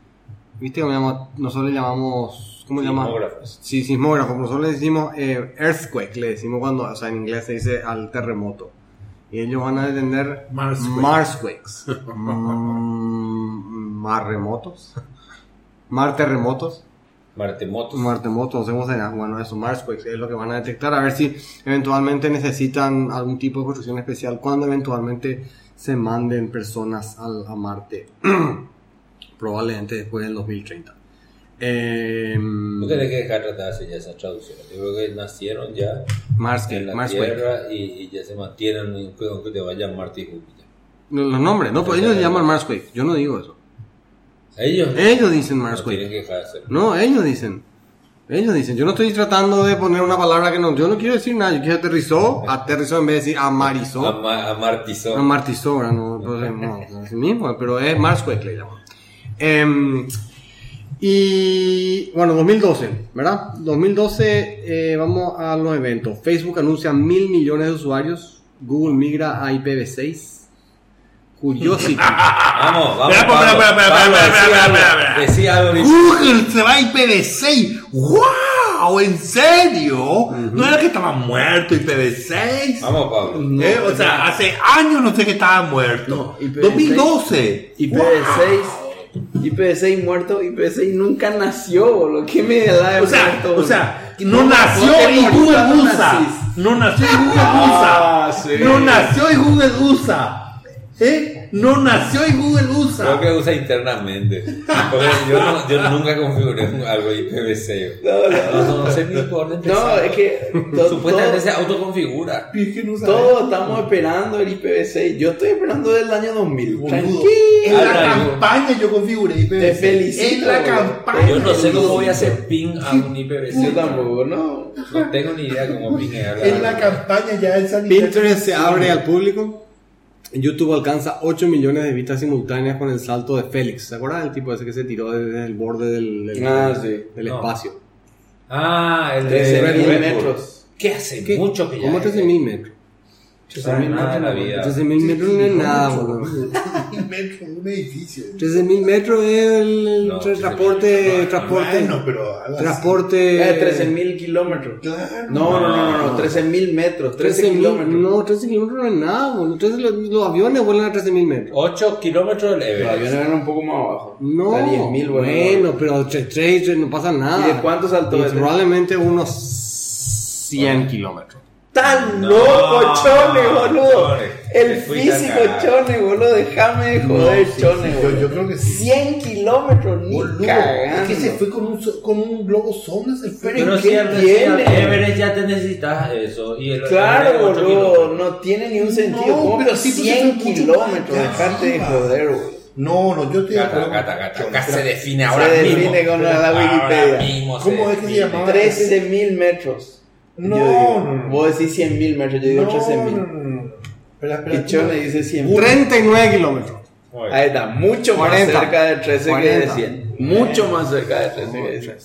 ¿Viste cómo llama- nosotros le llamamos, ¿cómo le llama? Sismógrafos. Sí, sismógrafo. Nosotros le decimos eh, earthquake, le decimos cuando, o sea, en inglés se dice al terremoto. Y ellos van a Marsquake. Marsquakes. Mm, Marremotos. Mar terremotos. Martemotos. Martemotos, no sé cómo será. Bueno, eso, Marsquakes es lo que van a detectar. A ver si eventualmente necesitan algún tipo de construcción especial cuando eventualmente se manden personas al, a Marte. Probablemente después del 2030. Eh, ¿Tú crees que dejar tratarse ya esa traducción? Yo creo que nacieron ya en la. Tierra y, y ya se mantienen, aunque te vayan Marte y Júpiter. Los los nombres, no, pues ellos se llaman Marsquake. Yo no digo eso. Ellos Ellos dicen no Marsquake. que. No, ellos dicen. Ellos dicen. Yo no estoy tratando de poner una palabra que no. Yo no quiero decir nada. Yo quiero aterrizó. Aterrizó en vez de decir amarizó. Ama- amartizó. Amartizó, ¿verdad? no, entonces, no, es el mismo, pero es Marsquake le llaman. Em, y bueno, 2012, ¿verdad? 2012, eh, vamos a los eventos. Facebook anuncia mil millones de usuarios. Google migra a IPv6. Curiosity. Vamos, vamos. Espera, Pablo. espera, espera, Pablo, espera, decí espera, algo, espera, espera. decí algo, decí- Google se va a IPv6. ¡Wow! ¿En serio? ¿No era que estaba muerto IPv6? Vamos, Pablo. Eh, o sea, hace años no sé que estaba muerto. No, IPv6. 2012. IPv6, IPv6 muerto, IPv6 nunca nació, boludo. ¿Qué me da de O sea, muerto, o sea, no nació y Google cuando usa. No nació y Google Ah, usa. No nació y Google usa. ¿Eh? No nació y Google Creo usa. que usa internamente. Porque yo, no- yo nunca configuré algo de IPv6. No, no. No, no sé ni por dónde No, es que to- Supuestamente todo- se autoconfigura. Es que no todos estamos esperando el IPv6. Yo estoy esperando desde el año 2000. Boludo, Tranquilo. En la campaña yo configuré IPv6. Te felicito, En la campaña. Yo no sé cómo voy a hacer ping a un IPv6. Yo tampoco, no. No tengo ni idea cómo pingear. En la campaña ya el sanitario. Pinterest se abre al público. YouTube alcanza 8 millones de vistas simultáneas con el salto de Félix. ¿Se acuerdan del tipo ese que se tiró desde el borde del, del- Ah, sí. del No. espacio? Ah, el de 13.000 Red Bull. metros. ¿Qué hace? ¿Qué? Mucho que ya. ¿Cómo es. 13.000 metros? Ah, nada de la vida. 13.000 metros no es nada, boludo. Un metro, un edificio. 13.000 metros es el, No, 13.000 transporte, transporte, Bueno, pero algo así. transporte. Eh, 13.000 kilómetros. Claro. No, no, no, no, no, 13.000 metros, 13 13.000 kilómetros. No, 13 kilómetros no es nada, boludo. 13 los, los aviones vuelan a 13.000 metros. 8 kilómetros del Los Everest. aviones eran un poco más abajo. No, A 10.000, bueno. bueno, pero 3, 3, no pasa nada. ¿Y de cuánto saltó Y ese? Probablemente unos 100 kilómetros. ¡Tan No, loco, Chone, boludo! Chone. El Te físico. Chone, boludo. Déjame de joder, sí, Chone, sí, yo- boludo. yo creo que sí. 100 kilómetros, ni Boludo, cagando. es que se fue con un, con un globo sonda, se fue. Pero Pero ¿qué si Everest ya te necesitas eso. Y el Claro, el boludo, kilómetro. no tiene ni un sentido. No, ¿Cómo pero sí, pues, 100 eso es mucho kilómetros? Dejarte de joder, boludo. No, no, yo estoy de Gata, Acá se define Se ahora define mismo. con la Wikipedia. se ¿Cómo es que se define. llamaba? 13.000 metros. No, Yo digo, no, no. Vos decís 100.000 metros, yo digo No, 13.000. no, no, no. Espera, Chone dice 100.000. 39 kilómetros. Ahí está, mucho más 40. cerca de 13 que 40. de 100. Mucho más cerca de 13 que de 100.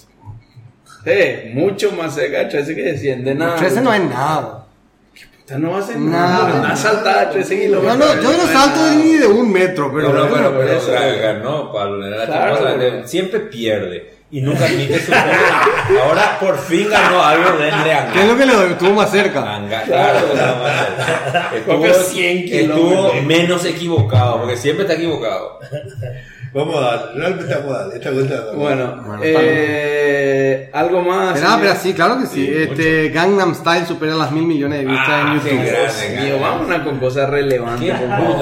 Sí, mucho más cerca de 13 que de 100. De nada. 13 no es nada. Usted no va a hacer Nada. nada. Anda a saltar a 13 Yo kilómetros. no, yo no salto nada. ni de un metro, pero. Pero, pero, por pero, eso. ga- ganó Pablo. de- siempre pierde. Y nunca admite su punto. Ahora por fin ganó algo de Leanga. ¿Qué es lo que le doy? Estuvo más cerca. Anga- Claro, no, más. estuvo, Porque 100 estuvo menos equivocado, porque siempre está equivocado. Vamos a darle, realmente vamos a darle. Esta vuelta. Bueno, Bueno, eh, algo más. Señor? pero sí, claro que sí. Sí, este, Gangnam Style supera las mil millones de vistas Ah, en qué YouTube. grande, Mío, vámonos con cosas relevantes.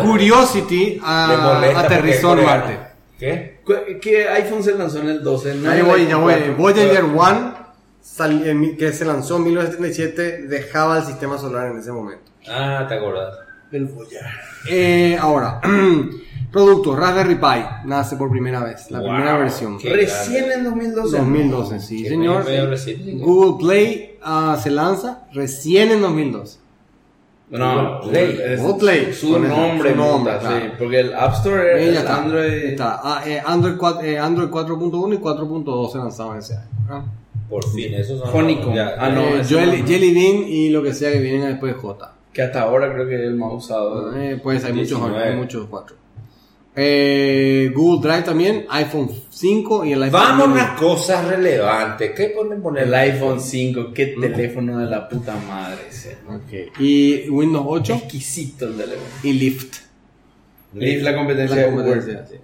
Curiosity ah, molesta aterrizó en Marte. ¿Qué? ¿Qué- ¿Qué iPhone se lanzó en el 12? No Ahí voy, ya voy. 4. Voyager 1, sal- que se lanzó en 1977, dejaba el sistema solar en ese momento. Ah, te acordás. El Voyage. Eh, ahora, producto, Raspberry Pi, nace por primera vez, la Wow, primera versión. Recién en 2012. 2012, sí, señor. Google Play ah, se lanza recién en 2012. No, Play. es Google Play. Su nombre, su nombre, puta, claro. sí, porque el App Store es ya está, Android. está. Ah, eh, Android, 4, eh, Android 4.1 y 4.2 se lanzaban ese año. ¿verdad? Por fin, esos son. Honeycomb. Ah, no, Eh, Jelly, no. Jelly Bean y lo que sea que vienen después de J. Que hasta ahora creo que es el más usado. Eh, pues hay muchos, 19. hay muchos cuatro. Eh, Google Drive también, iPhone 5 y el iPhone Vamos a cosas relevantes. ¿Qué ponen poner El iPhone 5, qué teléfono de la puta madre ese. Ok. Y Windows 8 Exquisito el teléfono. y Lift. Y la competencia La de competencia, Google. sí.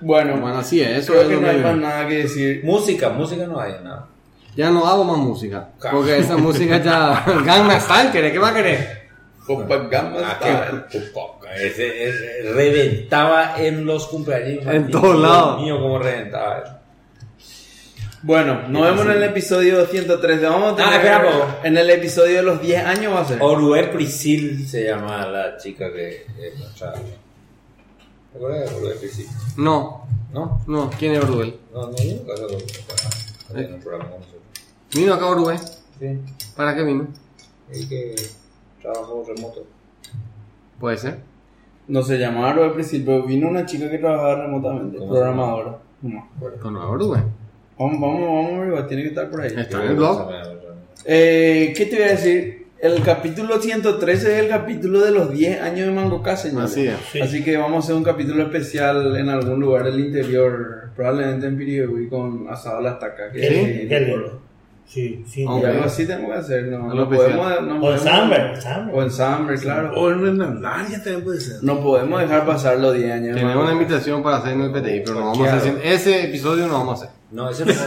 Bueno, Bueno, así es, eso creo es que lo no hay más nada que decir. Música, música no hay nada. Ya no hago más música. Porque esa música ya. Gangnam Style, ¿querés? ¿qué va a querer? Ah, poca. Ese, ese reventaba en los cumpleaños. En todos lados. Mío, cómo reventaba. eso. Bueno, nos vemos en el episodio 103. Vamos a tener, Ah, espera, en el episodio de los 10 años va a ser. Oruel Prisil se llama la chica que es nuestra. ¿Te acuerdas de Oruel Prisil? No, ¿No? no. ¿Quién es Orwell? No, no, yo nunca se lo en un programa con nosotros. Vino acá Orwell. Sí. ¿Para qué vino? Y que trabajó remoto. Puede ser. No se llamaba al principio, pero vino una chica que trabajaba remotamente, ¿Cómo se programadora. No. Con. Vamos, vamos, vamos, tiene que estar por ahí. Está en el blog. Eh, ¿Qué te voy a decir? El capítulo 113 es el capítulo de los 10 años de Mango K, señores. Así es. Sí. Así que vamos a hacer un capítulo especial en algún lugar del interior, probablemente en Piribebuy con asado a la estaca. que- Qué qué. Sí, sí. Ok. algo así tenemos que hacer, ¿no? No podemos, no O en Summer. O en Summer, claro. O en Hernandaria también puede ser. No podemos dejar pasar los 10 años. Tenemos una invitación para hacer en el PTI, pero no vamos a hacer. Ese episodio no vamos a hacer. No, ese no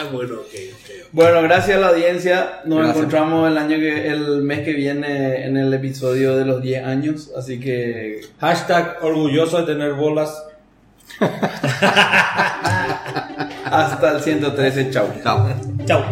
Ah, bueno, ok, ok. Bueno, gracias a la audiencia. Nos Gracias. encontramos el año que el mes que viene en el episodio de los 10 años, así que Hashtag orgulloso de tener bolas. Hasta el 113, chau. Chao. Chao.